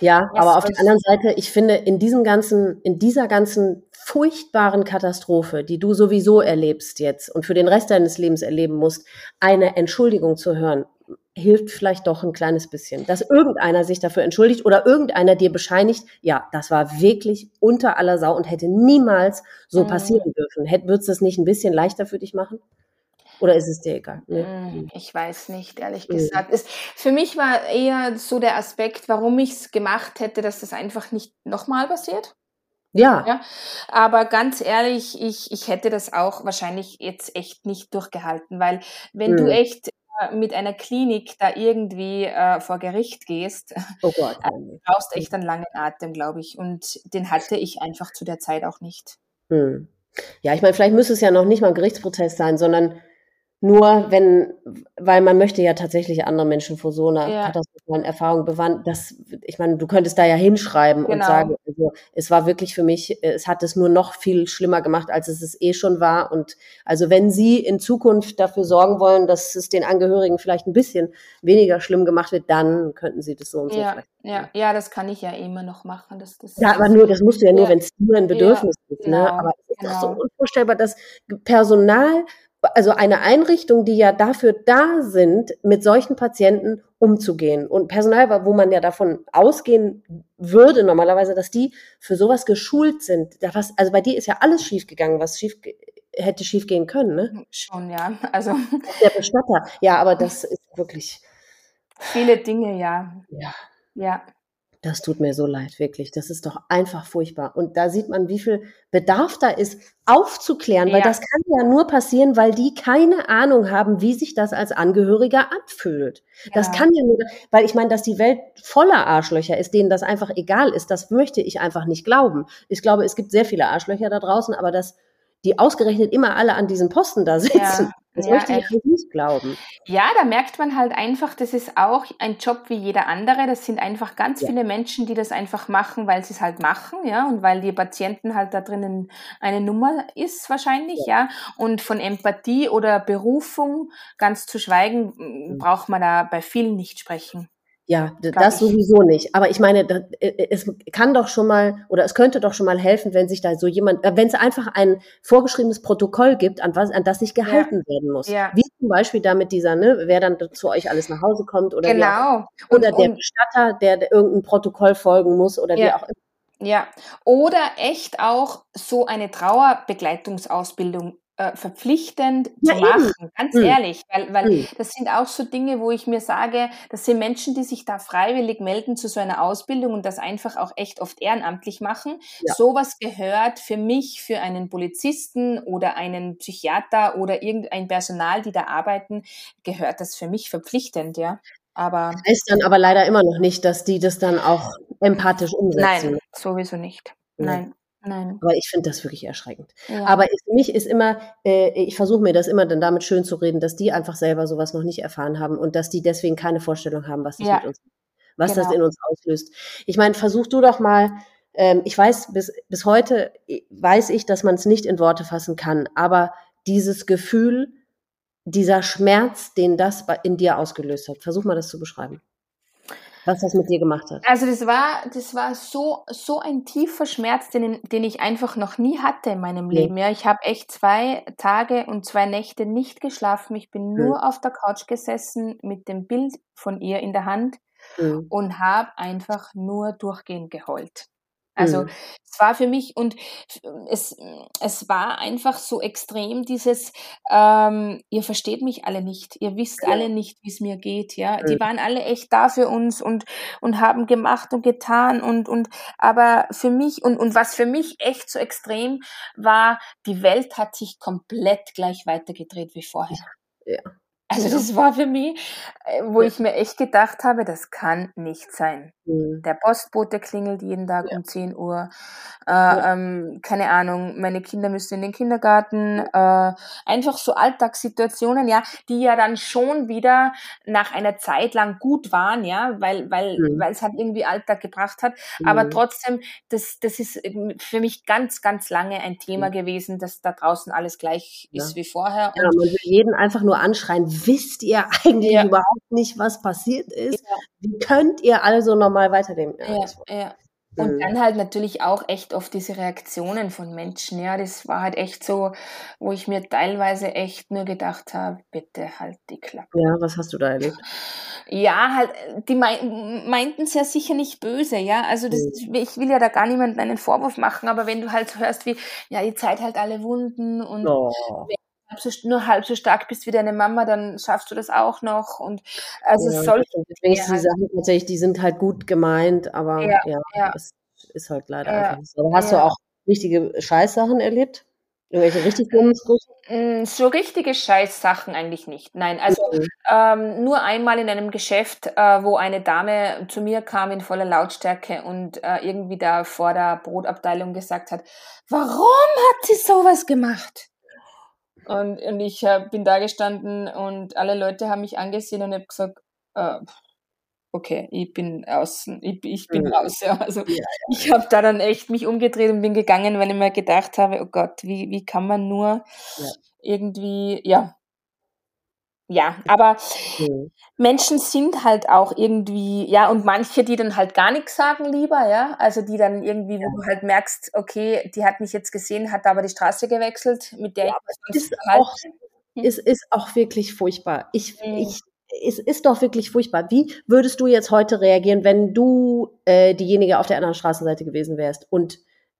Ja, Was aber auf der anderen Seite, ich finde, in diesem ganzen, in dieser ganzen furchtbaren Katastrophe, die du sowieso erlebst jetzt und für den Rest deines Lebens erleben musst, eine Entschuldigung zu hören, hilft vielleicht doch ein kleines bisschen. Dass irgendeiner sich dafür entschuldigt oder irgendeiner dir bescheinigt, ja, das war wirklich unter aller Sau und hätte niemals so mhm. passieren dürfen. Hätt, würdest du es nicht ein bisschen leichter für dich machen? Oder ist es dir egal? Hm, ich weiß nicht, ehrlich gesagt. Es, für mich war eher so der Aspekt, warum ich es gemacht hätte, dass das einfach nicht nochmal passiert. Ja. ja. Aber ganz ehrlich, ich, ich hätte das auch wahrscheinlich jetzt echt nicht durchgehalten, weil wenn mhm. du hm. echt äh, mit einer Klinik da irgendwie äh, vor Gericht gehst, [laughs] oh Gott, äh, brauchst echt einen langen Atem, glaube ich. Und den hatte ich einfach zu der Zeit auch nicht. Mhm. Ja, ich meine, vielleicht müsste es ja noch nicht mal ein Gerichtsprozess sein, sondern nur wenn, weil man möchte ja tatsächlich andere Menschen vor so einer ja. katastrophalen Erfahrung bewahren, dass, ich meine, du könntest da ja hinschreiben genau. und sagen, also, es war wirklich für mich, es hat es nur noch viel schlimmer gemacht, als es es eh schon war. Und also wenn Sie in Zukunft dafür sorgen wollen, dass es den Angehörigen vielleicht ein bisschen weniger schlimm gemacht wird, dann könnten Sie das so und so ja. vielleicht. Ja, ja, das kann ich ja immer noch machen. Das, das ja, aber nur, das musst du ja nur, ja. wenn es nur ein Bedürfnis ist. Ne? Genau, aber es ist genau. doch so unvorstellbar, dass Personal also eine Einrichtung, die ja dafür da sind, mit solchen Patienten umzugehen. Und Personal, wo man ja davon ausgehen würde normalerweise, dass die für sowas geschult sind. also bei dir ist ja alles schiefgegangen, was schief hätte schiefgehen können, ne? Schon, ja. Also der Bestatter. Ja, aber das ist wirklich viele Dinge, ja. Ja. Ja. Das tut mir so leid, wirklich. Das ist doch einfach furchtbar. Und da sieht man, wie viel Bedarf da ist, aufzuklären, weil ja. das kann ja nur passieren, weil die keine Ahnung haben, wie sich das als Angehöriger anfühlt. Ja. Das kann ja nur, weil ich meine, dass die Welt voller Arschlöcher ist, denen das einfach egal ist, das möchte ich einfach nicht glauben. Ich glaube, es gibt sehr viele Arschlöcher da draußen, aber dass die ausgerechnet immer alle an diesen Posten da sitzen. Ja. Das ja, möchte ich nicht glauben. Ja, da merkt man halt einfach, das ist auch ein Job wie jeder andere. Das sind einfach ganz ja. viele Menschen, die das einfach machen, weil sie es halt machen, ja, und weil die Patienten halt da drinnen eine Nummer ist wahrscheinlich, ja. ja. Und von Empathie oder Berufung ganz zu schweigen, mhm. braucht man da bei vielen nicht sprechen. Ja, das ich. sowieso nicht. Aber ich meine, das, äh, äh, es kann doch schon mal oder es könnte doch schon mal helfen, wenn sich da so jemand, äh, wenn es einfach ein vorgeschriebenes Protokoll gibt, an was, an das sich gehalten ja. werden muss. Ja. Wie zum Beispiel da mit dieser, ne, wer dann zu euch alles nach Hause kommt oder genau. Auch, oder und, der Bestatter, der, der irgendein Protokoll folgen muss oder ja. wie auch immer. Ja, oder echt auch so eine Trauerbegleitungsausbildung äh, verpflichtend ja, zu machen, eben. ganz mhm. ehrlich, weil, weil mhm. das sind auch so Dinge, wo ich mir sage, das sind Menschen, die sich da freiwillig melden zu so einer Ausbildung und das einfach auch echt oft ehrenamtlich machen. Ja. Sowas gehört für mich, für einen Polizisten oder einen Psychiater oder irgendein Personal, die da arbeiten, gehört das für mich verpflichtend, ja. Aber heißt dann aber leider immer noch nicht, dass die das dann auch empathisch umsetzen. Nein, sowieso nicht. Nein. Nein. Aber ich finde das wirklich erschreckend. Ja. Aber für mich ist immer, äh, ich versuche mir das immer dann damit schön zu reden, dass die einfach selber sowas noch nicht erfahren haben und dass die deswegen keine Vorstellung haben, was das ja. mit uns was genau. das in uns auslöst. Ich meine, versuch du doch mal, ähm, ich weiß, bis, bis heute weiß ich, dass man es nicht in Worte fassen kann, aber dieses Gefühl, dieser Schmerz, den das in dir ausgelöst hat, versuch mal das zu beschreiben was das mit dir gemacht hat. Also das war, das war so, so ein tiefer Schmerz, den, den ich einfach noch nie hatte in meinem ja. Leben. Ja, ich habe echt zwei Tage und zwei Nächte nicht geschlafen. Ich bin nur auf der Couch gesessen mit dem Bild von ihr in der Hand ja. und habe einfach nur durchgehend geheult. Also mhm. es war für mich und es, es war einfach so extrem dieses, ähm, ihr versteht mich alle nicht, ihr wisst ja. alle nicht, wie es mir geht, ja. Mhm. Die waren alle echt da für uns und, und haben gemacht und getan und, und aber für mich und, und was für mich echt so extrem war, die Welt hat sich komplett gleich weitergedreht wie vorher. Ja. Also das war für mich, äh, wo ich mir echt gedacht habe, das kann nicht sein. Mhm. Der Postbote klingelt jeden Tag ja. um 10 Uhr. Äh, ja. ähm, keine Ahnung, meine Kinder müssen in den Kindergarten. Äh, einfach so Alltagssituationen, ja, die ja dann schon wieder nach einer Zeit lang gut waren, ja, weil weil mhm. weil es halt irgendwie Alltag gebracht hat. Mhm. Aber trotzdem, das das ist für mich ganz ganz lange ein Thema mhm. gewesen, dass da draußen alles gleich ist wie vorher. Und ja, man will jeden einfach nur anschreien wisst ihr [laughs] eigentlich ja. überhaupt nicht, was passiert ist? Ja. Wie könnt ihr also normal weiterleben? Ja, ja. Und mhm. dann halt natürlich auch echt oft diese Reaktionen von Menschen. Ja, das war halt echt so, wo ich mir teilweise echt nur gedacht habe, bitte halt die Klappe. Ja, was hast du da erlebt? Ja, halt, die meinten es ja sicher nicht böse, ja. Also das, mhm. ich will ja da gar niemandem einen Vorwurf machen, aber wenn du halt hörst, wie, ja, die Zeit halt alle Wunden und oh so, nur halb so stark bist wie deine Mama, dann schaffst du das auch noch. Und also ja, solche die Sachen tatsächlich, die sind halt gut gemeint, aber ja, ja, ja. es ist halt leider ja. einfach so. Hast du auch richtige Scheißsachen erlebt? Irgendwelche richtig dummen mm, So richtige Scheißsachen eigentlich nicht. Nein, also mhm. ähm, nur einmal in einem Geschäft, äh, wo eine Dame zu mir kam in voller Lautstärke und äh, irgendwie da vor der Brotabteilung gesagt hat, warum hat sie sowas gemacht? Und, und ich hab, bin da gestanden und alle Leute haben mich angesehen und habe gesagt, äh, okay, ich bin außen, ich, ich bin mhm. raus. Ja. Also ja, ja. ich habe da dann echt mich umgedreht und bin gegangen, weil ich mir gedacht habe, oh Gott, wie, wie kann man nur irgendwie, ja, ja, aber mhm. Menschen sind halt auch irgendwie, ja, und manche, die dann halt gar nichts sagen lieber, ja, also die dann irgendwie, wo du halt merkst, okay, die hat mich jetzt gesehen, hat aber die Straße gewechselt, mit der ja, ich ist auch, es ist auch wirklich furchtbar. Ich, mhm. ich, es ist doch wirklich furchtbar. Wie würdest du jetzt heute reagieren, wenn du äh, diejenige auf der anderen Straßenseite gewesen wärst und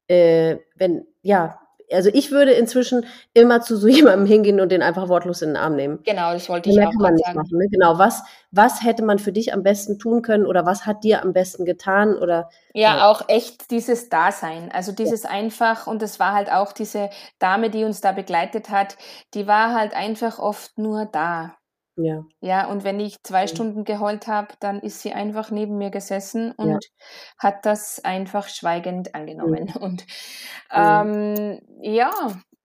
äh, wenn, ja, also ich würde inzwischen immer zu so [laughs] jemandem hingehen und den einfach wortlos in den Arm nehmen. Genau, das wollte ich auch man nicht sagen. Machen, ne? Genau, was, was hätte man für dich am besten tun können oder was hat dir am besten getan oder? Ja, ja. auch echt dieses Dasein, also dieses ja. einfach und das war halt auch diese Dame, die uns da begleitet hat, die war halt einfach oft nur da. Ja. Ja, und wenn ich zwei Stunden geheult habe, dann ist sie einfach neben mir gesessen und ja. hat das einfach schweigend angenommen. Mhm. Und ähm, ja,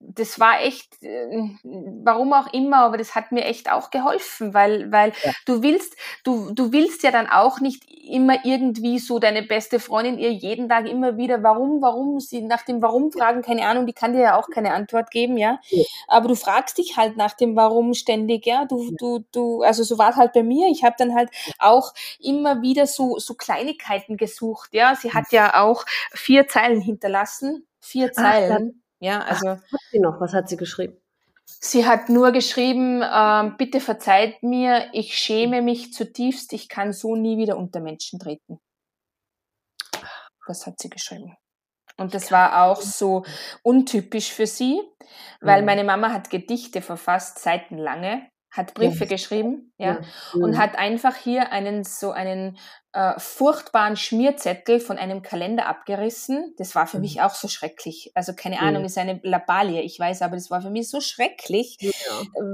das war echt, äh, warum auch immer, aber das hat mir echt auch geholfen, weil, weil ja. du willst, du, du willst ja dann auch nicht immer irgendwie so deine beste Freundin ihr jeden Tag immer wieder, warum, warum, sie nach dem Warum fragen, keine Ahnung, die kann dir ja auch keine Antwort geben, ja. ja. Aber du fragst dich halt nach dem Warum ständig, ja. Du, du, du, also so war es halt bei mir. Ich habe dann halt auch immer wieder so, so Kleinigkeiten gesucht, ja. Sie hat ja auch vier Zeilen hinterlassen. Vier Zeilen. Ja, also. Ach, hat sie noch? Was hat sie geschrieben? Sie hat nur geschrieben, ähm, bitte verzeiht mir, ich schäme mich zutiefst, ich kann so nie wieder unter Menschen treten. Das hat sie geschrieben. Und das war auch so untypisch für sie, weil meine Mama hat Gedichte verfasst, seitenlange, hat Briefe ja. geschrieben, ja, ja, und hat einfach hier einen so einen äh, furchtbaren Schmierzettel von einem Kalender abgerissen. Das war für mhm. mich auch so schrecklich. Also keine mhm. Ahnung, ist eine Labalie, ich weiß, aber das war für mich so schrecklich,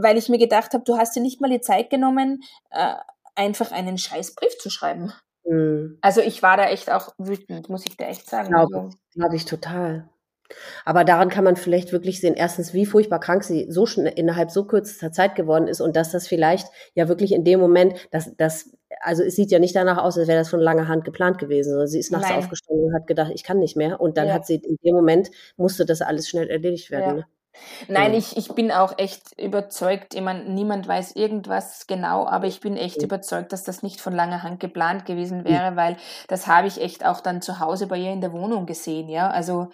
weil ich mir gedacht habe, du hast dir nicht mal die Zeit genommen, äh, einfach einen Scheißbrief zu schreiben. Mhm. Also ich war da echt auch wütend, muss ich dir echt sagen. Glaube also, glaub ich total. Aber daran kann man vielleicht wirklich sehen, erstens, wie furchtbar krank sie so schnell innerhalb so kürzester Zeit geworden ist und dass das vielleicht ja wirklich in dem Moment, dass, dass also es sieht ja nicht danach aus, als wäre das von langer Hand geplant gewesen, sondern sie ist nachts Nein. aufgestanden und hat gedacht, ich kann nicht mehr. Und dann ja. hat sie in dem Moment musste das alles schnell erledigt werden. Ja. Ne? Nein, ich, ich bin auch echt überzeugt, ich meine, niemand weiß irgendwas genau, aber ich bin echt überzeugt, dass das nicht von langer Hand geplant gewesen wäre, weil das habe ich echt auch dann zu Hause bei ihr in der Wohnung gesehen, ja. Also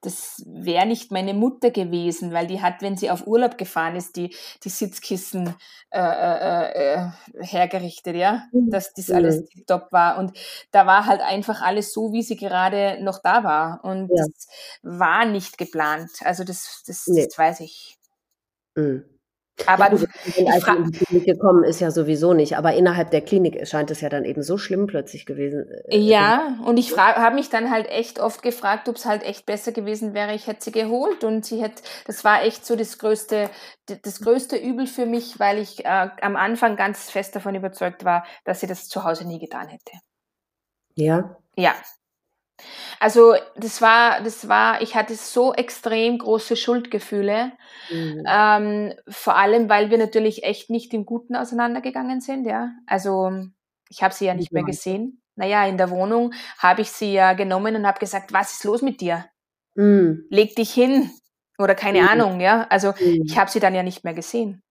das wäre nicht meine Mutter gewesen, weil die hat, wenn sie auf Urlaub gefahren ist, die, die Sitzkissen äh, äh, äh, hergerichtet, ja, mhm. dass das alles mhm. top war. Und da war halt einfach alles so, wie sie gerade noch da war. Und ja. das war nicht geplant. Also das, das, nee. das weiß ich. Mhm. Aber ja, in die Klinik gekommen ist ja sowieso nicht, aber innerhalb der Klinik scheint es ja dann eben so schlimm plötzlich gewesen. Äh, ja, und ich habe mich dann halt echt oft gefragt, ob es halt echt besser gewesen wäre, ich hätte sie geholt und sie hätte, das war echt so das größte, das größte Übel für mich, weil ich äh, am Anfang ganz fest davon überzeugt war, dass sie das zu Hause nie getan hätte. Ja. Ja, also das war, das war, ich hatte so extrem große Schuldgefühle, mhm. ähm, vor allem, weil wir natürlich echt nicht im Guten auseinandergegangen sind, ja. Also ich habe sie ja nicht mehr gesehen. Naja, in der Wohnung habe ich sie ja genommen und habe gesagt, was ist los mit dir? Mhm. Leg dich hin oder keine mhm. Ahnung, ja. Also mhm. ich habe sie dann ja nicht mehr gesehen.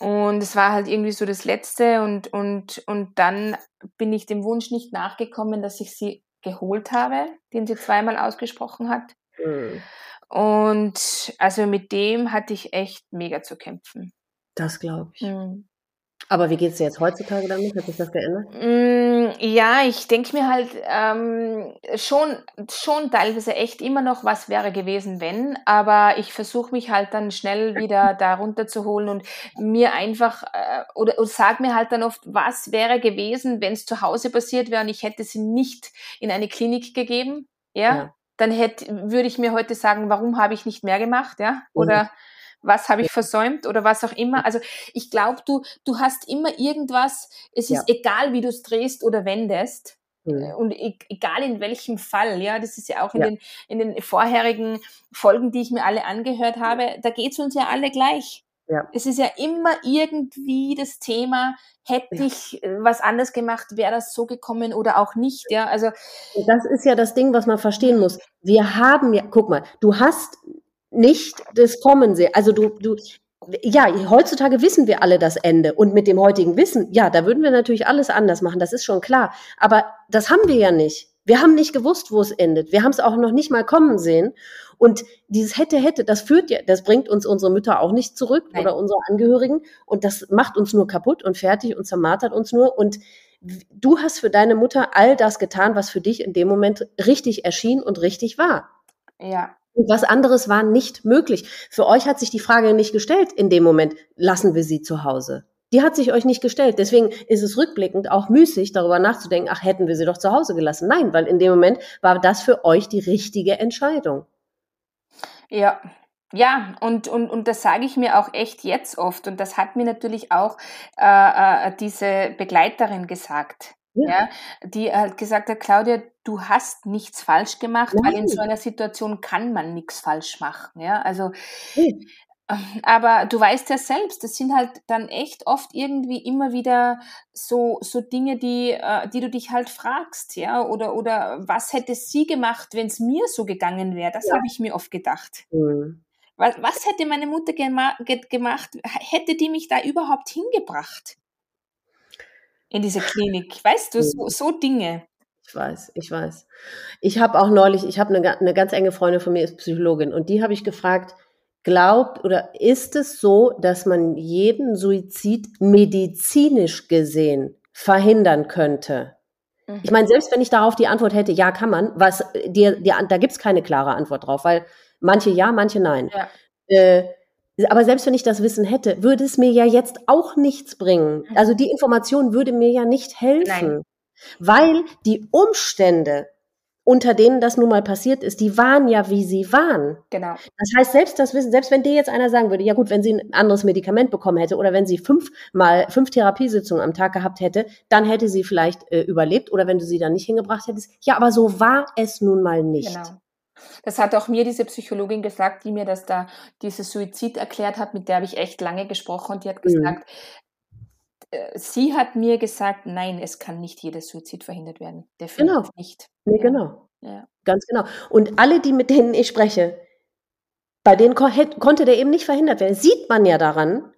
Und es war halt irgendwie so das Letzte und, und, und dann bin ich dem Wunsch nicht nachgekommen, dass ich sie geholt habe, den sie zweimal ausgesprochen hat. Mhm. Und also mit dem hatte ich echt mega zu kämpfen. Das glaube ich. Mhm. Aber wie geht es dir jetzt heutzutage damit? Hat sich das geändert? Mm, ja, ich denke mir halt ähm, schon, schon teilweise echt immer noch, was wäre gewesen, wenn. Aber ich versuche mich halt dann schnell wieder [laughs] da runterzuholen und mir einfach, äh, oder, oder sag mir halt dann oft, was wäre gewesen, wenn es zu Hause passiert wäre und ich hätte sie nicht in eine Klinik gegeben. Ja. ja. Dann hätte, würde ich mir heute sagen, warum habe ich nicht mehr gemacht, ja? Oder mhm was habe ich versäumt oder was auch immer. Also ich glaube, du, du hast immer irgendwas, es ist ja. egal, wie du es drehst oder wendest. Mhm. Und e, egal in welchem Fall, ja, das ist ja auch in, ja. Den, in den vorherigen Folgen, die ich mir alle angehört habe, da geht es uns ja alle gleich. Ja. Es ist ja immer irgendwie das Thema, hätte ja. ich äh, was anders gemacht, wäre das so gekommen oder auch nicht, ja, also. Das ist ja das Ding, was man verstehen muss. Wir haben ja, guck mal, du hast nicht das Kommen sehen. Also du, du, ja, heutzutage wissen wir alle das Ende. Und mit dem heutigen Wissen, ja, da würden wir natürlich alles anders machen, das ist schon klar. Aber das haben wir ja nicht. Wir haben nicht gewusst, wo es endet. Wir haben es auch noch nicht mal kommen sehen. Und dieses hätte, hätte, das führt ja, das bringt uns unsere Mütter auch nicht zurück Nein. oder unsere Angehörigen. Und das macht uns nur kaputt und fertig und zermartert uns nur. Und du hast für deine Mutter all das getan, was für dich in dem Moment richtig erschien und richtig war. Ja, und was anderes war nicht möglich. Für euch hat sich die Frage nicht gestellt in dem Moment, lassen wir sie zu Hause. Die hat sich euch nicht gestellt. Deswegen ist es rückblickend auch müßig, darüber nachzudenken, ach, hätten wir sie doch zu Hause gelassen. Nein, weil in dem Moment war das für euch die richtige Entscheidung. Ja, ja, und, und, und das sage ich mir auch echt jetzt oft. Und das hat mir natürlich auch äh, äh, diese Begleiterin gesagt ja. ja, die halt gesagt hat, Claudia, du hast nichts falsch gemacht, Nein. weil in so einer Situation kann man nichts falsch machen. Ja, also, hm. aber du weißt ja selbst, das sind halt dann echt oft irgendwie immer wieder so, so Dinge, die, äh, die du dich halt fragst, ja, oder, oder was hätte sie gemacht, wenn es mir so gegangen wäre? Das ja. habe ich mir oft gedacht. Mhm. Was, was hätte meine Mutter gema gemacht? Hätte die mich da überhaupt hingebracht? In diese Klinik. Weißt du, so, so Dinge. Ich weiß, ich weiß. Ich habe auch neulich, ich habe eine, eine ganz enge Freundin von mir, ist Psychologin, und die habe ich gefragt, glaubt oder ist es so, dass man jeden Suizid medizinisch gesehen verhindern könnte? Mhm. Ich meine, selbst wenn ich darauf die Antwort hätte, ja, kann man, was dir, dir da gibt es keine klare Antwort drauf, weil manche ja, manche nein. Ja. Äh, aber selbst wenn ich das Wissen hätte, würde es mir ja jetzt auch nichts bringen. Also die Information würde mir ja nicht helfen, Nein. weil die Umstände, unter denen das nun mal passiert ist, die waren ja, wie sie waren. Genau. Das heißt, selbst das Wissen, selbst wenn dir jetzt einer sagen würde, ja gut, wenn sie ein anderes Medikament bekommen hätte oder wenn sie fünfmal fünf Therapiesitzungen am Tag gehabt hätte, dann hätte sie vielleicht äh, überlebt oder wenn du sie dann nicht hingebracht hättest. Ja, aber so war es nun mal nicht. Genau. Das hat auch mir diese Psychologin gesagt, die mir das da, dieses Suizid erklärt hat, mit der habe ich echt lange gesprochen und die hat mhm. gesagt, mhm. sie hat mir gesagt, nein, es kann nicht jeder Suizid verhindert werden. Definitiv Genau. nicht. Nee, genau. Ja. Ganz genau. Und alle, die mit denen ich spreche, bei denen ko konnte der eben nicht verhindert werden. Sieht man ja daran,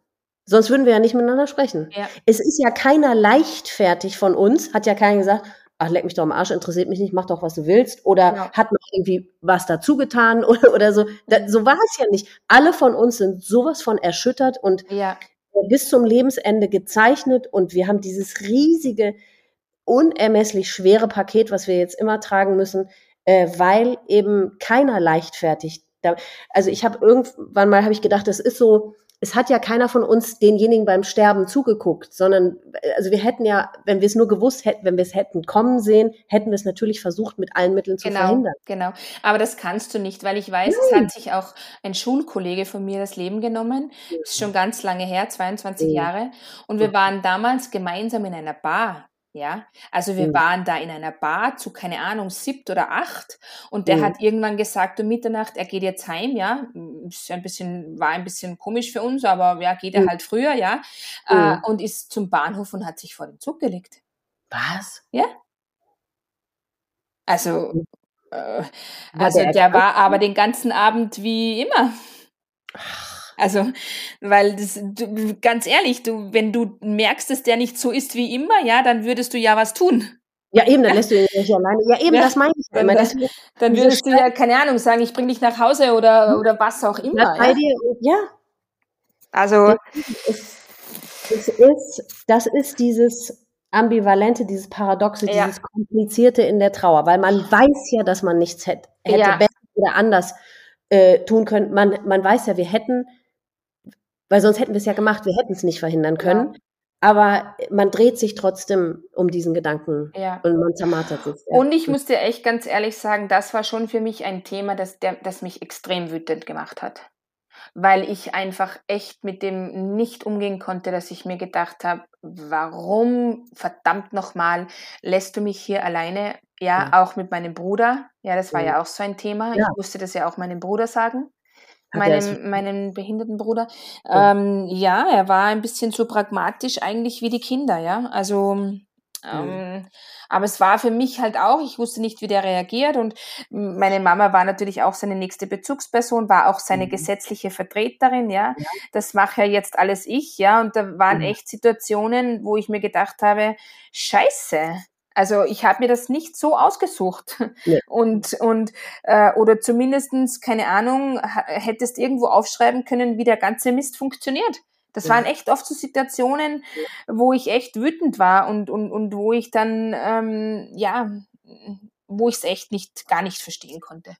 sonst würden wir ja nicht miteinander sprechen. Ja. Es ist ja keiner leichtfertig von uns, hat ja keiner gesagt, ach, leck mich doch am Arsch, interessiert mich nicht, mach doch, was du willst. Oder Genau. hat noch irgendwie was dazu getan [laughs] oder, oder so. Da, so war es ja nicht. Alle von uns sind sowas von erschüttert und ja, bis zum Lebensende gezeichnet und wir haben dieses riesige, unermesslich schwere Paket, was wir jetzt immer tragen müssen, äh, weil eben keiner leichtfertig. Da, also ich habe irgendwann mal habe ich gedacht, das ist so, es hat ja keiner von uns denjenigen beim Sterben zugeguckt, sondern äh, also wir hätten ja, wenn wir es nur gewusst hätten, wenn wir es hätten kommen sehen, hätten wir es natürlich versucht, mit allen Mitteln zu genau, verhindern. genau. Aber das kannst du nicht, weil ich weiß, es hat sich auch ein Schulkollege von mir das Leben genommen. Das ist schon ganz lange her, 22 Mhm. Jahre. Und wir waren damals gemeinsam in einer Bar. Ja, also wir Mhm. waren da in einer Bar zu, keine Ahnung, siebt oder acht und der Mhm. hat irgendwann gesagt um Mitternacht, er geht jetzt heim, ja, ist ein bisschen, war ein bisschen komisch für uns, aber ja, geht er Mhm. halt früher, ja, Mhm. äh, und ist zum Bahnhof und hat sich vor den Zug gelegt. Was? Also, Mhm. äh, also der der war aber den ganzen Abend wie immer. Also, weil das, du, ganz ehrlich, du, wenn du merkst, dass der nicht so ist wie immer, ja, dann würdest du ja was tun. Ja, eben, dann lässt du ihn nicht alleine. Ja, eben, Ja, das meine ich. ja dann- immer. Deswegen Dann würdest du ja, keine Ahnung, sagen, ich bring dich nach Hause oder, oder was auch immer. bei Ja? ja, Also, es, es ist, das ist dieses Ambivalente, dieses Paradoxe, Ja. dieses Komplizierte in der Trauer, weil man weiß ja, dass man nichts hätte, hätte Ja. besser oder anders äh, tun können. Man, man weiß ja, wir hätten, weil sonst hätten wir es ja gemacht, wir hätten es nicht verhindern können. Aber man dreht sich trotzdem um diesen Gedanken ja. und man zermartert sich. Ja. Und ich muss dir echt ganz ehrlich sagen, das war schon für mich ein Thema, das, der, das mich extrem wütend gemacht hat. Weil ich einfach echt mit dem nicht umgehen konnte, dass ich mir gedacht habe, warum verdammt nochmal lässt du mich hier alleine? Ja, Ja. auch mit meinem Bruder. Ja, das war ja auch so ein Thema. Ja. Ich musste das ja auch meinem Bruder sagen. Meinem, meinem behinderten Bruder. Ja. Ähm, ja, er war ein bisschen so pragmatisch eigentlich wie die Kinder, ja. Also, ähm, aber es war für mich halt auch, ich wusste nicht, wie der reagiert und meine Mama war natürlich auch seine nächste Bezugsperson, war auch seine Mhm. gesetzliche Vertreterin, ja. Das mache ja jetzt alles ich, ja. Und da waren Mhm. echt Situationen, wo ich mir gedacht habe, scheiße. Also ich habe mir das nicht so ausgesucht. Nee. Und, und äh, oder zumindestens keine Ahnung, hättest irgendwo aufschreiben können, wie der ganze Mist funktioniert. Das Ja. waren echt oft so Situationen, wo ich echt wütend war und, und, und wo ich dann, ähm, ja, wo ich es echt nicht, gar nicht verstehen konnte.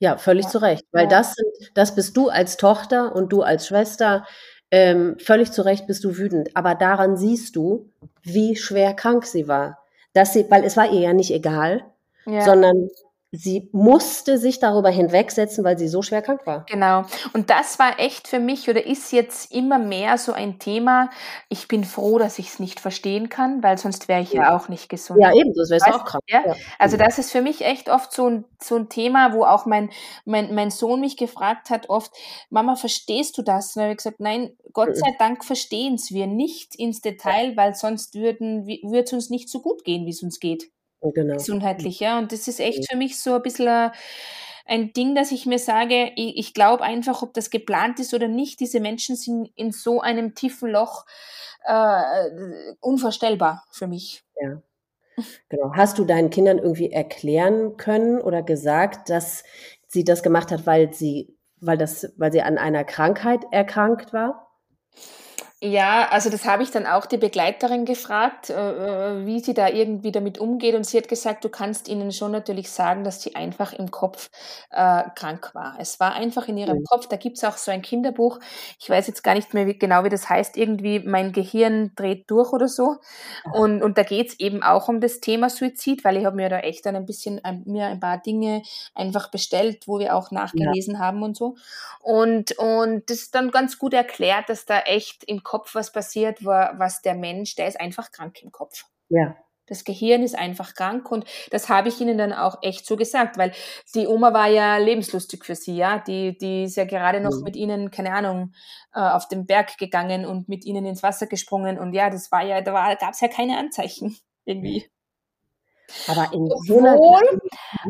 Ja, völlig Ja. zu Recht. Weil Ja. das sind, das bist du als Tochter und du als Schwester. Ähm, völlig zu Recht bist du wütend. Aber daran siehst du, wie schwer krank sie war. Dass sie, weil es war ihr ja nicht egal, Ja. sondern sie musste sich darüber hinwegsetzen, weil sie so schwer krank war. Genau. Und das war echt für mich oder ist jetzt immer mehr so ein Thema. Ich bin froh, dass ich es nicht verstehen kann, weil sonst wäre ich ja auch nicht gesund. Ja, eben, das wäre Weißt auch krank. Ja? Also das ist für mich echt oft so ein, so ein Thema, wo auch mein, mein, mein Sohn mich gefragt hat oft, Mama, verstehst du das? Und dann habe ich gesagt, nein, Gott Mhm. sei Dank verstehen es wir nicht ins Detail, weil sonst würden würde es uns nicht so gut gehen, wie es uns geht, Genau. gesundheitlich. Ja? Und das ist echt für mich so ein bisschen ein, ein Ding, dass ich mir sage, ich, ich glaube einfach, ob das geplant ist oder nicht, diese Menschen sind in so einem tiefen Loch äh, unvorstellbar für mich. Genau. Hast du deinen Kindern irgendwie erklären können oder gesagt, dass sie das gemacht hat, weil sie, weil das, weil sie an einer Krankheit erkrankt war? Ja, also das habe ich dann auch die Begleiterin gefragt, äh, äh, wie sie da irgendwie damit umgeht. Und sie hat gesagt, du kannst ihnen schon natürlich sagen, dass sie einfach im Kopf äh, krank war. Es war einfach in ihrem Mhm. Kopf. Da gibt's auch so ein Kinderbuch. Ich weiß jetzt gar nicht mehr wie, genau, wie das heißt. Irgendwie mein Gehirn dreht durch oder so. Und, und da geht's eben auch um das Thema Suizid, weil ich habe mir da echt dann ein bisschen ein, mir ein paar Dinge einfach bestellt, wo wir auch nachgelesen haben und so. Und, und das ist dann ganz gut erklärt, dass da echt im Kopf was passiert, wa- was der Mensch, der ist einfach krank im Kopf. Ja. Das Gehirn ist einfach krank und das habe ich ihnen dann auch echt so gesagt, weil die Oma war ja lebenslustig für sie, ja. Die, die ist ja gerade noch mhm. mit ihnen, keine Ahnung, äh, auf den Berg gegangen und mit ihnen ins Wasser gesprungen und ja, das war ja, da gab es ja keine Anzeichen [laughs] irgendwie. Aber in obwohl,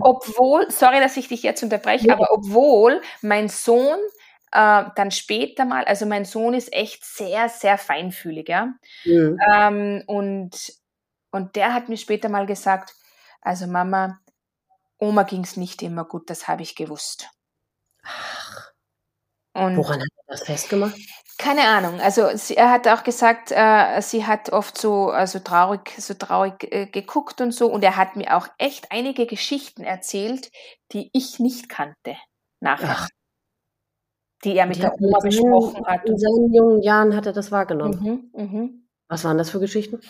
obwohl, sorry, dass ich dich jetzt unterbreche, ja. aber obwohl mein Sohn äh, dann später mal, also mein Sohn ist echt sehr, sehr feinfühlig, ja. Mhm. Ähm, und, und der hat mir später mal gesagt, also Mama, Oma ging es nicht immer gut, das habe ich gewusst. Ach. Und Woran hat er das festgemacht? Keine Ahnung. Also sie, er hat auch gesagt, äh, sie hat oft so also traurig, so traurig äh, geguckt und so. Und er hat mir auch echt einige Geschichten erzählt, die ich nicht kannte nachher. Ach. Die er mit die der Oma besprochen hat. In seinen jungen Jahren hat er das wahrgenommen. Mhm, mhm. Was waren das für Geschichten?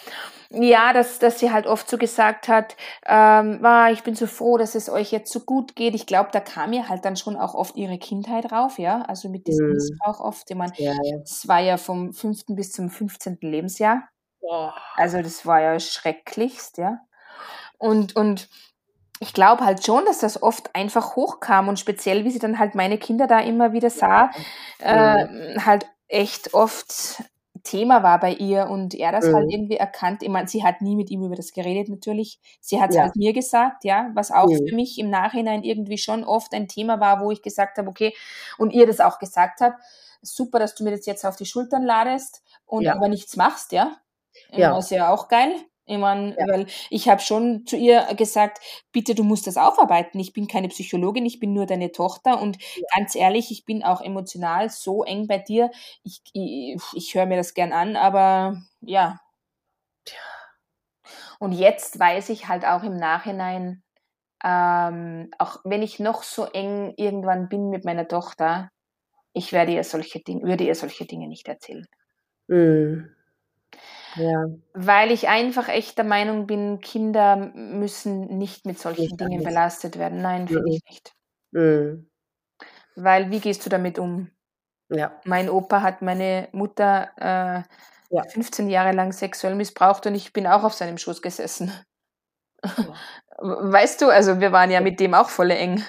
Ja, dass, dass sie halt oft so gesagt hat, ähm, ah, ich bin so froh, dass es euch jetzt so gut geht. Ich glaube, da kam ja halt dann schon auch oft ihre Kindheit rauf, ja, also mit diesem mhm. Missbrauch oft. Ich meine, ja, ja. das war ja vom fünften bis zum 15. Lebensjahr. Oh. Also das war ja schrecklichst, ja. Und, und ich glaube halt schon, dass das oft einfach hochkam und speziell, wie sie dann halt meine Kinder da immer wieder sah, äh, halt echt oft Thema war bei ihr und er das halt mhm. halt irgendwie erkannt. Ich meine, sie hat nie mit ihm über das geredet natürlich. Sie hat es ja. halt mir gesagt, ja, was auch mhm. für mich im Nachhinein irgendwie schon oft ein Thema war, wo ich gesagt habe, okay, und ihr das auch gesagt hat, super, dass du mir das jetzt auf die Schultern ladest und ja. aber nichts machst, ja. Ja. Das ist ja auch geil. Ich meine, ja. weil ich habe schon zu ihr gesagt, bitte, du musst das aufarbeiten. Ich bin keine Psychologin, ich bin nur deine Tochter und ja. ganz ehrlich, ich bin auch emotional so eng bei dir. Ich, ich, ich höre mir das gern an, aber ja. Und jetzt weiß ich halt auch im Nachhinein, ähm, auch wenn ich noch so eng irgendwann bin mit meiner Tochter, ich werde ihr solche Dinge, würde ihr solche Dinge nicht erzählen. Mhm. Ja. Weil ich einfach echt der Meinung bin, Kinder müssen nicht mit solchen nicht Dingen alles. belastet werden. Nein, finde mhm. ich nicht. Mhm. Weil wie gehst du damit um? Ja. Mein Opa hat meine Mutter äh, ja. 15 Jahre lang sexuell missbraucht und ich bin auch auf seinem Schoß gesessen. Ja. [laughs] Weißt du, also wir waren ja mit dem auch voll eng.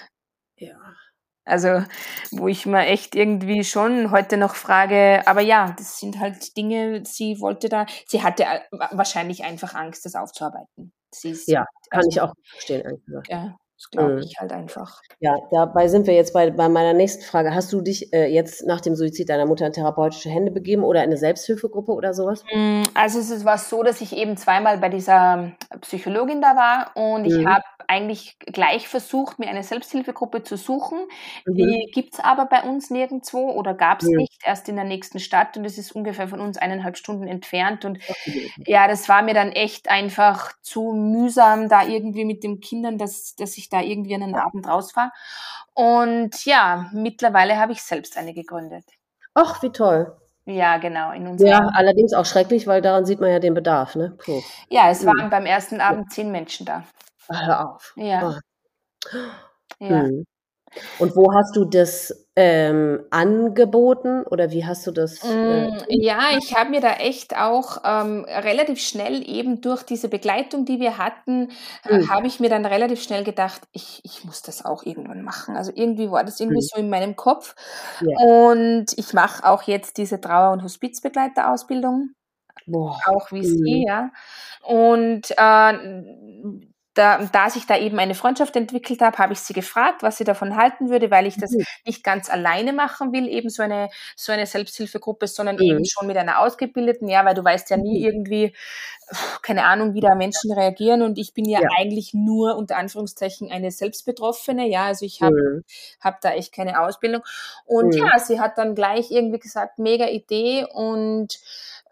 Also, wo ich mir echt irgendwie schon heute noch frage, aber ja, das sind halt Dinge, sie wollte da, sie hatte äh, wahrscheinlich einfach Angst, das aufzuarbeiten. Sie ist, ja, kann also, ich auch verstehen, Ja, das glaube mhm. ich halt einfach. Ja, dabei sind wir jetzt bei, bei meiner nächsten Frage. Hast du dich äh, jetzt nach dem Suizid deiner Mutter in therapeutische Hände begeben oder in eine Selbsthilfegruppe oder sowas? Mm, also es war so, dass ich eben zweimal bei dieser Psychologin da war und ich mhm. habe eigentlich gleich versucht, mir eine Selbsthilfegruppe zu suchen. Mhm. Die gibt es aber bei uns nirgendwo oder gab es mhm. nicht, erst in der nächsten Stadt und es ist ungefähr von uns eineinhalb Stunden entfernt. Und okay. ja, das war mir dann echt einfach zu mühsam, da irgendwie mit den Kindern, dass, dass ich da irgendwie einen Abend raus war. Und ja, mittlerweile habe ich selbst eine gegründet. Ach, wie toll. Ja, genau. In ja, allerdings auch schrecklich, weil daran sieht man ja den Bedarf. Ne? Puh. Ja, es waren mhm. beim ersten Abend zehn Menschen da. Hör auf. Ja. Oh. ja. Mhm. Und wo hast du das ähm, angeboten oder wie hast du das? Äh, mm, ja, ich habe mir da echt auch ähm, relativ schnell eben durch diese Begleitung, die wir hatten, äh, mhm. habe ich mir dann relativ schnell gedacht, ich, ich muss das auch irgendwann machen. Also irgendwie war das irgendwie mhm. so in meinem Kopf. Ja. Und ich mache auch jetzt diese Trauer- und Hospizbegleiterausbildung. Boah. Auch wie mhm. sie, ja. Und äh, da, da sich da eben eine Freundschaft entwickelt habe, habe ich sie gefragt, was sie davon halten würde, weil ich das mhm. nicht ganz alleine machen will, eben so eine, so eine Selbsthilfegruppe, sondern mhm. eben schon mit einer ausgebildeten, ja, weil du weißt ja nie mhm. irgendwie, keine Ahnung, wie da Menschen reagieren und ich bin ja, ja. eigentlich nur unter Anführungszeichen eine Selbstbetroffene, ja, also ich habe mhm. hab da echt keine Ausbildung und mhm. ja, sie hat dann gleich irgendwie gesagt, mega Idee und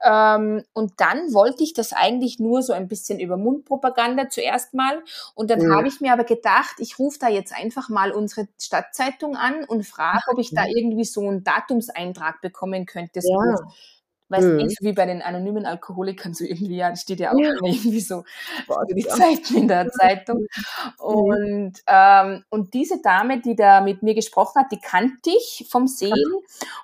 ähm, und dann wollte ich das eigentlich nur so ein bisschen über Mundpropaganda zuerst mal. Und dann mhm. habe ich mir aber gedacht, ich rufe da jetzt einfach mal unsere Stadtzeitung an und frage, ob ich da irgendwie so einen Datumseintrag bekommen könnte. Ja. Weißt du, mhm. wie bei den anonymen Alkoholikern, so irgendwie, ja, steht ja auch ja. irgendwie so Boah, die Zeiten in der [laughs] Zeitung. Mhm. Und, ähm, und diese Dame, die da mit mir gesprochen hat, die kannte ich vom Sehen.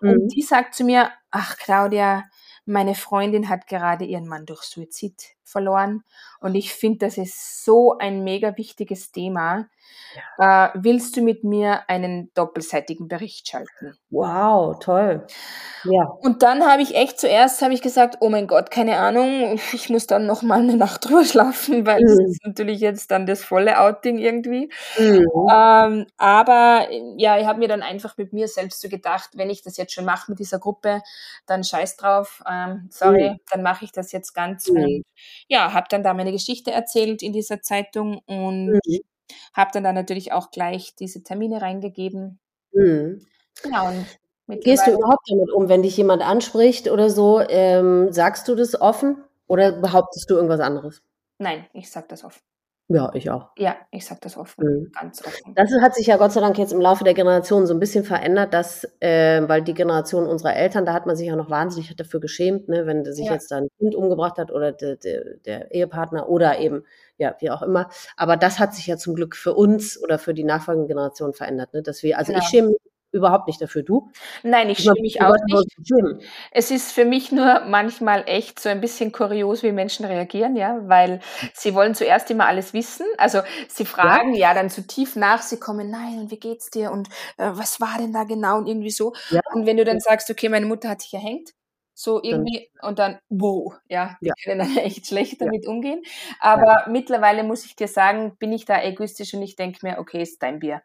Mhm. Und die sagt zu mir, ach Claudia, meine Freundin hat gerade ihren Mann durch Suizid verloren Und ich finde, das ist so ein mega wichtiges Thema. Ja. Äh, willst du mit mir einen doppelseitigen Bericht schalten? Wow, toll. Ja. Und dann habe ich echt zuerst habe ich gesagt, oh mein Gott, keine Ahnung, ich muss dann noch mal eine Nacht [laughs] drüber schlafen, weil mhm. das ist natürlich jetzt dann das volle Outing irgendwie. Mhm. Ähm, aber ja, ich habe mir dann einfach mit mir selbst so gedacht, wenn ich das jetzt schon mache mit dieser Gruppe, dann scheiß drauf. Ähm, sorry, mhm. dann mache ich das jetzt ganz. Mhm. Und ja, habe dann da meine Geschichte erzählt in dieser Zeitung und mhm. habe dann da natürlich auch gleich diese Termine reingegeben. Mhm. Genau. Gehst du überhaupt damit um, wenn dich jemand anspricht oder so? Ähm, sagst du das offen oder behauptest du irgendwas anderes? Nein, ich sag das offen. Ja, ich auch. Ja, ich sage das offen, mhm. ganz offen. Das hat sich ja Gott sei Dank jetzt im Laufe der Generation so ein bisschen verändert, dass, äh, weil die Generation unserer Eltern, da hat man sich ja noch wahnsinnig dafür geschämt, ne, wenn sich ja. jetzt da ein Kind umgebracht hat oder de, de, der Ehepartner oder eben, ja, wie auch immer. Aber das hat sich ja zum Glück für uns oder für die nachfolgende Generation verändert, ne, dass wir, also genau. ich schäme mich überhaupt nicht dafür. Du? Nein, ich schäme mich auch nicht. Es ist für mich nur manchmal echt so ein bisschen kurios, wie Menschen reagieren, ja, weil sie wollen zuerst immer alles wissen. Also sie fragen ja, ja dann zu tief nach, sie kommen, nein, und wie geht's dir und äh, was war denn da genau und irgendwie so. Ja. Und wenn du dann sagst, okay, meine Mutter hat sich erhängt, so irgendwie und dann, wow, ja, die ja. können dann [laughs] echt schlecht damit ja. umgehen. Aber ja. mittlerweile muss ich dir sagen, bin ich da egoistisch und ich denke mir, okay, ist dein Bier.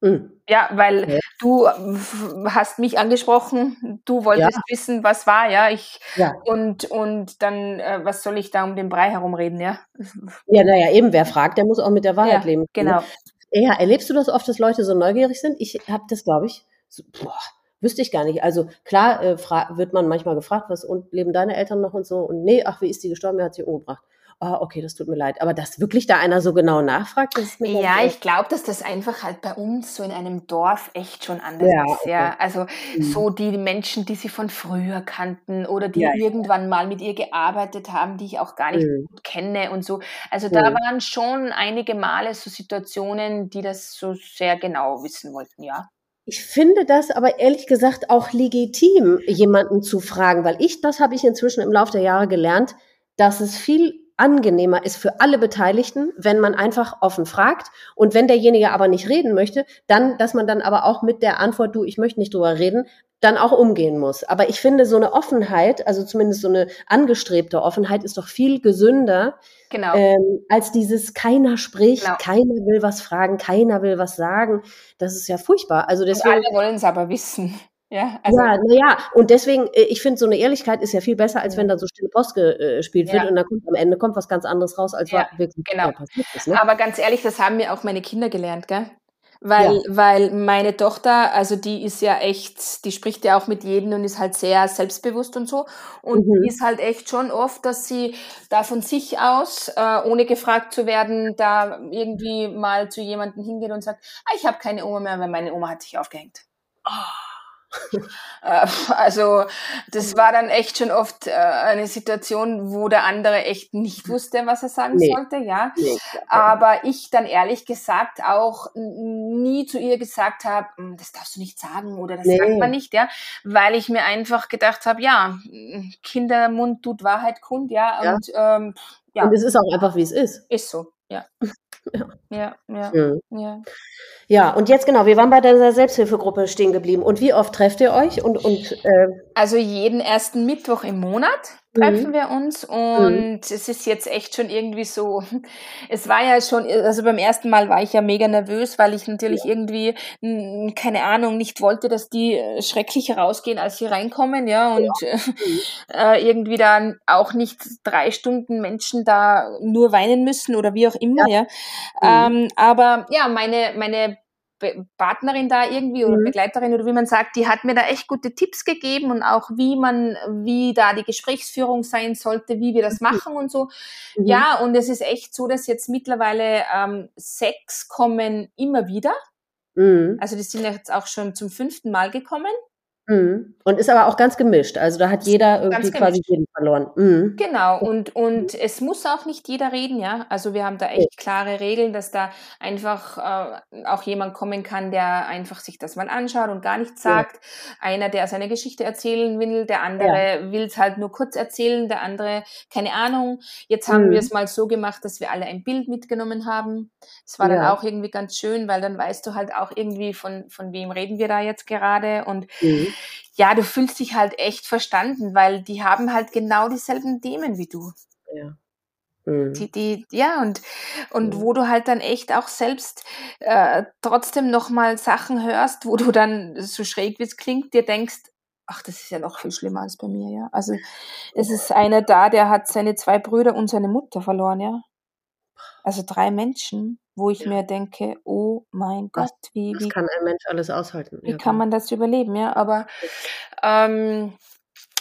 Mhm. Ja, weil okay. du hast mich angesprochen, du wolltest ja. wissen, was war, ja, ich ja. und und dann äh, was soll ich da um den Brei herumreden, ja? [laughs] Ja, naja, eben wer fragt, der muss auch mit der Wahrheit ja, leben. Genau. Ja, erlebst du das oft, dass Leute so neugierig sind? Ich habe das, glaube ich, so, boah, wüsste ich gar nicht. Also klar äh, wird man manchmal gefragt, was und leben deine Eltern noch und so und nee, ach, wie ist die gestorben, wer hat sie umgebracht? Oh, okay, das tut mir leid. Aber dass wirklich da einer so genau nachfragt, das ist mir Ja, ich glaube, dass das einfach halt bei uns so in einem Dorf echt schon anders ja, ist. Ja, also mhm. so die Menschen, die sie von früher kannten oder die ja, irgendwann mal mit ihr gearbeitet haben, die ich auch gar nicht mhm. gut kenne und so. Also da mhm. waren schon einige Male so Situationen, die das so sehr genau wissen wollten, ja. Ich finde das aber ehrlich gesagt auch legitim, jemanden zu fragen, weil ich, das habe ich inzwischen im Laufe der Jahre gelernt, dass es viel angenehmer ist für alle Beteiligten, wenn man einfach offen fragt. Und wenn derjenige aber nicht reden möchte, dann, dass man dann aber auch mit der Antwort, du, ich möchte nicht drüber reden, dann auch umgehen muss. Aber ich finde, so eine Offenheit, also zumindest so eine angestrebte Offenheit, ist doch viel gesünder, genau. ähm, als dieses keiner spricht, genau. keiner will was fragen, keiner will was sagen. Das ist ja furchtbar. Also deswegen, Und alle wollen es aber wissen. Ja, also, ja, naja, und deswegen, äh, ich finde, so eine Ehrlichkeit ist ja viel besser, als wenn da so stille Post gespielt wird ja. und dann kommt am Ende kommt was ganz anderes raus, als ja, wirklich genau. passiert ist. Ne? Aber ganz ehrlich, das haben mir auch meine Kinder gelernt, gell? Weil, ja. weil meine Tochter, also die ist ja echt, die spricht ja auch mit jedem und ist halt sehr selbstbewusst und so. Und mhm. die ist halt echt schon oft, dass sie da von sich aus, äh, ohne gefragt zu werden, da irgendwie mal zu jemandem hingeht und sagt, ah, ich habe keine Oma mehr, weil meine Oma hat sich aufgehängt. Oh. Äh, also das war dann echt schon oft äh, eine Situation, wo der andere echt nicht wusste, was er sagen nee. sollte, ja. Nee, Aber ich dann ehrlich gesagt auch nie zu ihr gesagt habe, hm, das darfst du nicht sagen oder das nee. sagt man nicht, ja, weil ich mir einfach gedacht habe, ja, Kindermund tut Wahrheit kund, ja, ja. und ähm, ja. Und es ist auch einfach, wie es ist. Ist so, ja. Ja, ja, ja. ja. ja. Und jetzt genau, wir waren bei der Selbsthilfegruppe stehen geblieben. Und wie oft trefft ihr euch? Und, und, äh also jeden ersten Mittwoch im Monat treffen mhm. wir uns und mhm. es ist jetzt echt schon irgendwie so, [laughs] es war ja schon, also beim ersten Mal war ich ja mega nervös, weil ich natürlich ja. irgendwie, keine Ahnung, nicht wollte, dass die äh, schrecklich rausgehen, als sie reinkommen, ja, und ja. Mhm. [laughs] Äh, irgendwie dann auch nicht drei Stunden Menschen da nur weinen müssen oder wie auch immer, ja. ja. Mhm. Ähm, aber ja, meine, meine Partnerin da irgendwie oder mhm. Begleiterin oder wie man sagt, die hat mir da echt gute Tipps gegeben und auch wie man, wie da die Gesprächsführung sein sollte, wie wir das mhm. machen und so. Mhm. Ja, und es ist echt so, dass jetzt mittlerweile ähm, sechs kommen immer wieder. Mhm. Also die sind jetzt auch schon zum fünften Mal gekommen. Mhm. Und ist aber auch ganz gemischt. Also da hat jeder irgendwie quasi jeden verloren. Mhm. Genau. Und, und es muss auch nicht jeder reden, ja. Also wir haben da echt klare Regeln, dass da einfach äh, auch jemand kommen kann, der einfach sich das mal anschaut und gar nichts sagt. Ja. Einer, der seine Geschichte erzählen will, der andere ja. will es halt nur kurz erzählen, der andere, keine Ahnung. Jetzt haben mhm. wir es mal so gemacht, dass wir alle ein Bild mitgenommen haben. Es war ja. dann auch irgendwie ganz schön, weil dann weißt du halt auch irgendwie, von, von wem reden wir da jetzt gerade. Und mhm ja, du fühlst dich halt echt verstanden, weil die haben halt genau dieselben Themen wie du. Ja. Mhm. Die, die, ja, und, und mhm. wo du halt dann echt auch selbst äh, trotzdem nochmal Sachen hörst, wo du dann, so schräg wie es klingt, dir denkst, ach, das ist ja noch viel schlimmer als bei mir, ja. Also es ist einer da, der hat seine zwei Brüder und seine Mutter verloren, ja. Also drei Menschen wo ich ja. mir denke, oh mein Gott, wie, wie kann ein Mensch alles aushalten? Wie ja, kann man das überleben, ja? Aber ähm,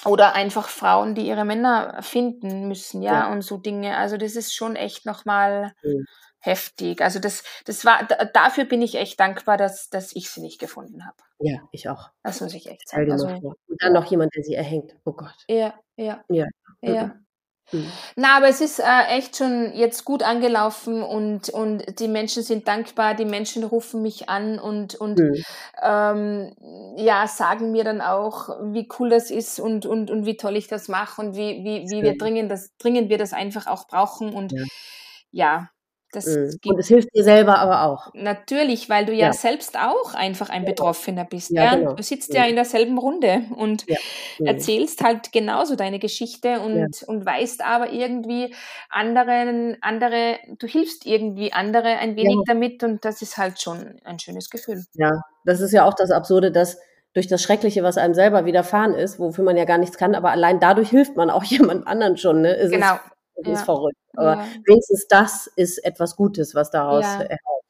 oder einfach Frauen, die ihre Männer finden müssen, ja, ja. und so Dinge. Also das ist schon echt nochmal mhm. heftig. Also das, das war, dafür bin ich echt dankbar, dass, dass ich sie nicht gefunden habe. Ja, ich auch. Das muss ich echt sagen. Also, und dann noch jemand, der sie erhängt. Oh Gott. Ja, ja. Ja. ja. Mhm. Na, aber es ist äh, echt schon jetzt gut angelaufen und, und die Menschen sind dankbar, die Menschen rufen mich an und, und mhm. ähm, ja, sagen mir dann auch, wie cool das ist und, und, und wie toll ich das mache und wie, wie, wie wir dringend, das, dringend wir das einfach auch brauchen. Und ja, ja das mhm. Und es hilft dir selber aber auch. Natürlich, weil du ja, ja. selbst auch einfach ein Betroffener bist. Ja, ja? Genau. Du sitzt ja. ja. in derselben Runde und mhm. erzählst halt genauso deine Geschichte und, und weißt aber irgendwie anderen, andere, du hilfst irgendwie andere ein wenig damit und das ist halt schon ein schönes Gefühl. Ja, das ist ja auch das Absurde, dass durch das Schreckliche, was einem selber widerfahren ist, wofür man ja gar nichts kann, aber allein dadurch hilft man auch [laughs] jemand anderen schon. Ne? Es genau. Das ja. ist verrückt. Aber ja. wenigstens das ist etwas Gutes, was daraus ja,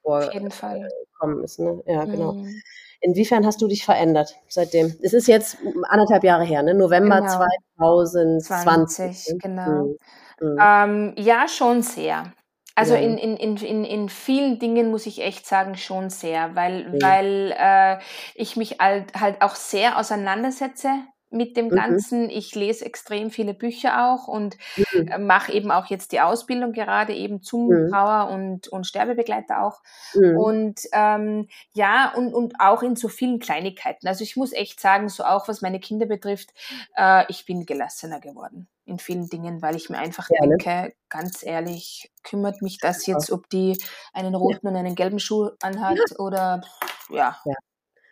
hervorgekommen ist. Ne? Ja, genau. Mhm. Inwiefern hast du dich verändert seitdem? Es ist jetzt anderthalb Jahre her, ne? November genau. 2020. 20, ne? genau. Mhm. Mhm. Ähm, ja, schon sehr. Also ja. in, in, in, in, in vielen Dingen muss ich echt sagen, schon sehr, weil, ja. weil äh, ich mich halt, halt auch sehr auseinandersetze mit dem mhm. Ganzen. Mhm. Ich lese extrem viele Bücher auch und mhm. Äh, mache eben auch jetzt die Ausbildung gerade eben zum mhm. Trauer- und, und Sterbebegleiter auch. Mhm. Und ähm, ja, und, und auch in so vielen Kleinigkeiten. Also ich muss echt sagen, so auch was meine Kinder betrifft, äh, ich bin gelassener geworden in vielen Dingen, weil ich mir einfach ja, denke, ne? ganz ehrlich, kümmert mich das jetzt, ob die einen roten ja. und einen gelben Schuh anhat ja. oder ja.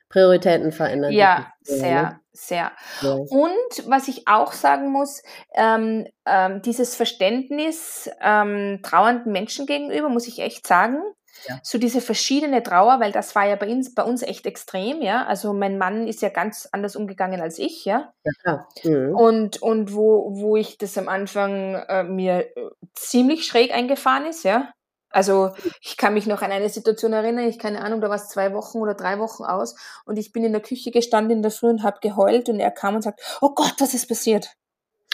Prioritäten verändern. Ja, sehr, ne? sehr. Ja. Und was ich auch sagen muss, ähm, ähm, dieses Verständnis ähm, trauernden Menschen gegenüber, muss ich echt sagen, ja. So diese verschiedene Trauer, weil das war ja bei uns, bei uns echt extrem, ja. Also mein Mann ist ja ganz anders umgegangen als ich, ja. ja. Mhm. Und, und wo, wo ich das am Anfang äh, mir äh, ziemlich schräg eingefahren ist, ja. Also ich kann mich noch an eine Situation erinnern, ich keine Ahnung, da war es zwei Wochen oder drei Wochen aus und ich bin in der Küche gestanden in der Früh und habe geheult und er kam und sagt, oh Gott, was ist passiert?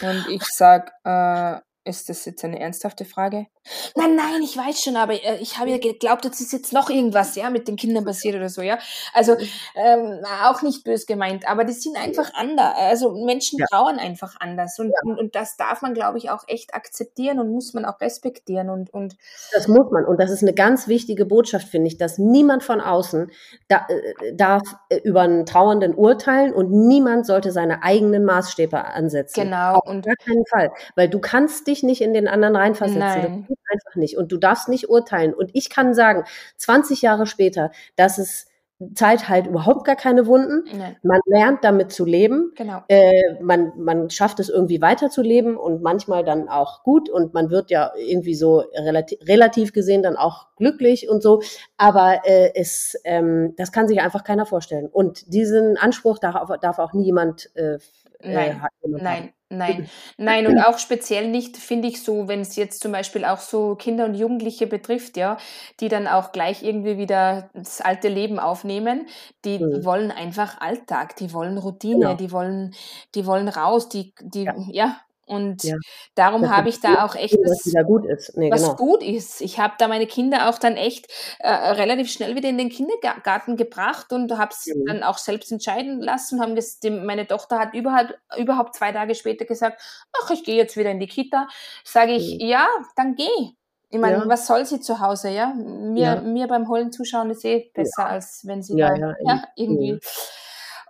Und ich sag, äh, ist das jetzt eine ernsthafte Frage? Nein, nein, ich weiß schon, aber äh, ich habe ja geglaubt, das ist jetzt noch irgendwas, ja, mit den Kindern passiert oder so, ja. Also ähm, auch nicht bös gemeint, aber die sind einfach anders. Also Menschen ja. trauern einfach anders und, ja. und, und, das darf man, glaube ich, auch echt akzeptieren und muss man auch respektieren und und das muss man und das ist eine ganz wichtige Botschaft, finde ich, dass niemand von außen da, äh, darf äh, über einen Trauernden urteilen und niemand sollte seine eigenen Maßstäbe ansetzen. Genau Auf und gar keinen Fall, weil du kannst dich nicht in den anderen reinversetzen. Nein. Das geht einfach nicht. Und du darfst nicht urteilen. Und ich kann sagen, 20 Jahre später, dass es Zeit halt überhaupt gar keine Wunden. Nein. Man lernt damit zu leben. Genau. Äh, man, man schafft es irgendwie weiterzuleben und manchmal dann auch gut und man wird ja irgendwie so relativ, relativ gesehen dann auch glücklich und so. Aber äh, es, ähm, das kann sich einfach keiner vorstellen. Und diesen Anspruch darf, darf auch nie jemand äh, Nein, äh, nein, nein, [laughs] nein. Und auch speziell nicht, finde ich so, wenn es jetzt zum Beispiel auch so Kinder und Jugendliche betrifft, ja, die dann auch gleich irgendwie wieder das alte Leben aufnehmen, die, mhm. die wollen einfach Alltag, die wollen Routine, genau. die wollen, die wollen raus, die, die, ja. ja Und ja. darum habe ich da auch echt was das, gut ist. Nee, was genau. gut ist. Ich habe da meine Kinder auch dann echt äh, relativ schnell wieder in den Kindergarten gebracht und habe es mhm. dann auch selbst entscheiden lassen. Haben meine Tochter hat überhaupt, überhaupt zwei Tage später gesagt, ach, ich gehe jetzt wieder in die Kita. Sage ich, mhm. ja, dann geh. Ich meine, ja. was soll sie zu Hause, ja? Mir, ja. mir beim Holen zuschauen ist eh besser, als wenn sie da, ja, irgendwie. Mhm.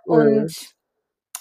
Und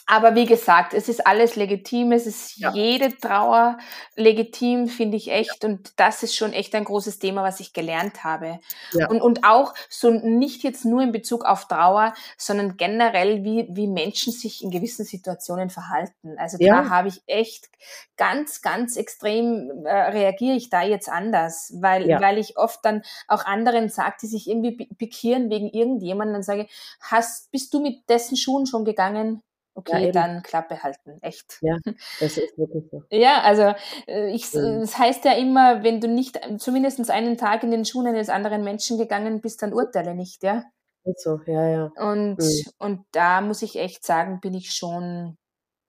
aber wie gesagt, es ist alles legitim, es ist ja. jede Trauer legitim, finde ich echt. Ja. Und das ist schon echt ein großes Thema, was ich gelernt habe. Ja. Und, und auch so nicht jetzt nur in Bezug auf Trauer, sondern generell, wie, wie Menschen sich in gewissen Situationen verhalten. Also da habe ich echt ganz, ganz extrem äh, reagiere ich da jetzt anders, weil, weil ich oft dann auch anderen sage, die sich irgendwie pikieren wegen irgendjemandem, dann sage, hast, bist du mit dessen Schuhen schon gegangen? Okay, ja, dann Klappe halten, echt. Ja, [laughs] das ist wirklich so. ja, also äh, ich, mhm. das heißt ja immer, wenn du nicht zumindest einen Tag in den Schuhen eines anderen Menschen gegangen bist, dann urteile nicht, ja. Ist so, ja, ja. Und, mhm. und da muss ich echt sagen, bin ich schon,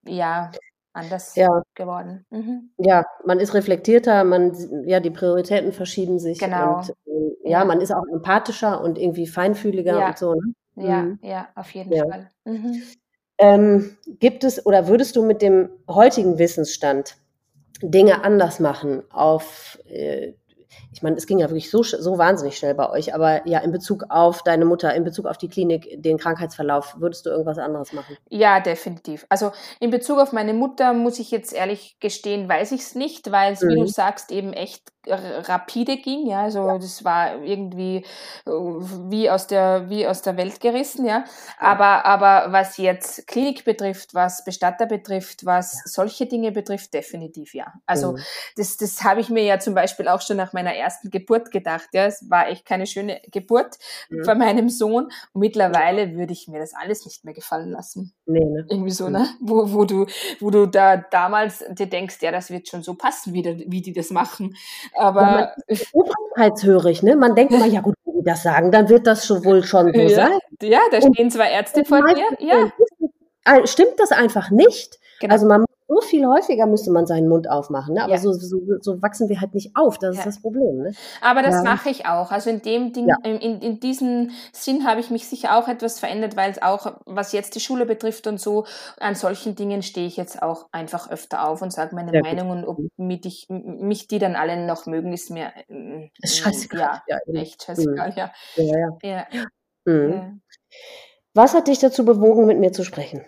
ja, anders ja. geworden. Mhm. Ja, man ist reflektierter, man, ja, die Prioritäten verschieben sich. Genau. Und, äh, ja, ja, man ist auch empathischer und irgendwie feinfühliger ja. und so. Ne? Ja, mhm. ja, auf jeden Fall. Mhm. Ähm, gibt es oder würdest du mit dem heutigen Wissensstand Dinge anders machen auf äh, ich meine, es ging ja wirklich so, so wahnsinnig schnell bei euch, aber ja, in Bezug auf deine Mutter, in Bezug auf die Klinik, den Krankheitsverlauf, würdest du irgendwas anderes machen? Ja, definitiv. Also in Bezug auf meine Mutter muss ich jetzt ehrlich gestehen, weiß ich es nicht, weil es, mhm. wie du mhm. sagst, eben echt rapide ging, ja, also ja. das war irgendwie äh, wie aus der wie aus der Welt gerissen, ja. Aber aber was jetzt Klinik betrifft, was Bestatter betrifft, was solche Dinge betrifft, definitiv ja. Also mhm. das das habe ich mir ja zum Beispiel auch schon nach meiner ersten Geburt gedacht, ja. Es war echt keine schöne Geburt mhm. bei meinem Sohn. Und mittlerweile würde ich mir das alles nicht mehr gefallen lassen. Nee, ne? Irgendwie so, mhm. ne? Wo, wo du wo du da damals dir denkst, ja, das wird schon so passen, wie, wie die das machen. Aber [laughs] obrigkeitshörig, ne? Man denkt immer, ja gut, wenn die das sagen, dann wird das schon wohl schon so ja, sein. Ja, da stehen und, zwei Ärzte vor dir. Ja. Stimmt das einfach nicht? Genau. Also man so viel häufiger müsste man seinen Mund aufmachen. Ne? Aber ja. so, so, so, wachsen wir halt nicht auf. Das ja. ist das Problem. Ne? Aber das ja. mache ich auch. Also in dem Ding, in, in diesem Sinn habe ich mich sicher auch etwas verändert, weil es auch, was jetzt die Schule betrifft und so, an solchen Dingen stehe ich jetzt auch einfach öfter auf und sage meine Meinung und ob mich, ich, mich die dann alle noch mögen, ist mir äh, ist scheißegal. Ja, echt scheißegal, mhm. ja. Ja, ja. Mhm. Was hat dich dazu bewogen, mit mir zu sprechen?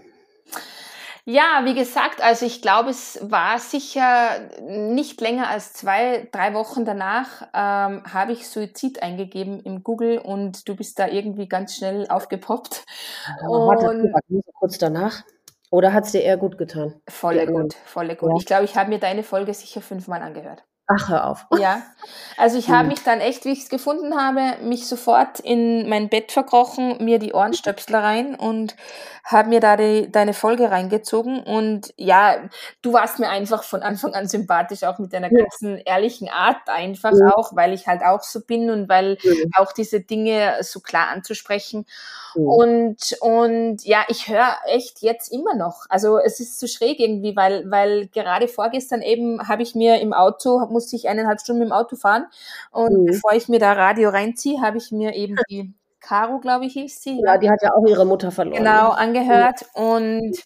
Ja, wie gesagt, also ich glaube, es war sicher nicht länger als zwei, drei Wochen danach ähm, habe ich Suizid eingegeben im Google und du bist da irgendwie ganz schnell aufgepoppt. Ja, und warte, kurz danach. Oder hat es dir eher gut getan? Volle gut, volle gut. Ja. Ich glaube, ich habe mir deine Folge sicher fünfmal angehört. Ach, hör auf. Ja, also ich habe hm. mich dann echt, wie ich es gefunden habe, mich sofort in mein Bett verkrochen, mir die Ohrenstöpsel rein und habe mir da die, deine Folge reingezogen. Und ja, du warst mir einfach von Anfang an sympathisch, auch mit deiner ganzen ehrlichen Art einfach ja. auch, weil ich halt auch so bin und weil ja. auch diese Dinge so klar anzusprechen. Und, und ja, ich höre echt jetzt immer noch. Also es ist so schräg irgendwie, weil, weil gerade vorgestern eben habe ich mir im Auto, musste ich eineinhalb Stunden im Auto fahren und mhm. bevor ich mir da Radio reinziehe, habe ich mir eben die Caro, glaube ich, hieß sie. Ja, die hat ja auch ihre Mutter verloren. Genau, angehört. Und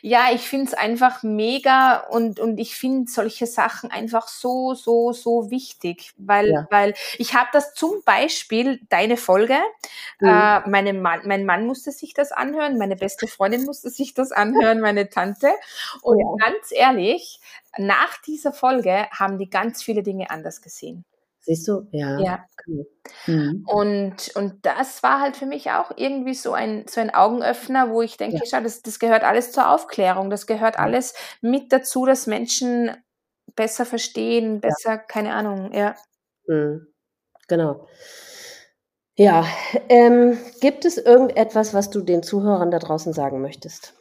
ja, ich finde es einfach mega und, und ich finde solche Sachen einfach so, so, so wichtig. Weil, ja. weil ich habe das zum Beispiel, deine Folge, mhm. äh, meine Mann, mein Mann musste sich das anhören, meine beste Freundin musste sich das anhören, meine Tante. Und ja. ganz ehrlich, nach dieser Folge haben die ganz viele Dinge anders gesehen. Siehst du? Ja. ja. Mhm. Und, und das war halt für mich auch irgendwie so ein, so ein Augenöffner, wo ich denke, ja. schau, das, das gehört alles zur Aufklärung, das gehört alles mit dazu, dass Menschen besser verstehen, besser, ja. keine Ahnung, ja. Mhm. Genau. Ja, ähm, gibt es irgendetwas, was du den Zuhörern da draußen sagen möchtest?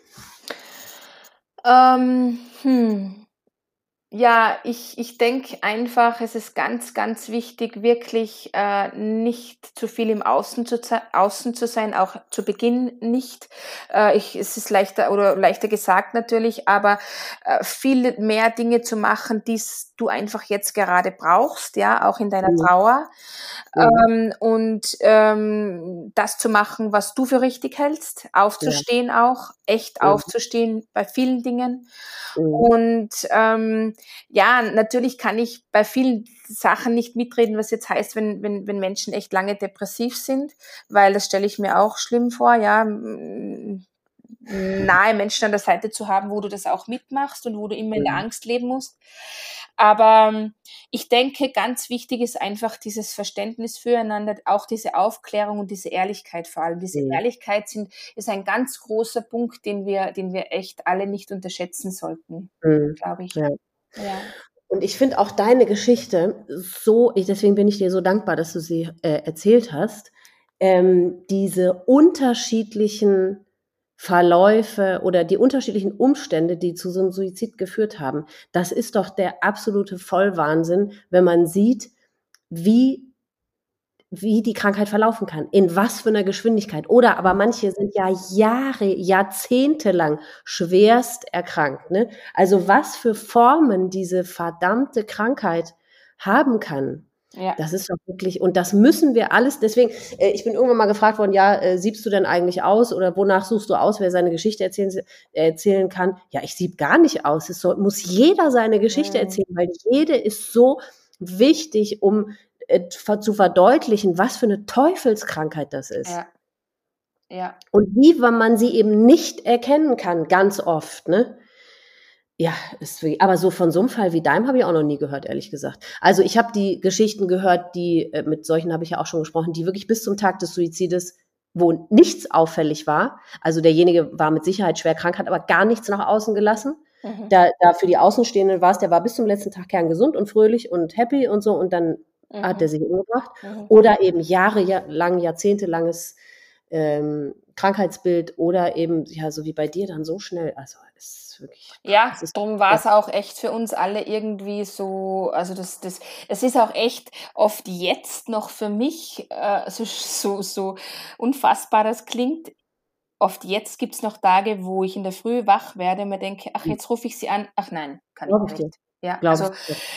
Ähm, hm. Ja, ich, ich denke einfach, es ist ganz, ganz wichtig, wirklich äh, nicht zu viel im Außen zu, Außen zu sein, auch zu Beginn nicht. Äh, ich, es ist leichter oder leichter gesagt natürlich, aber äh, viel mehr Dinge zu machen, die du einfach jetzt gerade brauchst, ja, auch in deiner mhm. Trauer. Ähm, und ähm, das zu machen, was du für richtig hältst, aufzustehen ja. auch, echt mhm. aufzustehen bei vielen Dingen. Und ähm, ja, natürlich kann ich bei vielen Sachen nicht mitreden, was jetzt heißt, wenn, wenn, wenn Menschen echt lange depressiv sind, weil das stelle ich mir auch schlimm vor, ja, nahe Menschen an der Seite zu haben, wo du das auch mitmachst und wo du immer in der Angst leben musst. Aber ähm, ich denke, ganz wichtig ist einfach dieses Verständnis füreinander, auch diese Aufklärung und diese Ehrlichkeit vor allem. Diese mhm. Ehrlichkeit sind, ist ein ganz großer Punkt, den wir, den wir echt alle nicht unterschätzen sollten, mhm. glaube ich. Ja. Und ich finde auch deine Geschichte so, ich, deswegen bin ich dir so dankbar, dass du sie äh, erzählt hast, ähm, diese unterschiedlichen Verläufe oder die unterschiedlichen Umstände, die zu so einem Suizid geführt haben. Das ist doch der absolute Vollwahnsinn, wenn man sieht, wie, wie die Krankheit verlaufen kann, in was für einer Geschwindigkeit. Oder aber manche sind ja Jahre, Jahrzehnte lang schwerst erkrankt. Ne? Also was für Formen diese verdammte Krankheit haben kann. Ja. Das ist doch wirklich, und das müssen wir alles, deswegen, äh, ich bin irgendwann mal gefragt worden, ja, äh, siebst du denn eigentlich aus oder wonach suchst du aus, wer seine Geschichte erzählen, erzählen kann? Ja, ich sieb gar nicht aus. Es soll, muss jeder seine Geschichte mhm. erzählen, weil jede ist so wichtig, um zu verdeutlichen, was für eine Teufelskrankheit das ist. Ja. Ja. Und wie man sie eben nicht erkennen kann, ganz oft, ne? Ja, ist wie, aber so von so einem Fall wie deinem habe ich auch noch nie gehört, ehrlich gesagt. Also ich habe die Geschichten gehört, die, äh, mit solchen habe ich ja auch schon gesprochen, die wirklich bis zum Tag des Suizides, wo nichts auffällig war. Also derjenige war mit Sicherheit schwer krank, hat aber gar nichts nach außen gelassen. Mhm. Da, da für die Außenstehenden war es, der war bis zum letzten Tag kerngesund und fröhlich und happy und so und dann mhm. hat er sich umgebracht. Mhm. Oder eben jahrelang, jahrzehntelanges ähm, Krankheitsbild oder eben, ja, so wie bei dir, dann so schnell. Also es wirklich. Ja, darum war es auch echt für uns alle irgendwie so, also das, das, es ist auch echt oft jetzt noch für mich äh, so, so, so unfassbar das klingt. Oft jetzt gibt es noch Tage, wo ich in der Früh wach werde und mir denke, ach, hm. jetzt rufe ich sie an. Ach nein, kann ich nicht. Ja, also,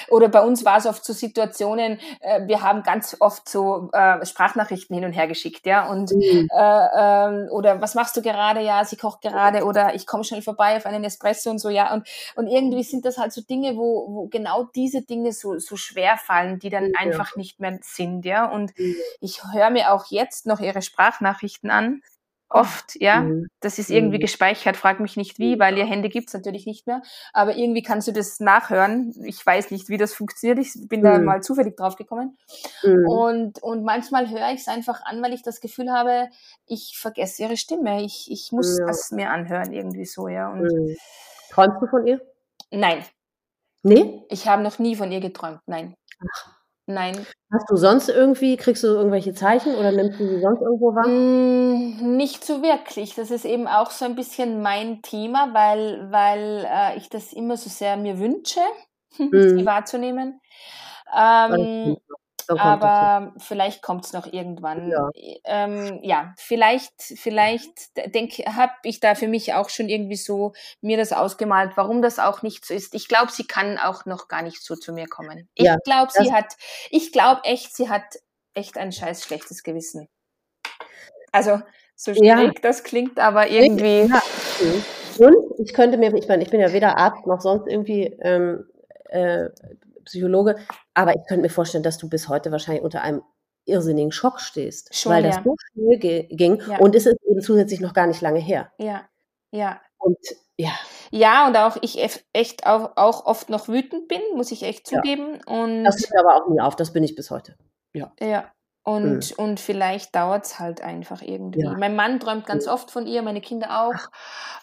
oder bei uns war es oft so Situationen, äh, wir haben ganz oft so äh, Sprachnachrichten hin und her geschickt, ja, und mhm. äh, äh, oder was machst du gerade? Ja, sie kocht gerade oder ich komme schnell vorbei auf einen Espresso und so, ja, und und irgendwie sind das halt so Dinge, wo, wo genau diese Dinge so so schwer fallen, die dann ja. einfach nicht mehr sind, ja, und mhm. ich höre mir auch jetzt noch ihre Sprachnachrichten an Oft, ja. Mhm. Das ist irgendwie mhm. gespeichert, frag mich nicht wie, weil ihr Handy gibt's natürlich nicht mehr. Aber irgendwie kannst du das nachhören. Ich weiß nicht, wie das funktioniert. Ich bin mhm. da mal zufällig drauf gekommen. Mhm. Und, und manchmal höre ich es einfach an, weil ich das Gefühl habe, ich vergesse ihre Stimme. Ich, ich muss ja. das mir anhören, irgendwie so, ja. Und mhm. Träumst du von ihr? Nein. Nee? Ich habe noch nie von ihr geträumt, nein. Ach. Nein. Hast du sonst irgendwie, kriegst du irgendwelche Zeichen oder nimmst du sie sonst irgendwo wahr? Mm, nicht so wirklich. Das ist eben auch so ein bisschen mein Thema, weil, weil äh, ich das immer so sehr mir wünsche, [laughs] mhm. sie wahrzunehmen. Ähm, aber vielleicht kommt es noch irgendwann. Ja, ähm, ja vielleicht, vielleicht denke, habe ich da für mich auch schon irgendwie so mir das ausgemalt, warum das auch nicht so ist. Ich glaube, sie kann auch noch gar nicht so zu mir kommen. Ich ja, glaube, sie hat, ich glaube echt, sie hat echt ein scheiß schlechtes Gewissen. Also so schräg ja. das klingt, aber irgendwie. Ja. Und ich könnte mir, ich meine, ich bin ja weder Arzt noch sonst irgendwie ähm, äh, Psychologe, aber ich könnte mir vorstellen, dass du bis heute wahrscheinlich unter einem irrsinnigen Schock stehst, Schon, weil das so schnell ging ja. und es ist eben zusätzlich noch gar nicht lange her. Ja, ja. Und ja. Ja, und auch ich echt auch, auch oft noch wütend bin, muss ich echt zugeben. Ja. Und das hört aber auch nie auf, das bin ich bis heute. Ja. Ja. Und, mhm. und vielleicht dauert es halt einfach irgendwie. Ja. Mein Mann träumt ganz ja. oft von ihr, meine Kinder auch,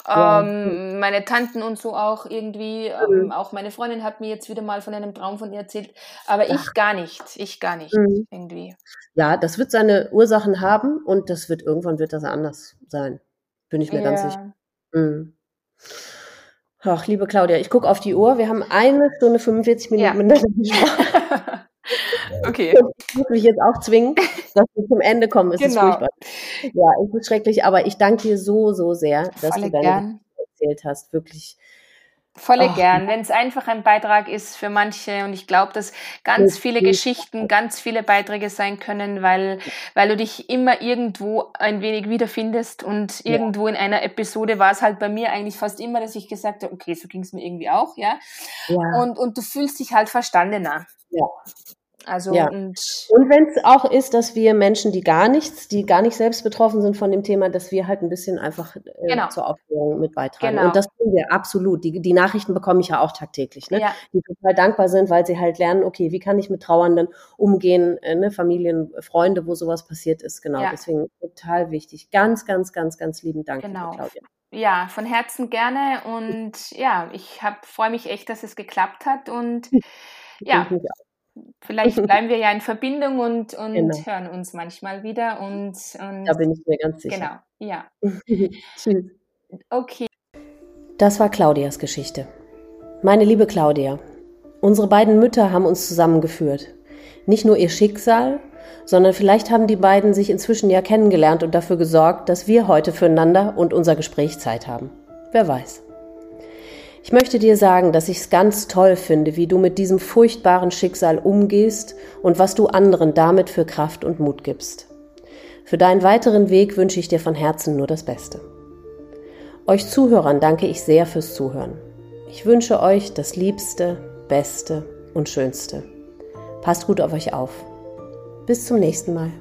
ja. ähm, meine Tanten und so auch irgendwie. Mhm. Ähm, auch meine Freundin hat mir jetzt wieder mal von einem Traum von ihr erzählt, aber ich gar nicht, ich gar nicht mhm. irgendwie. Ja, das wird seine Ursachen haben und das wird irgendwann wird das anders sein. Bin ich mir ganz sicher. Ach, liebe Claudia, ich gucke auf die Uhr. Wir haben eine Stunde 45 Minuten ja. miteinander [laughs] gesprochen. Okay. Ich muss mich jetzt auch zwingen, dass wir zum Ende kommen. Es genau. ist furchtbar. Ja, es ist schrecklich, aber ich danke dir so, so sehr, dass Volle du deine gern. erzählt hast. Wirklich Volle oh. gern, wenn es einfach ein Beitrag ist für manche. Und ich glaube, dass ganz viele Geschichten, ganz viele Beiträge sein können, weil, weil du dich immer irgendwo ein wenig wiederfindest. Und irgendwo ja. in einer Episode war es halt bei mir eigentlich fast immer, dass ich gesagt habe, okay, so ging es mir irgendwie auch, ja. ja. Und, und du fühlst dich halt verstandener. Ja. Also ja. und, und wenn es auch ist, dass wir Menschen, die gar nichts, die gar nicht selbst betroffen sind von dem Thema, dass wir halt ein bisschen einfach äh, genau. zur Aufklärung mit beitragen. Genau. Und das tun wir absolut. Die, die Nachrichten bekomme ich ja auch tagtäglich, ne? Ja. die total dankbar sind, weil sie halt lernen, okay, wie kann ich mit Trauernden umgehen, äh, ne? Familien, Freunde, wo sowas passiert ist. Genau, ja. deswegen total wichtig. Ganz, ganz, ganz, ganz lieben Dank, genau. Claudia. Ja, von Herzen gerne und ja, ich freue mich echt, dass es geklappt hat und [laughs] ja, vielleicht [laughs] bleiben wir ja in Verbindung und, und genau. hören uns manchmal wieder. Und, und da bin ich mir ganz sicher. Genau, ja. [laughs] Tschüss. Okay. Das war Claudias Geschichte. Meine liebe Claudia, unsere beiden Mütter haben uns zusammengeführt. Nicht nur ihr Schicksal, sondern vielleicht haben die beiden sich inzwischen ja kennengelernt und dafür gesorgt, dass wir heute füreinander und unser Gespräch Zeit haben. Wer weiß. Ich möchte dir sagen, dass ich es ganz toll finde, wie du mit diesem furchtbaren Schicksal umgehst und was du anderen damit für Kraft und Mut gibst. Für deinen weiteren Weg wünsche ich dir von Herzen nur das Beste. Euch Zuhörern danke ich sehr fürs Zuhören. Ich wünsche euch das Liebste, Beste und Schönste. Passt gut auf euch auf. Bis zum nächsten Mal.